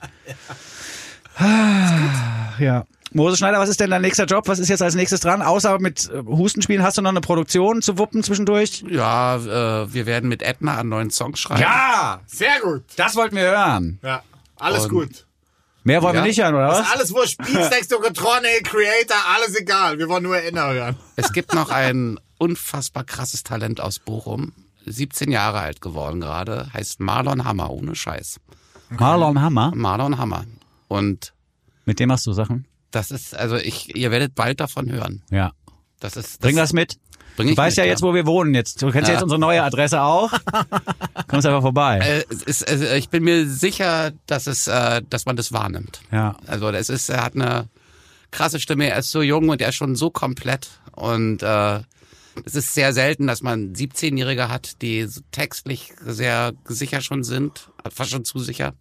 Ja. Mose Schneider, was ist denn dein nächster Job? Was ist jetzt als nächstes dran? Außer mit äh, Hustenspielen, hast du noch eine Produktion zu wuppen zwischendurch? ja, äh, wir werden mit Edna einen neuen Song schreiben. Ja! Sehr gut. Das wollten wir hören. Ja, alles Und- gut. Mehr wollen wir Ja. nicht hören, oder Das was? ist alles wurscht. Beatsteaks, Dogatronic, Creator, alles egal. Wir wollen nur Ender hören. Es gibt noch ein unfassbar krasses Talent aus Bochum. 17 Jahre alt geworden gerade, heißt Marlon Hammer, ohne Scheiß. Marlon Hammer. Marlon Hammer. Und Mit dem machst du Sachen? das ist, also ich, ihr werdet bald davon hören. Ja. Das ist, Bring das mit. Bring Du ich weißt mit, ja jetzt, wo wir wohnen jetzt. Du kennst ja jetzt unsere neue Adresse auch. Kommst einfach vorbei. Äh, es ist, also ich bin mir sicher, dass es, äh, dass man das wahrnimmt. Ja. Also das ist, er hat eine krasse Stimme, er ist so jung und er ist schon so komplett und äh, es ist sehr selten, dass man 17-Jährige hat, die textlich sehr sicher schon sind, fast schon zu sicher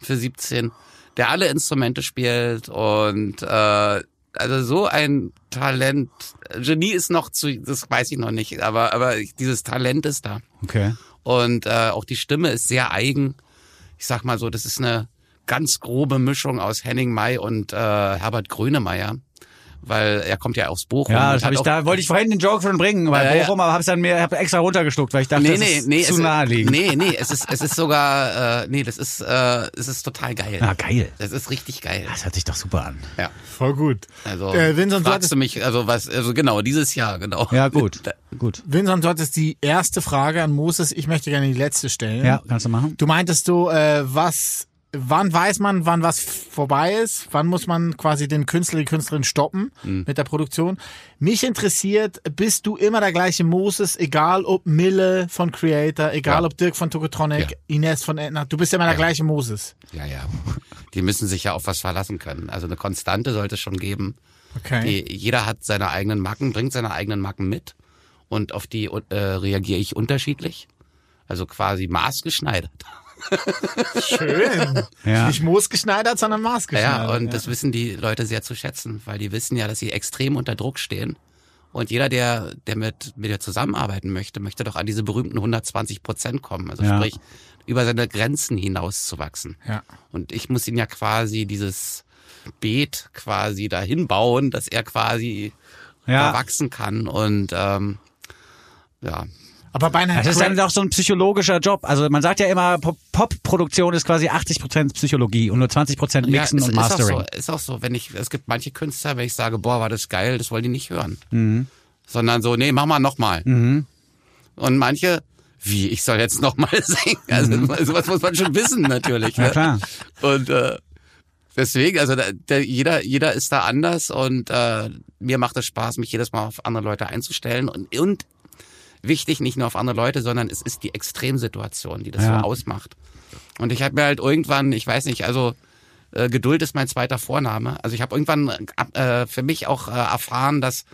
für 17, der alle Instrumente spielt und äh, also so ein Talent. Genie ist noch zu, das weiß ich noch nicht, aber aber dieses Talent ist da. Okay. Und äh, auch die Stimme ist sehr eigen. Ich sag mal so, das ist eine ganz grobe Mischung aus Henning May und äh, Herbert Grönemeyer. Weil er kommt ja aus Bochum. Ja, das habe ich da wollte ich vorhin den Joke schon bringen, weil ja. Bochum, aber habe es dann mir hab extra runtergeschluckt, weil ich dachte, Nee, das nee, ist nee, zu naheliegend. nee, nee, es ist, es ist sogar, äh, nee, das ist, äh, es ist total geil. Ah, geil. Das ist richtig geil. Das hört sich doch super an. Ja. Voll gut. Also, Äh, Vincent, du fragst hattest, du mich, also was, also genau, dieses Jahr, genau. Ja, gut. Gut. Vincent, du hattest die erste Frage an Moses. Ich möchte gerne die letzte stellen. Ja, kannst du machen. Du meintest du, äh, was, wann weiß man, wann was vorbei ist? Wann muss man quasi den Künstler, die Künstlerin stoppen Mhm. mit der Produktion? Mich interessiert, bist du immer der gleiche Moses, egal ob Mille von Creator, egal Ja. ob Dirk von Tokotronic, Ja. Ines von Edna, du bist immer der Ja. gleiche Moses. Ja, ja. Die müssen sich ja auf was verlassen können. Also eine Konstante sollte es schon geben. Okay. Die, jeder hat seine eigenen Macken, bringt seine eigenen Macken mit und auf die äh, reagiere ich unterschiedlich. Also quasi maßgeschneidert. Schön. Ja. Nicht moosgeschneidert, sondern Ja, maßgeschneidert. und das wissen die Leute sehr zu schätzen, weil die wissen ja, dass sie extrem unter Druck stehen. Und jeder, der, der mit, mit dir zusammenarbeiten möchte, möchte doch an diese berühmten 120 Prozent kommen. Also Ja. sprich, über seine Grenzen hinaus zu wachsen. Ja. Und ich muss ihn ja quasi dieses Beet quasi dahin bauen, dass er quasi Ja. wachsen kann. Und ähm, ja, Aber bei einer Das ist dann auch so ein psychologischer Job. Also man sagt ja immer, Pop- Pop-Produktion ist quasi 80% Psychologie und nur 20% Mixen ja, es und Mastering. Ist auch, so, ist auch so, wenn ich, es gibt manche Künstler, wenn ich sage, boah, war das geil, das wollen die nicht hören. Mhm. Sondern so, nee, mach mal nochmal. Und manche, wie, ich soll jetzt nochmal singen. Also sowas muss man schon wissen natürlich. Mhm. Ja, ne? klar. Und äh, deswegen, also da, der, jeder, jeder ist da anders und äh, mir macht es Spaß, mich jedes Mal auf andere Leute einzustellen und, und wichtig nicht nur auf andere Leute, sondern es ist die Extremsituation, die das Ja. so ausmacht. Und ich habe mir halt irgendwann, ich weiß nicht, also äh, Geduld ist mein zweiter Vorname. Also ich habe irgendwann äh, für mich auch äh, erfahren, dass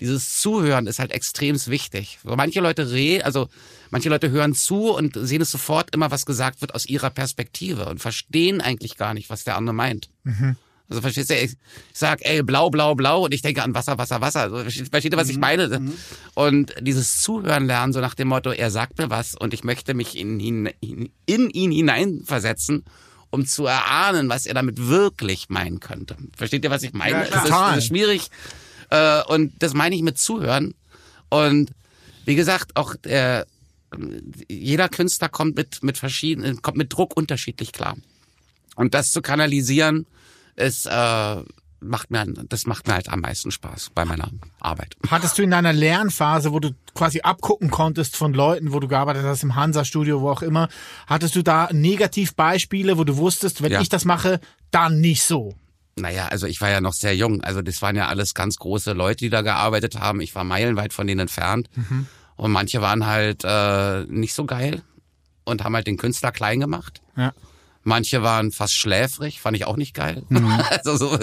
dieses Zuhören ist halt extremst wichtig. Manche Leute re, also manche Leute hören zu und sehen es sofort immer, was gesagt wird aus ihrer Perspektive und verstehen eigentlich gar nicht, was der andere meint. Also verstehst du, ich sag, ey, blau, blau, blau und ich denke an Wasser, Wasser, Wasser. Also, versteht, ihr, was ich meine? Und dieses Zuhören lernen, so nach dem Motto, er sagt mir was und ich möchte mich in ihn, in, in ihn hineinversetzen, um zu erahnen, was er damit wirklich meinen könnte. Versteht ihr, was ich meine? Ja, es, ist, es ist schwierig. Äh, und das meine ich mit Zuhören. Und wie gesagt, auch äh, jeder Künstler kommt mit, mit verschiedenen, kommt mit Druck unterschiedlich klar. Und das zu kanalisieren, ist, äh, macht mir, das macht mir halt am meisten Spaß bei meiner Arbeit. Hattest du in deiner Lernphase, wo du quasi abgucken konntest von Leuten, wo du gearbeitet hast, im Hansa-Studio, wo auch immer, hattest du da Negativbeispiele, wo du wusstest, wenn Ja. ich das mache, dann nicht so? Naja, also ich war ja noch sehr jung. Also das waren ja alles ganz große Leute, die da gearbeitet haben. Ich war meilenweit von denen entfernt. Und manche waren halt äh, nicht so geil und haben halt den Künstler klein gemacht. Ja. Manche waren fast schläfrig, fand ich auch nicht geil. also so,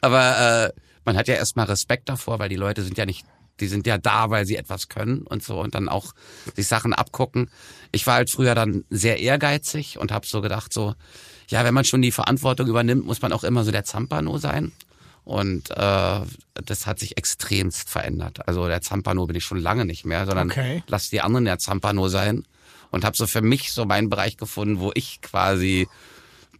aber äh, man hat ja erstmal Respekt davor, weil die Leute sind ja nicht, die sind ja da, weil sie etwas können und so und dann auch sich Sachen abgucken. Ich war halt früher dann sehr ehrgeizig und habe so gedacht, so, ja, wenn man schon die Verantwortung übernimmt, muss man auch immer so der Zampano sein. Und äh, das hat sich extremst verändert. Also der Zampano bin ich schon lange nicht mehr, sondern Okay. lass die anderen der Zampano sein. Und habe so für mich so meinen Bereich gefunden, wo ich quasi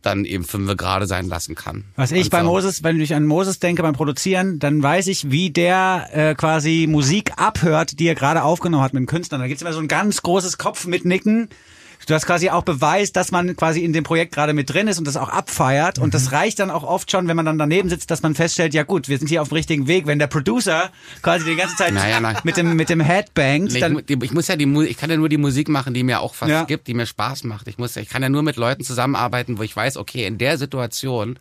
dann eben fünf gerade sein lassen kann. Was ich Und bei so. Moses, wenn ich an Moses denke beim Produzieren, dann weiß ich, wie der äh, quasi Musik abhört, die er gerade aufgenommen hat mit dem Künstler. Da gibt's immer so ein ganz großes Kopf mit Nicken. Du hast quasi auch Beweis, dass man quasi in dem Projekt gerade mit drin ist und das auch abfeiert. Und Mhm. das reicht dann auch oft schon, wenn man dann daneben sitzt, dass man feststellt, ja gut, wir sind hier auf dem richtigen Weg. Wenn der Producer quasi die ganze Zeit Naja, na- mit dem mit dem Head bangt, Nee, ich, dann die- ich muss ja die ich kann ja nur die Musik machen, die mir auch was Ja. gibt, die mir Spaß macht. Ich muss, ich kann ja nur mit Leuten zusammenarbeiten, wo ich weiß, okay, in der Situation,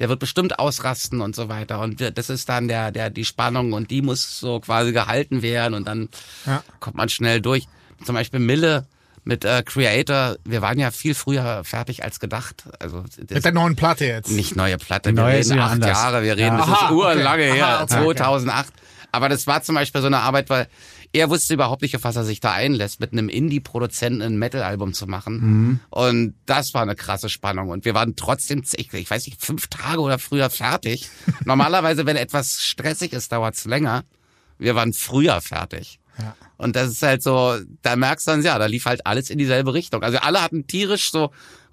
der wird bestimmt ausrasten und so weiter. Und das ist dann der, der, die Spannung und die muss so quasi gehalten werden und dann Ja. kommt man schnell durch. Zum Beispiel Mille mit äh, Creator, wir waren ja viel früher fertig als gedacht. Also das, Mit der neuen Platte jetzt. nicht neue Platte, wir neue ist reden acht anders. Jahre, wir reden, Ja. das Aha, ist urlange okay. her, Aha, okay, okay. 2008. Aber das war zum Beispiel so eine Arbeit, weil er wusste überhaupt nicht, auf was er sich da einlässt, mit einem Indie-Produzenten ein Metal-Album zu machen. Und das war eine krasse Spannung. Und wir waren trotzdem, ich, ich weiß nicht, fünf Tage oder früher fertig. Normalerweise, wenn etwas stressig ist, dauert's länger. Wir waren früher fertig. Und das ist halt so, da merkst du dann, ja, da lief halt alles in dieselbe Richtung. Also alle hatten tierisch so,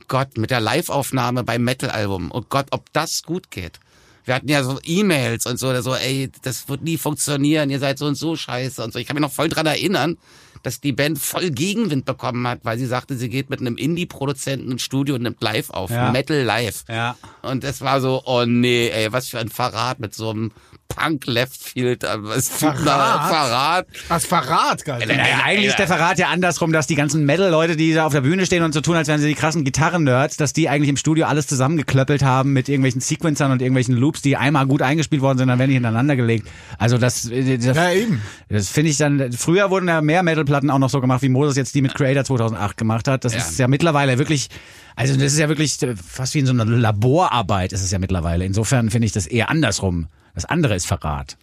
Gott, mit der Live-Aufnahme beim Metal-Album. Oh Gott, ob das gut geht. Wir hatten ja so E-Mails und so, so, ey, das wird nie funktionieren, ihr seid so und so scheiße und so. Ich kann mich noch voll dran erinnern, dass die Band voll Gegenwind bekommen hat, weil sie sagte, sie geht mit einem Indie-Produzenten ins Studio und nimmt live auf. Ja. Metal live. Ja. Und es war so, oh nee, ey, was für ein Verrat mit so einem Punk Leftfield, aber es tut mir Verrat? Verrat. Als Verrat, geil. Naja, eigentlich ist der Verrat ja andersrum, dass die ganzen Metal-Leute, die da auf der Bühne stehen und so tun, als wären sie die krassen Gitarren-Nerds, dass die eigentlich im Studio alles zusammengeklöppelt haben mit irgendwelchen Sequencern und irgendwelchen Loops, die einmal gut eingespielt worden sind, dann werden die hintereinander gelegt. Also das, äh, das, Ja, eben. das finde ich dann, früher wurden ja mehr Metal-Platten auch noch so gemacht, wie Moses jetzt die mit Creator 2008 gemacht hat. Das Ja. ist ja mittlerweile wirklich, also das ist ja wirklich äh, fast wie in so einer Laborarbeit ist es ja mittlerweile. Insofern finde ich das eher andersrum. Das andere ist Verrat.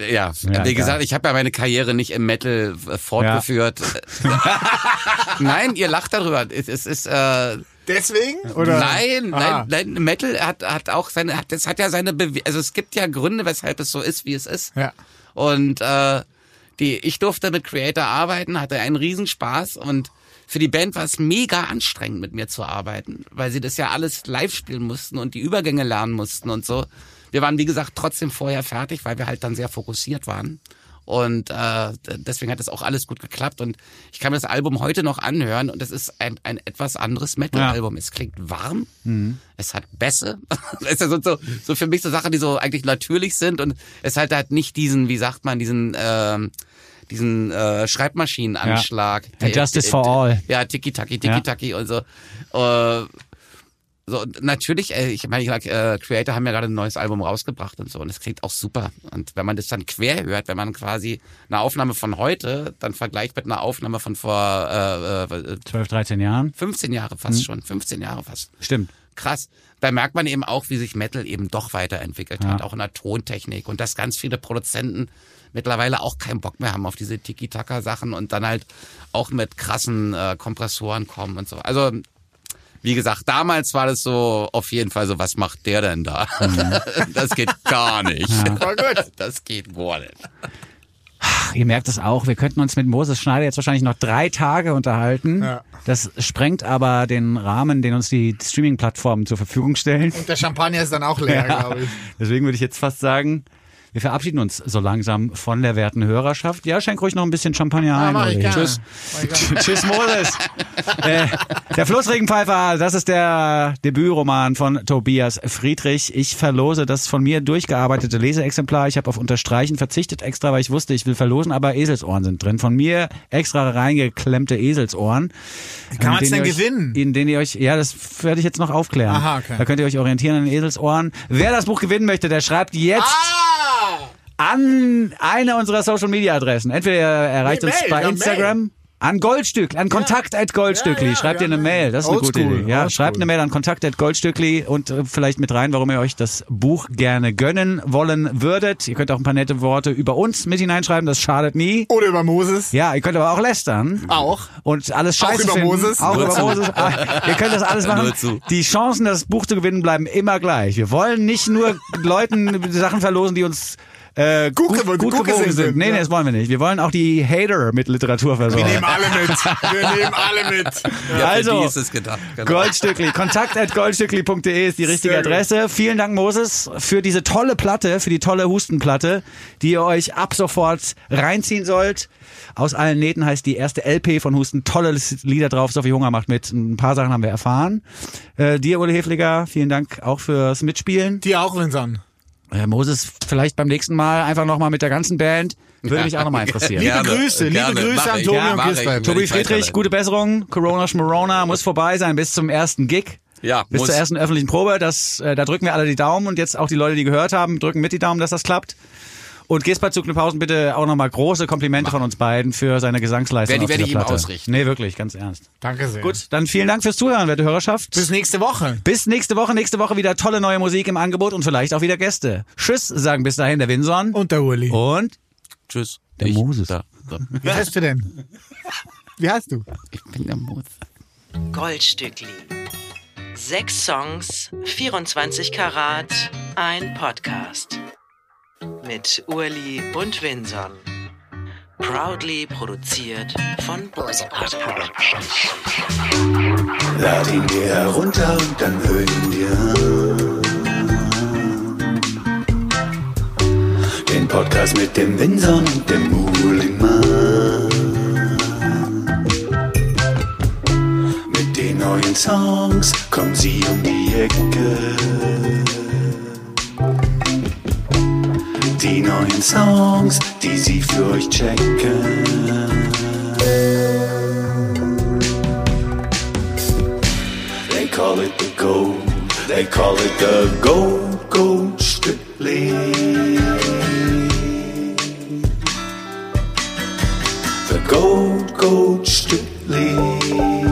Ja, Ja, wie gesagt, ich habe ja meine Karriere nicht im Metal äh, fortgeführt. Nein, ihr lacht darüber. Es, es ist äh, Deswegen? Oder? nein, Ah. nein, nein, Metal hat hat auch seine hat das hat ja seine Bewe also es gibt ja Gründe, weshalb es so ist, wie es ist. Ja. Und äh, die ich durfte mit Creator arbeiten, hatte einen Riesenspaß und für die Band war es mega anstrengend mit mir zu arbeiten, weil sie das ja alles live spielen mussten und die Übergänge lernen mussten und so. Wir waren wie gesagt trotzdem vorher fertig, weil wir halt dann sehr fokussiert waren. Und äh, deswegen hat das auch alles gut geklappt. Und ich kann mir das Album heute noch anhören und es ist ein, ein etwas anderes Metal-Album. Es klingt warm, es hat Bässe. Es ist ja so, so, so für mich so Sachen, die so eigentlich natürlich sind und es hat halt nicht diesen, wie sagt man, diesen ähm, diesen äh, Schreibmaschinenanschlag. Ja. Justice for all. Ja, Tiki-Taki, Tiki-Taki und so. Äh, so, natürlich, äh, ich meine, ich, äh, Creator haben ja gerade ein neues Album rausgebracht und so und es klingt auch super. Und wenn man das dann quer hört, wenn man quasi eine Aufnahme von heute dann vergleicht mit einer Aufnahme von vor äh, äh, 12, 13 Jahren. 15 Jahre fast schon, 15 Jahre fast. Stimmt. Krass. Da merkt man eben auch, wie sich Metal eben doch weiterentwickelt hat, auch in der Tontechnik und dass ganz viele Produzenten mittlerweile auch keinen Bock mehr haben auf diese Tiki-Taka-Sachen und dann halt auch mit krassen äh, Kompressoren kommen und so. Also wie gesagt, damals war das so auf jeden Fall so, was macht der denn da? Das geht gar nicht. Voll gut. Das geht gar nicht. Ihr merkt es auch, wir könnten uns mit Moses Schneider jetzt wahrscheinlich noch drei Tage unterhalten. Ja. Das sprengt aber den Rahmen, den uns die Streaming-Plattformen zur Verfügung stellen. Und der Champagner ist dann auch leer, glaube ich. Deswegen würde ich jetzt fast sagen, wir verabschieden uns so langsam von der werten Hörerschaft. Ja, schenk ruhig noch ein bisschen Champagner ein. mach ich Olli. gerne. Tschüss. Tschüss, Moses. äh, der Flussregenpfeifer, das ist der Debütroman von Tobias Friedrich. Ich verlose das von mir durchgearbeitete Leseexemplar. Ich habe auf Unterstreichen verzichtet extra, weil ich wusste, ich will verlosen, aber Eselsohren sind drin. Von mir extra reingeklemmte Eselsohren. Kann man's denen denn gewinnen? In denen ihr euch, ja, das werde ich jetzt noch aufklären. Aha, okay. Da könnt ihr euch orientieren an den Eselsohren. Wer das Buch gewinnen möchte, der schreibt jetzt Ah! An eine unserer Social Media Adressen. Entweder ihr erreicht Nee, uns Mail, bei ja, Instagram. An Goldstück, an Kontakt at Goldstückli. Ja, ja, schreibt ihr eine ja. Mail, das ist eine gute Idee. Ja, schreibt eine Mail an Kontakt at Goldstückli und äh, vielleicht mit rein, warum ihr euch das Buch gerne gönnen wollen würdet. Ihr könnt auch ein paar nette Worte über uns mit hineinschreiben, das schadet nie. Oder über Moses. Ja, ihr könnt aber auch lästern. Auch. Und alles Auch scheiße über finden. Moses. Auch Nur über zu. Moses. Ah, ihr könnt das alles machen. Nur zu. Die Chancen, das Buch zu gewinnen, bleiben immer gleich. Wir wollen nicht nur Leuten Sachen verlosen, die uns äh, gut, Gut gut, gut gewogen sind. sind, Nee, nee, das wollen wir nicht. Wir wollen auch die Hater mit Literatur Wir versorgen. nehmen alle mit. Wir nehmen alle mit. Ja, Also, für die ist es gedacht. Genau. Goldstückli. Kontakt at goldstückli.de ist die richtige. Adresse. Vielen Dank, Moses, für diese tolle Platte, für die tolle Hustenplatte, die ihr euch ab sofort reinziehen sollt. Aus allen Nähten heißt die erste LP von Husten. Tolle Lieder drauf. Sophie Hunger macht mit. Ein paar Sachen haben wir erfahren. Äh, dir, Uli Hefliger, vielen Dank auch fürs Mitspielen. Die auch, Vincent. Äh, Moses, vielleicht beim nächsten Mal einfach nochmal mit der ganzen Band. Würde mich auch nochmal interessieren. Liebe Gerne, Grüße, liebe gerne. Grüße Mach an. Tobi Ja, und. Wenn Tobi ich Friedrich, gute Besserung. Corona Schmorona muss vorbei sein bis zum ersten Gig. Ja, Bis muss. zur ersten öffentlichen Probe. Das, äh, da drücken wir alle die Daumen und jetzt auch die Leute, die gehört haben, drücken mit die Daumen, dass das klappt. Und Gisbert Zugnepausen bitte auch nochmal große Komplimente von uns beiden für seine Gesangsleistung. Werde- auf werde ich ihm ausrichten. Nee, wirklich, ganz ernst. Danke sehr. Gut, dann vielen Dank fürs Zuhören, werte Hörerschaft. Bis nächste Woche. Bis nächste Woche. Nächste Woche wieder tolle neue Musik im Angebot und vielleicht auch wieder Gäste. Tschüss, sagen bis dahin der Winson Und der Uli. und Tschüss. Der Ich- Moses. Da, da. Wie heißt du denn? Wie heißt du? Ich bin der Moses. Goldstückli. Sechs Songs, 24 Karat, ein Podcast. Mit Urli und Vinson. Proudly produziert von Bose Productions. Lad ihn dir herunter und dann hör ihn dir an. Den Podcast mit dem Winson und dem Muhlingmann. Mit den neuen Songs kommen sie um die Ecke. Die neuen Songs, die sie für euch checken. They call it the gold. They call it the gold, gold strictly. The gold, gold strictly.